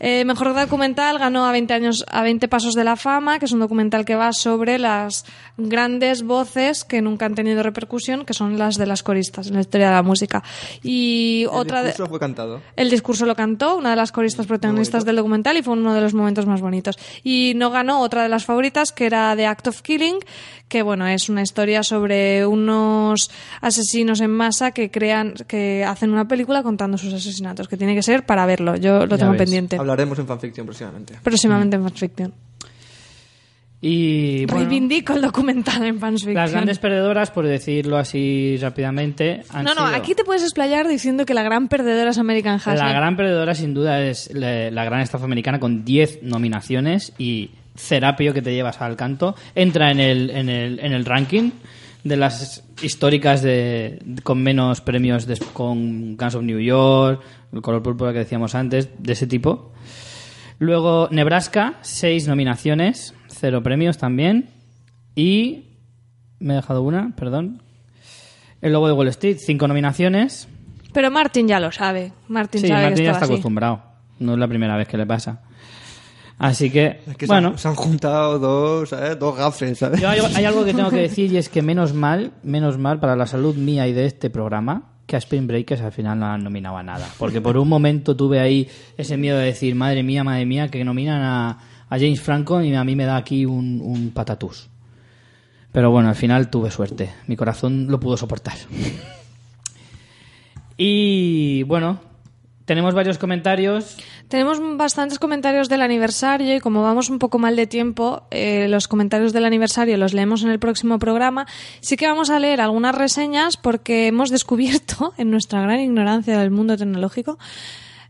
Eh, mejor documental ganó a 20 años, a 20 pasos de la fama, que es un documental que va sobre las grandes voces que nunca han tenido repercusión, que son las de las coristas en la historia de la música. Y otra El de. discurso fue cantado. El discurso lo cantó una de las coristas protagonistas del documental y fue uno de los momentos más bonitos. Y no ganó otra de las favoritas, que era The Act of Killing, que bueno, es una historia sobre unos asesinos en masa que crean, que hacen una película contando sus asesinatos, que tiene que ser para verlo. Yo lo Ya tengo ves. pendiente. Hablaremos en fanfiction próximamente. Próximamente en Fansfiction. Y bueno, Reivindico el documental en Fansfiction. las grandes perdedoras, por decirlo así rápidamente, han no, no, sido- aquí te puedes explayar diciendo que la gran perdedora es American Hustle. La gran perdedora sin duda es la, la gran estafa americana con 10 nominaciones y Cerapio que te llevas al canto. Entra en el, en el, en el ranking de las históricas de, con menos premios con Guns of New York, el color púrpura que decíamos antes, de ese tipo. Luego Nebraska, 6 nominaciones, 0 premios también. Y me he dejado una, perdón. El logo de Wall Street, 5 nominaciones. Pero Martin ya lo sabe. Martin Sí, sabe que ya está así. acostumbrado. No es la primera vez que le pasa. Así que, Es que se bueno, han- se, han, juntado dos, ¿sabes? Dos gafes, ¿sabes? yo hay, hay algo que tengo que decir y es que menos mal, menos mal para la salud mía y de este programa que a Spring Breakers al final no han nominado a nada. Porque por un momento tuve ahí ese miedo de decir, madre mía, madre mía, que nominan a, a James Franco y a mí me da aquí un, un patatús. Pero bueno, al final tuve suerte. Mi corazón lo pudo soportar. Y bueno, tenemos varios comentarios. Tenemos bastantes comentarios del aniversario y como vamos un poco mal de tiempo, eh, los comentarios del aniversario los leemos en el próximo programa. Sí que vamos a leer algunas reseñas porque hemos descubierto, en nuestra gran ignorancia del mundo tecnológico,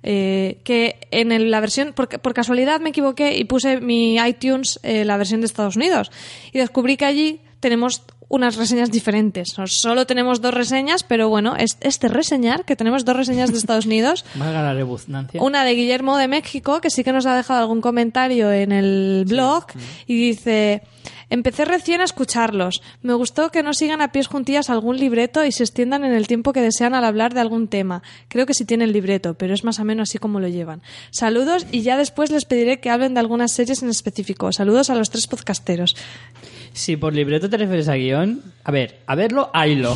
eh, que en el- la versión, por, por casualidad me equivoqué y puse mi iTunes eh, la versión de Estados Unidos. Y descubrí que allí tenemos unas reseñas diferentes. Solo tenemos dos reseñas, pero bueno, es este reseñar, que tenemos dos reseñas de Estados Unidos, Valga la rebusnancia. una de Guillermo de México, que sí que nos ha dejado algún comentario en el blog, y dice... Empecé recién a escucharlos. Me gustó que no sigan a pies juntillas algún libreto y se extiendan en el tiempo que desean al hablar de algún tema. Creo que sí tienen libreto, pero es más o menos así como lo llevan. Saludos y ya después les pediré que hablen de algunas series en específico. Saludos a los tres podcasteros. Si por libreto te refieres a guion, a ver, a verlo, haylo.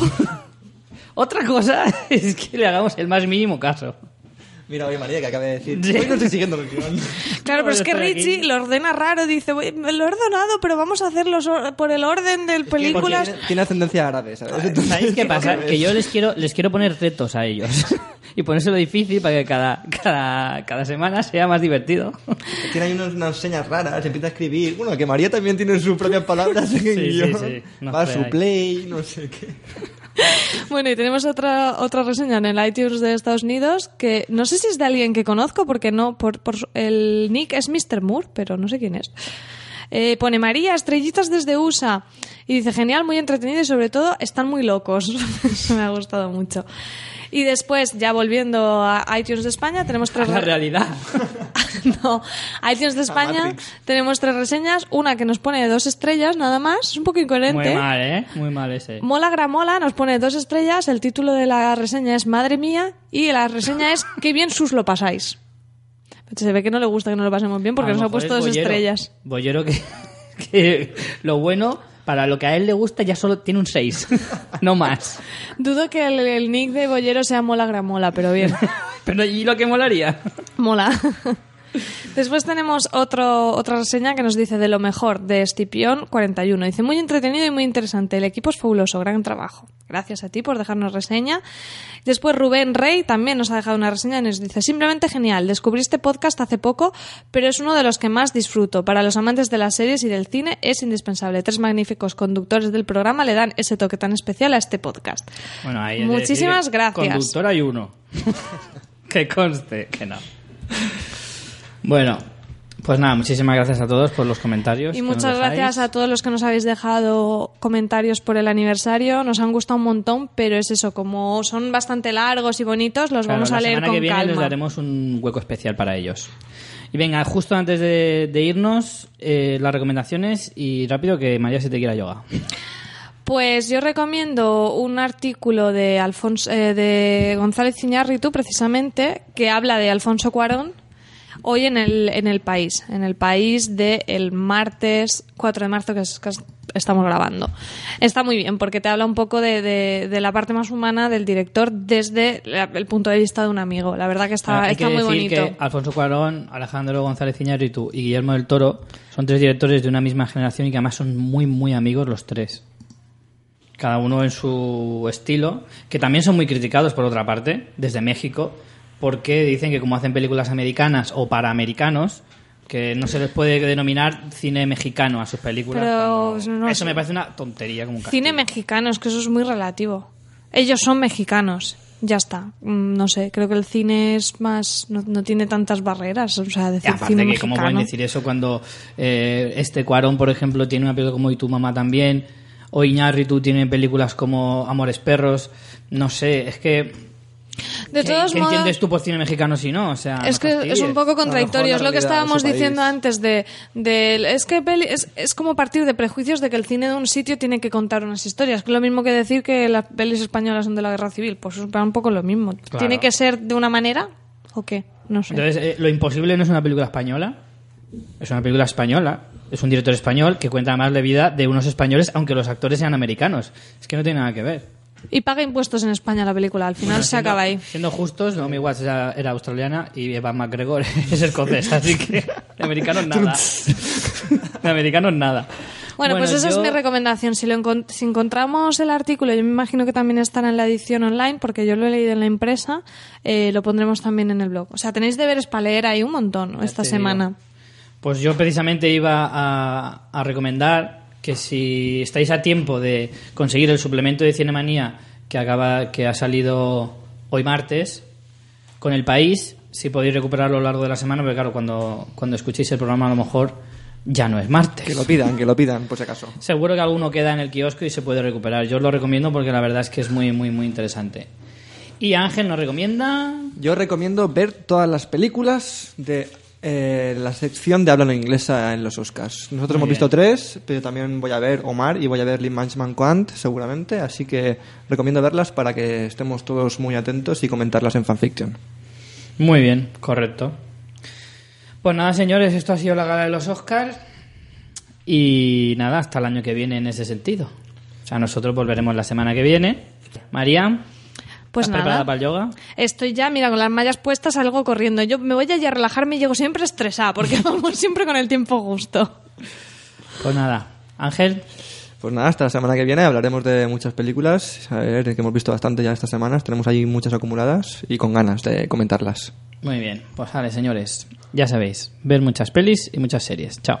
Otra cosa es que le hagamos el más mínimo caso. Mira, oye María, que acaba de decir. Sí. Hoy no estoy siguiendo el guion. Claro, pero es que estoy aquí. Richie lo ordena raro. Dice, "Voy- me lo he ordenado, pero vamos a hacerlo por el orden de películas. Porque tiene ascendencia árabe, ¿sabes? Entonces- ¿Sabéis qué pasa? Que yo les quiero, les quiero poner retos a ellos. Y ponérselo difícil para que cada, cada, cada semana sea más divertido. Tiene ahí unos- unas señas raras, empieza a escribir. Bueno, que María también tiene sus propias palabras en el Sí, sí, guion. sí, no Va a su play, no sé qué. Bueno, y tenemos otra, otra reseña en el iTunes de Estados Unidos que no sé si es de alguien que conozco, porque no, por, el nick es Mr. Moore, pero no sé quién es. Eh, pone María, estrellitas desde USA. Y dice, genial, muy entretenido y sobre todo están muy locos. Eso me ha gustado mucho. Y después, ya volviendo a iTunes de España, tenemos tres... La re- realidad. no, iTunes de España tenemos tres reseñas. Una que nos pone dos estrellas, nada más. Es un poco incoherente. Muy mal, ¿eh? Muy mal ese. Mola Gramola nos pone dos estrellas, el título de la reseña es Madre mía y la reseña es Qué bien sus lo pasáis. Se ve que no le gusta que no lo pasemos bien porque nos ha puesto es dos bollero. estrellas. Bollero que, que lo bueno, para lo que a él le gusta, ya solo tiene un 6. no más. Dudo que el, el nick de Bollero sea Mola Gramola, pero bien. Pero ¿y lo que molaría? Mola. Después tenemos otro, otra reseña que nos dice de lo mejor de Estipión 41. Dice muy entretenido y muy interesante. El equipo es fabuloso, gran trabajo. Gracias a ti por dejarnos reseña. Después Rubén Rey también nos ha dejado una reseña y nos dice simplemente genial. Descubrí este podcast hace poco, pero es uno de los que más disfruto. Para los amantes de las series y del cine es indispensable. Tres magníficos conductores del programa le dan ese toque tan especial a este podcast. Bueno, ahí Muchísimas gracias. Conductor hay uno. que conste que no. Bueno, pues nada, muchísimas gracias a todos por los comentarios. Y muchas gracias a todos los que nos habéis dejado comentarios por el aniversario. Nos han gustado un montón, pero es eso, como son bastante largos y bonitos, los Claro, vamos a la leer semana con que viene les calma. daremos un hueco especial para ellos. Y venga, justo antes de, de irnos, eh, las recomendaciones y rápido que María se te quiera yoga. Pues yo recomiendo un artículo de Alfonso eh, de González Iñárritu precisamente que habla de Alfonso Cuarón hoy en el en el país, en el país del el martes 4 de marzo que, es, que es- estamos grabando. Está muy bien porque te habla un poco de, de- de la parte más humana del director desde la- el punto de vista de un amigo. La verdad que está, Hay está que muy decir bonito. que Alfonso Cuarón, Alejandro González Iñárritu y Guillermo del Toro son tres directores de una misma generación y que además son muy, muy amigos los tres. Cada uno en su estilo, que también son muy criticados por otra parte, desde México, porque dicen que como hacen películas americanas o para americanos, que no se les puede denominar cine mexicano a sus películas. Pero cuando- no Eso me parece una tontería como un Cine mexicano, es que eso es muy relativo. Ellos son mexicanos, ya está. Mm, No sé, creo que el cine es más. no, no tiene tantas barreras. O sea, Y decir aparte cine que cómo mexicano. pueden decir eso cuando eh, este Cuarón, por ejemplo, tiene una película como Y tu mamá también, o Iñárritu tiene películas como Amores perros, no sé, es que De ¿qué- todos qué modos. entiendes tu por cine mexicano si no? O sea, Es que es un poco contradictorio, es lo que de estábamos país. diciendo antes de, de- es que peli- es, es como partir de prejuicios de que el cine de un sitio tiene que contar unas historias, que es lo mismo que decir que las pelis españolas son de la guerra civil, pues es un poco lo mismo. ¿Tiene que ser de una manera o qué? No sé. Entonces, eh, Lo Imposible no es una película española, es una película española. Es un director español que cuenta más la vida de unos españoles, aunque los actores sean americanos. Es que no tiene nada que ver. Y paga impuestos en España la película, al final Bueno, se siendo- acaba ahí. Siendo justos, Naomi Watts era, era australiana y Evan McGregor es escocés, así que de americanos nada. De americanos nada. Bueno, pues esa yo- es mi recomendación. Si, lo encon- si encontramos el artículo, yo me imagino que también estará en la edición online, porque yo lo he leído en la impresa, eh, lo pondremos también en el blog. O sea, tenéis deberes para leer ahí un montón esta te semana. Pues yo precisamente iba a, a recomendar que si estáis a tiempo de conseguir el suplemento de Cinemanía que acaba que ha salido hoy martes con el país, si podéis recuperarlo a lo largo de la semana, porque claro, cuando, cuando escuchéis el programa a lo mejor ya no es martes. Que lo pidan, que lo pidan, por si acaso. Seguro que alguno queda en el kiosco y se puede recuperar. Yo os lo recomiendo porque la verdad es que es muy, muy, muy interesante. Y Ángel nos recomienda. Yo recomiendo ver todas las películas de eh, la sección de habla no inglesa en los Oscars. Nosotros Muy hemos visto bien. tres, pero también voy a ver Omar y voy a ver Lin Manchman Quant, seguramente. Así que recomiendo verlas para que estemos todos muy atentos y comentarlas en fanfiction. Muy bien, correcto. Pues nada, señores, esto ha sido la gala de los Oscars. Y nada, hasta el año que viene en ese sentido. O sea, nosotros volveremos la semana que viene. María, Pues ¿estás nada. preparada para el yoga? Estoy ya, mira, con las mallas puestas, salgo corriendo. Yo me voy allí a relajarme y llego siempre estresada, porque vamos siempre con el tiempo justo. Pues nada, Ángel, Pues nada, hasta la semana que viene hablaremos de muchas películas, a ver, que hemos visto bastante ya estas semanas. Tenemos ahí muchas acumuladas y con ganas de comentarlas. muy bien. Pues vale, señores, ya sabéis, ver muchas pelis y muchas series. Chao.